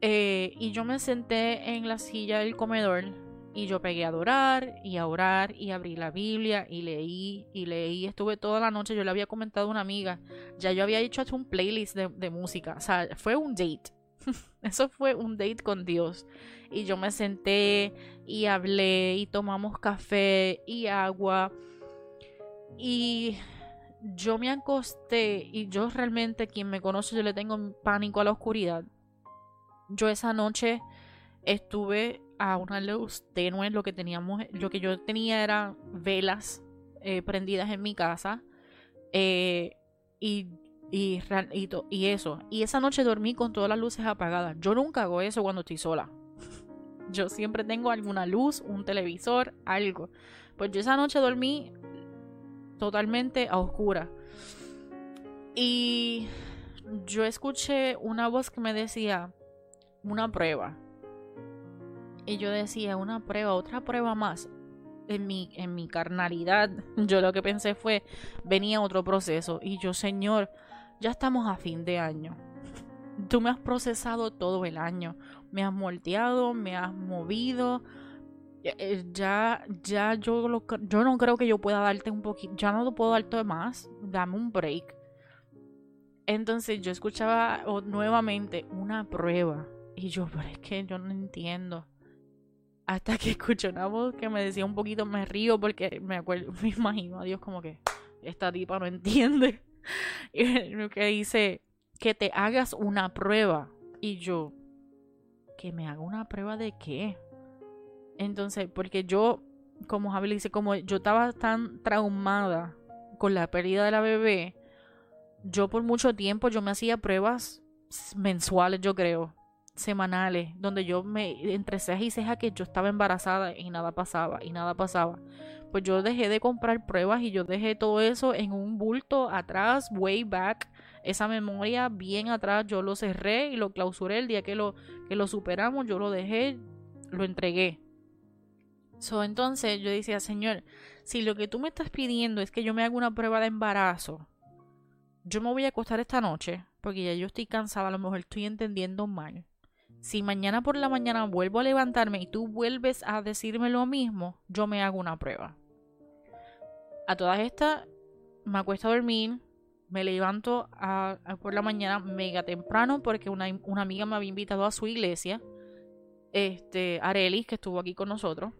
Eh, y yo me senté en la silla del comedor y yo pegué a adorar y a orar y abrí la Biblia y leí y leí. Estuve toda la noche, yo le había comentado a una amiga, ya yo había hecho un playlist de, música. O sea, fue un date. Eso fue un date con Dios. Y yo me senté y hablé y tomamos café y agua. Y yo me acosté y yo realmente, quien me conoce, yo le tengo pánico a la oscuridad. Yo esa noche estuve a una luz tenue. Lo que teníamos, lo que yo tenía era velas eh, prendidas en mi casa. Eh, y, y, y, eso. Y esa noche dormí con todas las luces apagadas. Yo nunca hago eso cuando estoy sola. Yo siempre tengo alguna luz, un televisor, algo. Pues yo esa noche dormí totalmente a oscura. Y yo escuché una voz que me decía, una prueba. Y yo decía, una prueba, otra prueba más. En mi, en mi carnalidad, yo lo que pensé fue, venía otro proceso. Y yo, Señor, ya estamos a fin de año. Tú me has procesado todo el año. Me has moldeado, me has movido. Eh, ya, ya yo, lo, yo no creo que yo pueda darte un poquito. Ya no puedo darte más. Dame un break. Entonces yo escuchaba nuevamente una prueba. Y yo, pero es que yo no entiendo hasta que escuché una voz que me decía un poquito, me río porque me acuerdo, me imagino a Dios como que esta tipa no entiende. Y que dice que te hagas una prueba. Y yo, que me haga una prueba de qué. Entonces, porque yo, como Javi dice, como yo estaba tan traumada con la pérdida de la bebé, yo por mucho tiempo yo me hacía pruebas mensuales, yo creo semanales donde yo me entre ceja y ceja que yo estaba embarazada y nada pasaba y nada pasaba. Pues yo dejé de comprar pruebas y yo dejé todo eso en un bulto atrás, way back. Esa memoria bien atrás, yo lo cerré y lo clausuré el día que lo, que lo superamos, yo lo dejé, lo entregué. So, entonces yo decía, Señor, si lo que tú me estás pidiendo es que yo me haga una prueba de embarazo, yo me voy a acostar esta noche, porque ya yo estoy cansada, a lo mejor estoy entendiendo mal si mañana por la mañana vuelvo a levantarme y tú vuelves a decirme lo mismo, yo me hago una prueba. A todas estas, me acuesto a dormir, me levanto por la mañana mega temprano porque una, amiga me había invitado a su iglesia, este, Arelis, que estuvo aquí con nosotros,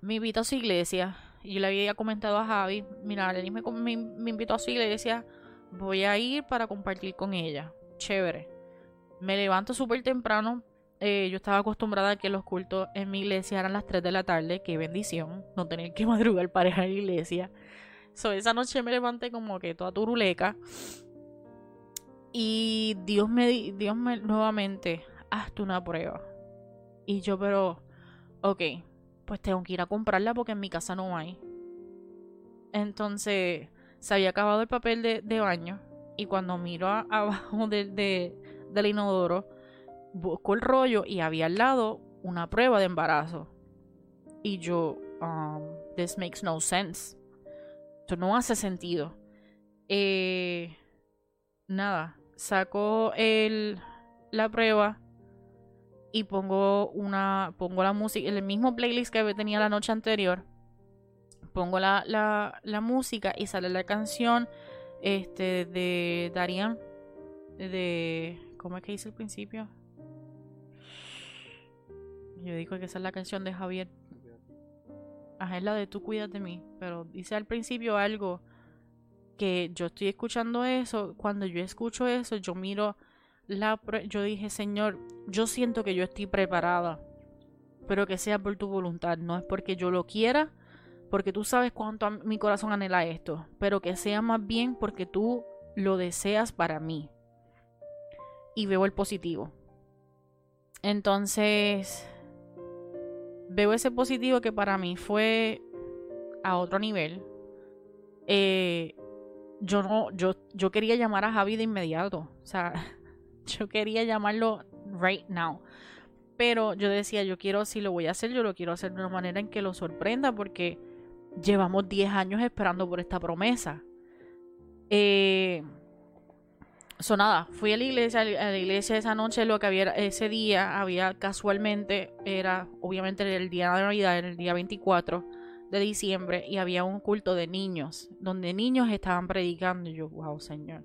me invitó a su iglesia yo le había comentado a Javi, mira, Arelis me, me invitó a su iglesia, voy a ir para compartir con ella. Chévere me levanto súper temprano, eh, yo estaba acostumbrada a que los cultos en mi iglesia eran las 3 de la tarde. Qué bendición, no tener que madrugar para ir a la iglesia. So, esa noche me levanté como que toda turuleca. Y Dios me, Dios me nuevamente, hazte una prueba. Y yo, pero, ok, pues tengo que ir a comprarla porque en mi casa no hay. Entonces, se había acabado el papel de, baño. Y cuando miro abajo del inodoro, busco el rollo y había al lado una prueba de embarazo. Y yo, um, this makes no sense. Esto no hace sentido. Eh, nada, saco el, la prueba y pongo una pongo la música, el mismo playlist que tenía la noche anterior. Pongo la, la, música y sale la canción este de Darian de ¿cómo es que dice el principio? Yo digo que esa es la canción de Javier. Ajá, es la de Tú cuidas de mí. Pero dice al principio algo que yo estoy escuchando eso. Cuando yo escucho eso, yo miro la. Yo dije, Señor, yo siento que yo estoy preparada. Pero que sea por tu voluntad. No es porque yo lo quiera. Porque tú sabes cuánto mi corazón anhela esto. Pero que sea más bien porque tú lo deseas para mí. Y veo el positivo. Entonces veo ese positivo que para mí fue a otro nivel. Eh, yo no, yo, yo quería llamar a Javi de inmediato. O sea, yo quería llamarlo right now. Pero yo decía, yo quiero, si lo voy a hacer, yo lo quiero hacer de una manera en que lo sorprenda, porque llevamos 10 años esperando por esta promesa. Eh, So nada, fui a la iglesia, a la iglesia esa noche, lo que había ese día, había casualmente, era obviamente el día de Navidad, el día 24 de diciembre, y había un culto de niños, donde niños estaban predicando. Yo, wow, Señor.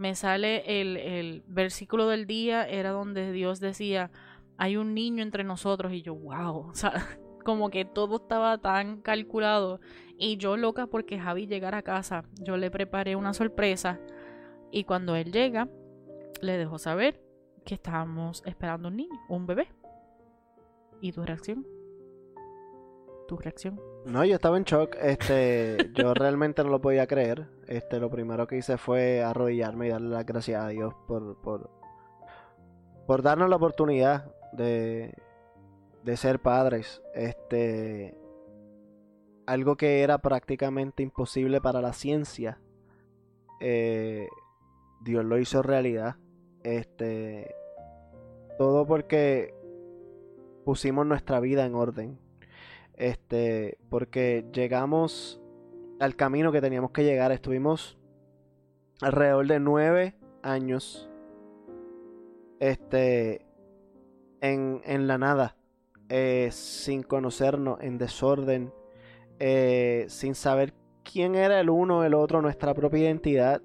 Me sale el, el versículo del día, era donde Dios decía, hay un niño entre nosotros, y yo, wow, o sea, como que todo estaba tan calculado. Y yo loca porque Javi llegara a casa, yo le preparé una sorpresa y cuando él llega, le dejó saber que estábamos esperando un niño, un bebé. ¿Y tu reacción? ¿Tu reacción? No, yo estaba en shock. Este, yo realmente no lo podía creer. Este, lo primero que hice fue arrodillarme y darle las gracias a Dios por, por, por darnos la oportunidad de, de ser padres. Este, algo que era prácticamente imposible para la ciencia. Eh, Dios lo hizo realidad. Este. Todo porque pusimos nuestra vida en orden. Este. Porque llegamos al camino que teníamos que llegar. Estuvimos alrededor de nueve años. Este. En, en la nada. Eh, sin conocernos, en desorden. Eh, sin saber quién era el uno o el otro, nuestra propia identidad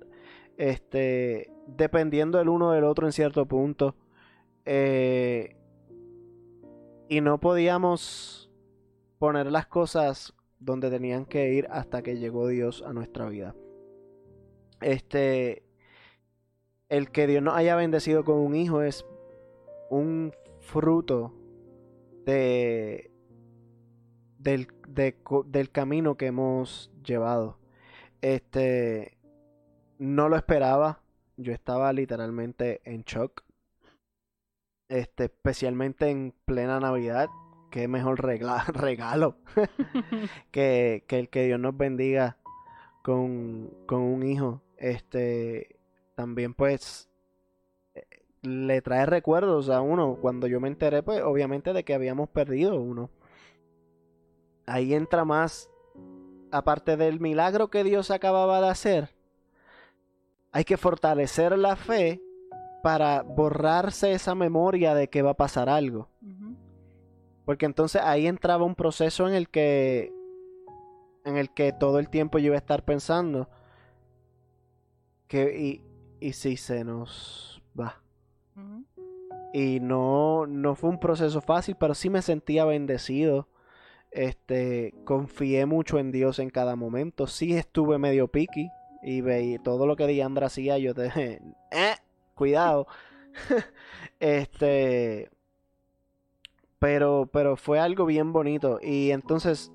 este, dependiendo el uno del otro en cierto punto. Eh, y no podíamos poner las cosas donde tenían que ir hasta que llegó Dios a nuestra vida. Este, el que Dios nos haya bendecido con un hijo es un fruto de, del, del camino que hemos llevado. Este, no lo esperaba. Yo estaba literalmente en shock. Este, especialmente en plena Navidad. Qué mejor regalo que, que, el que Dios nos bendiga con, con un hijo. Este, también pues eh, le trae recuerdos a uno. Cuando yo me enteré, pues obviamente de que habíamos perdido uno. Ahí entra más, aparte del milagro que Dios acababa de hacer, hay que fortalecer la fe para borrarse esa memoria de que va a pasar algo. Porque entonces ahí entraba un proceso en el que en el que todo el tiempo yo iba a estar pensando que y, y si se nos va. Y no, no fue un proceso fácil, pero sí me sentía bendecido. Este, confié mucho en Dios en cada momento. Sí estuve medio piqui, y veí todo lo que Diandra hacía, yo te... ¡Eh! Cuidado. este... Pero, pero fue algo bien bonito. Y entonces,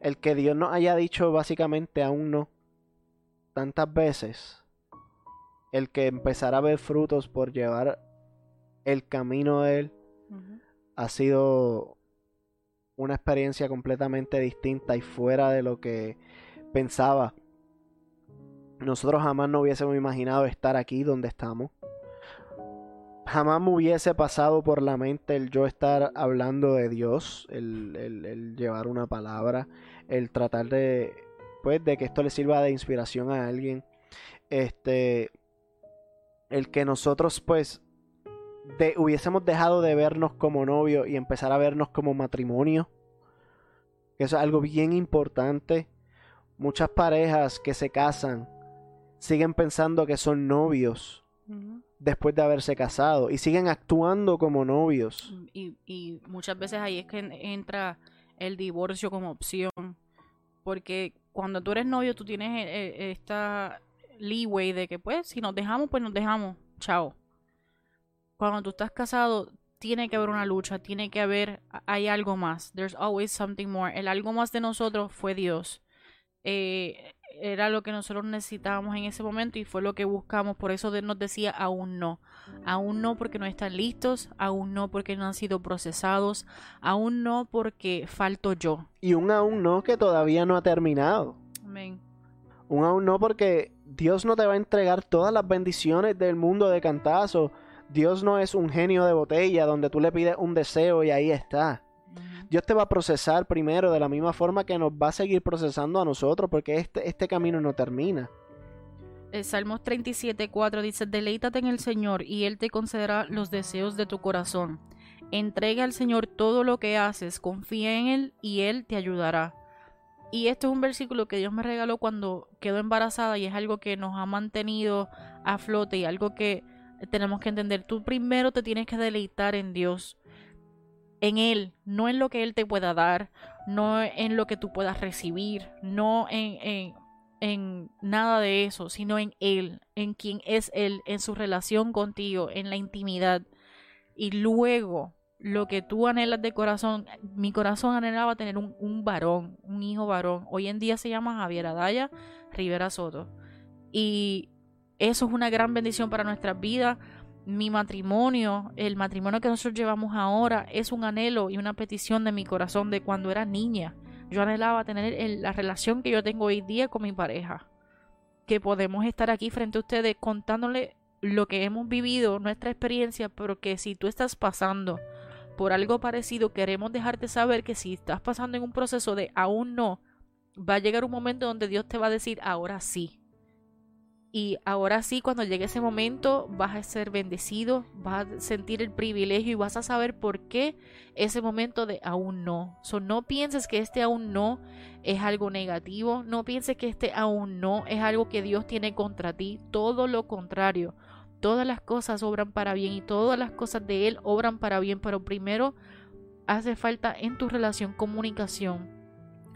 el que Dios nos haya dicho básicamente aún no tantas veces, el que empezara a ver frutos por llevar el camino de Él, ha sido una experiencia completamente distinta y fuera de lo que pensaba. Nosotros jamás no hubiésemos imaginado estar aquí donde estamos. Jamás me hubiese pasado por la mente el yo estar hablando de Dios, el, llevar una palabra, el tratar de, pues, de que esto le sirva de inspiración a alguien. Este, el que nosotros, pues, de, hubiésemos dejado de vernos como novio y empezar a vernos como matrimonio. Eso es algo bien importante. Muchas parejas que se casan siguen pensando que son novios después de haberse casado y siguen actuando como novios. Y, y muchas veces ahí es que entra el divorcio como opción. Porque cuando tú eres novio, tú tienes eh, eh, esta leeway de que, pues, si nos dejamos, pues nos dejamos. Chao cuando tú estás casado, tiene que haber una lucha, tiene que haber, hay algo más. There's always something more. El algo más de nosotros fue Dios. Eh, era lo que nosotros necesitábamos en ese momento y fue lo que buscamos. Por eso nos decía aún no. Aún no porque no están listos, aún no porque no han sido procesados, aún no porque falto yo. Y un aún no que todavía no ha terminado. Amén. Un aún no porque Dios no te va a entregar todas las bendiciones del mundo de cantazo Dios no es un genio de botella donde tú le pides un deseo y ahí está. Dios te va a procesar primero de la misma forma que nos va a seguir procesando a nosotros porque este, este camino no termina. El Salmos 37.4 dice, deleítate en el Señor y Él te concederá los deseos de tu corazón. Entrega al Señor todo lo que haces, confía en Él y Él te ayudará. Y este es un versículo que Dios me regaló cuando quedó embarazada y es algo que nos ha mantenido a flote y algo que tenemos que entender, tú primero te tienes que deleitar en Dios, en Él, no en lo que Él te pueda dar, no en lo que tú puedas recibir, no en, en, nada de eso, sino en Él, en quien es Él, en su relación contigo, en la intimidad. Y luego, lo que tú anhelas de corazón, mi corazón anhelaba tener un, un varón, un hijo varón. Hoy en día se llama Javier Adaya Rivera Soto. Y eso es una gran bendición para nuestras vidas. Mi matrimonio, el matrimonio que nosotros llevamos ahora, es un anhelo y una petición de mi corazón de cuando era niña. Yo anhelaba tener la relación que yo tengo hoy día con mi pareja. Que podemos estar aquí frente a ustedes contándole lo que hemos vivido, nuestra experiencia, pero que si tú estás pasando por algo parecido, queremos dejarte saber que si estás pasando en un proceso de aún no, va a llegar un momento donde Dios te va a decir ahora sí. Y ahora sí, cuando llegue ese momento, vas a ser bendecido, vas a sentir el privilegio y vas a saber por qué ese momento de aún no. So, no pienses que este aún no es algo negativo, no pienses que este aún no es algo que Dios tiene contra ti, todo lo contrario. Todas las cosas obran para bien y todas las cosas de Él obran para bien, pero primero hace falta en tu relación comunicación,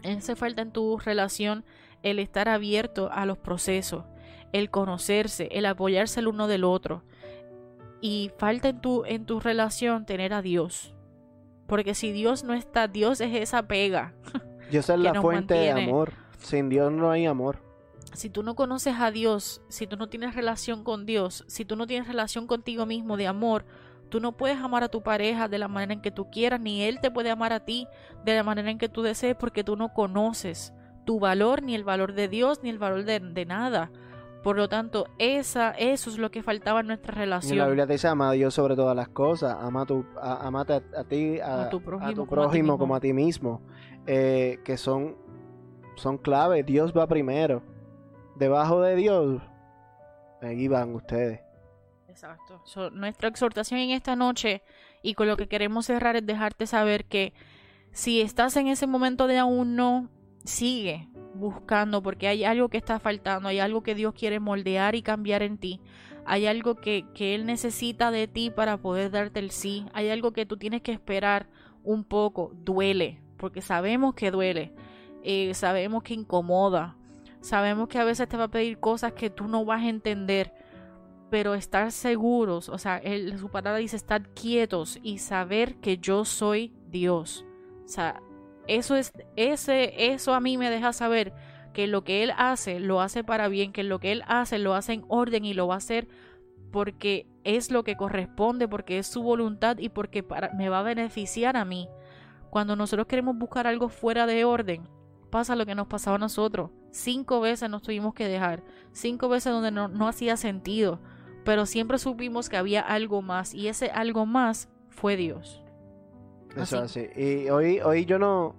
hace falta en tu relación el estar abierto a los procesos el conocerse, el apoyarse el uno del otro. Y falta en tu, en tu relación tener a Dios. Porque si Dios no está, Dios es esa pega. Dios es la fuente de amor. Sin Dios no hay amor. Si tú no conoces a Dios, si tú no tienes relación con Dios, si tú no tienes relación contigo mismo de amor, tú no puedes amar a tu pareja de la manera en que tú quieras, ni él te puede amar a ti de la manera en que tú desees, porque tú no conoces tu valor, ni el valor de Dios, ni el valor de, de nada. Por lo tanto, esa, eso es lo que faltaba en nuestra relación. la Biblia te dice, ama a Dios sobre todas las cosas, ama a, tu, amate a, ti, a, tu prójimo, como, a ti mismo, eh, que son, son clave. Dios va primero. Debajo de Dios, ahí van ustedes. Exacto. nuestra exhortación en esta noche y con lo que queremos cerrar es dejarte saber que si estás en ese momento de aún no, sigue, buscando porque hay algo que está faltando, hay algo que Dios quiere moldear y cambiar en ti. Hay algo que, Él necesita de ti para poder darte el sí. Hay algo que tú tienes que esperar un poco. Duele, porque sabemos que duele. Eh, sabemos que incomoda. Sabemos que a veces te va a pedir cosas que tú no vas a entender. pero estar seguros, o sea, su palabra dice estar quietos y saber que yo soy Dios. O sea, eso es, ese, eso a mí me deja saber que lo que él hace lo hace para bien, que lo que él hace lo hace en orden y lo va a hacer porque es lo que corresponde, porque es su voluntad y porque para, me va a beneficiar a mí. Cuando nosotros queremos buscar algo fuera de orden, pasa lo que nos pasaba a nosotros. Cinco veces nos tuvimos que dejar, cinco veces donde no, no hacía sentido, pero siempre supimos que había algo más y ese algo más fue Dios. Eso así. Y hoy, hoy yo no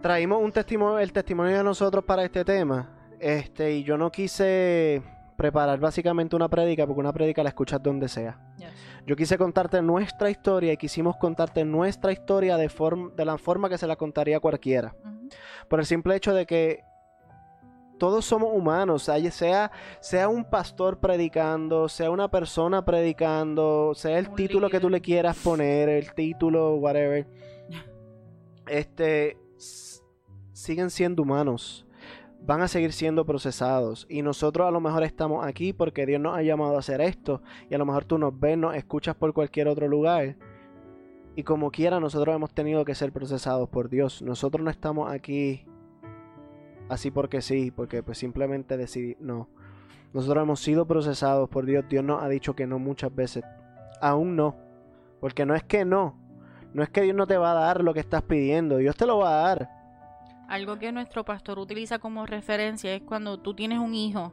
traímos un testimonio, el testimonio de nosotros para este tema. Este, y yo no quise preparar básicamente una prédica, porque una prédica la escuchas donde sea. Yo quise contarte nuestra historia y quisimos contarte nuestra historia de, de la forma que se la contaría cualquiera. Por el simple hecho de que todos somos humanos, sea, sea un pastor predicando, sea una persona predicando, sea el título que tú le quieras poner, el título, whatever. Este, siguen siendo humanos van a seguir siendo procesados. Y nosotros a lo mejor estamos aquí porque Dios nos ha llamado a hacer esto. Y a lo mejor tú nos ves, nos escuchas por cualquier otro lugar. Y como quiera, nosotros hemos tenido que ser procesados por Dios. Nosotros no estamos aquí así porque sí, porque pues simplemente decidí, no. Nosotros hemos sido procesados por Dios. Dios nos ha dicho que no muchas veces. Aún no. Porque no es que no. No es que Dios no te va a dar lo que estás pidiendo. Dios te lo va a dar. Algo que nuestro pastor utiliza como referencia es cuando tú tienes un hijo,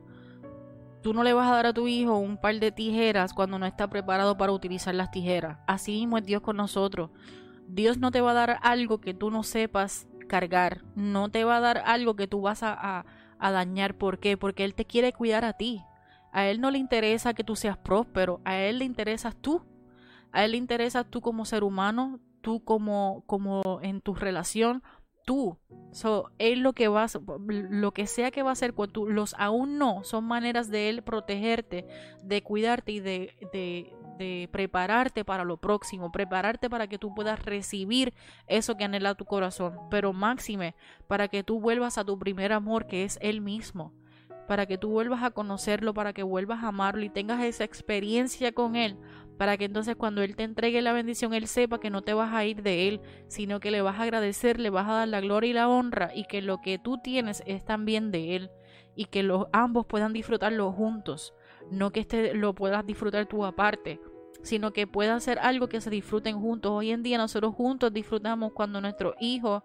tú no le vas a dar a tu hijo un par de tijeras cuando no está preparado para utilizar las tijeras. Así mismo es Dios con nosotros. Dios no te va a dar algo que tú no sepas cargar, no te va a dar algo que tú vas a, a, dañar. ¿Por qué? Porque Él te quiere cuidar a ti. A Él no le interesa que tú seas próspero, a Él le interesas tú. A Él le interesa tú como ser humano, tú como, como en tu relación, tú. So, él lo que va lo que sea que va a hacer tú, los aún no, son maneras de él protegerte, de cuidarte y de, de, de, prepararte para lo próximo, prepararte para que tú puedas recibir eso que anhela tu corazón, pero máxime para que tú vuelvas a tu primer amor que es él mismo, para que tú vuelvas a conocerlo, para que vuelvas a amarlo y tengas esa experiencia con él, para que entonces cuando Él te entregue la bendición, Él sepa que no te vas a ir de Él, sino que le vas a agradecer, le vas a dar la gloria y la honra y que lo que tú tienes es también de Él y que los ambos puedan disfrutarlo juntos, no que este lo puedas disfrutar tú aparte, sino que pueda ser algo que se disfruten juntos. Hoy en día nosotros juntos disfrutamos cuando nuestro hijo,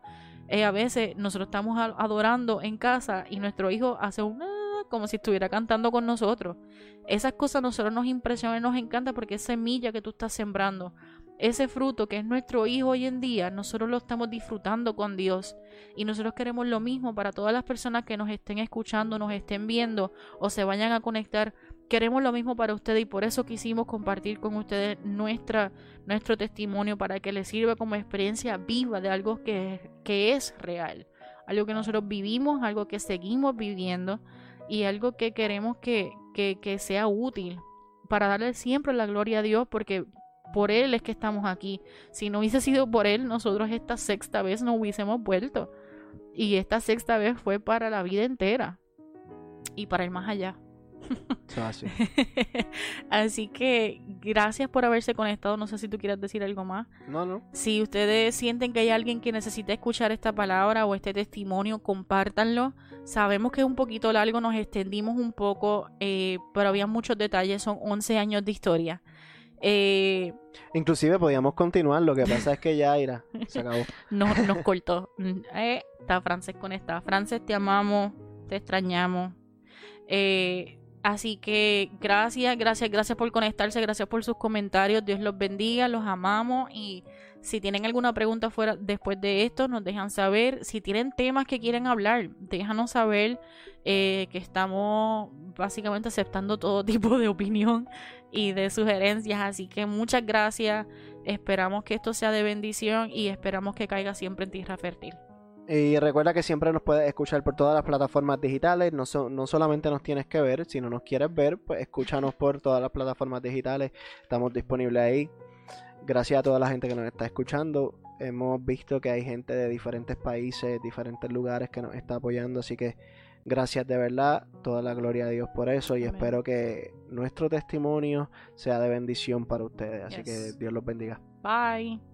eh, a veces nosotros estamos adorando en casa y nuestro hijo hace un como si estuviera cantando con nosotros. Esas cosas a nosotros nos impresionan y nos encanta porque es semilla que tú estás sembrando. Ese fruto que es nuestro hijo hoy en día, nosotros lo estamos disfrutando con Dios. Y nosotros queremos lo mismo para todas las personas que nos estén escuchando, nos estén viendo o se vayan a conectar. Queremos lo mismo para ustedes y por eso quisimos compartir con ustedes nuestra, nuestro testimonio para que les sirva como experiencia viva de algo que, que es real. Algo que nosotros vivimos, algo que seguimos viviendo y algo que queremos que, que, sea útil para darle siempre la gloria a Dios porque por Él es que estamos aquí. Si no hubiese sido por Él, nosotros esta sexta vez no hubiésemos vuelto. Y esta sexta vez fue para la vida entera y para ir más allá. Así que gracias por haberse conectado. No sé si tú quieras decir algo más. No, no. Si ustedes sienten que hay alguien que necesita escuchar esta palabra o este testimonio, compártanlo. Sabemos que es un poquito largo, nos extendimos un poco, eh, pero había muchos detalles. Son 11 años de historia. Eh, Inclusive podíamos continuar, lo que pasa es que ya irá, se acabó. no, nos cortó. Eh, está Frances esta Frances, te amamos, te extrañamos. Eh, Así que gracias, gracias, gracias por conectarse, gracias por sus comentarios. Dios los bendiga, los amamos y si tienen alguna pregunta fuera después de esto, nos dejan saber. Si tienen temas que quieren hablar, déjanos saber eh, que estamos básicamente aceptando todo tipo de opinión y de sugerencias. Así que muchas gracias. Esperamos que esto sea de bendición y esperamos que caiga siempre en tierra fértil. Y recuerda que siempre nos puedes escuchar por todas las plataformas digitales. No, no solamente nos tienes que ver, si no nos quieres ver, pues escúchanos por todas las plataformas digitales. Estamos disponibles ahí. Gracias a toda la gente que nos está escuchando. Hemos visto que hay gente de diferentes países, diferentes lugares que nos está apoyando. Así que Gracias de verdad, toda la gloria a Dios por eso y Amén. espero que nuestro testimonio sea de bendición para ustedes. Así que. Dios los bendiga. Bye.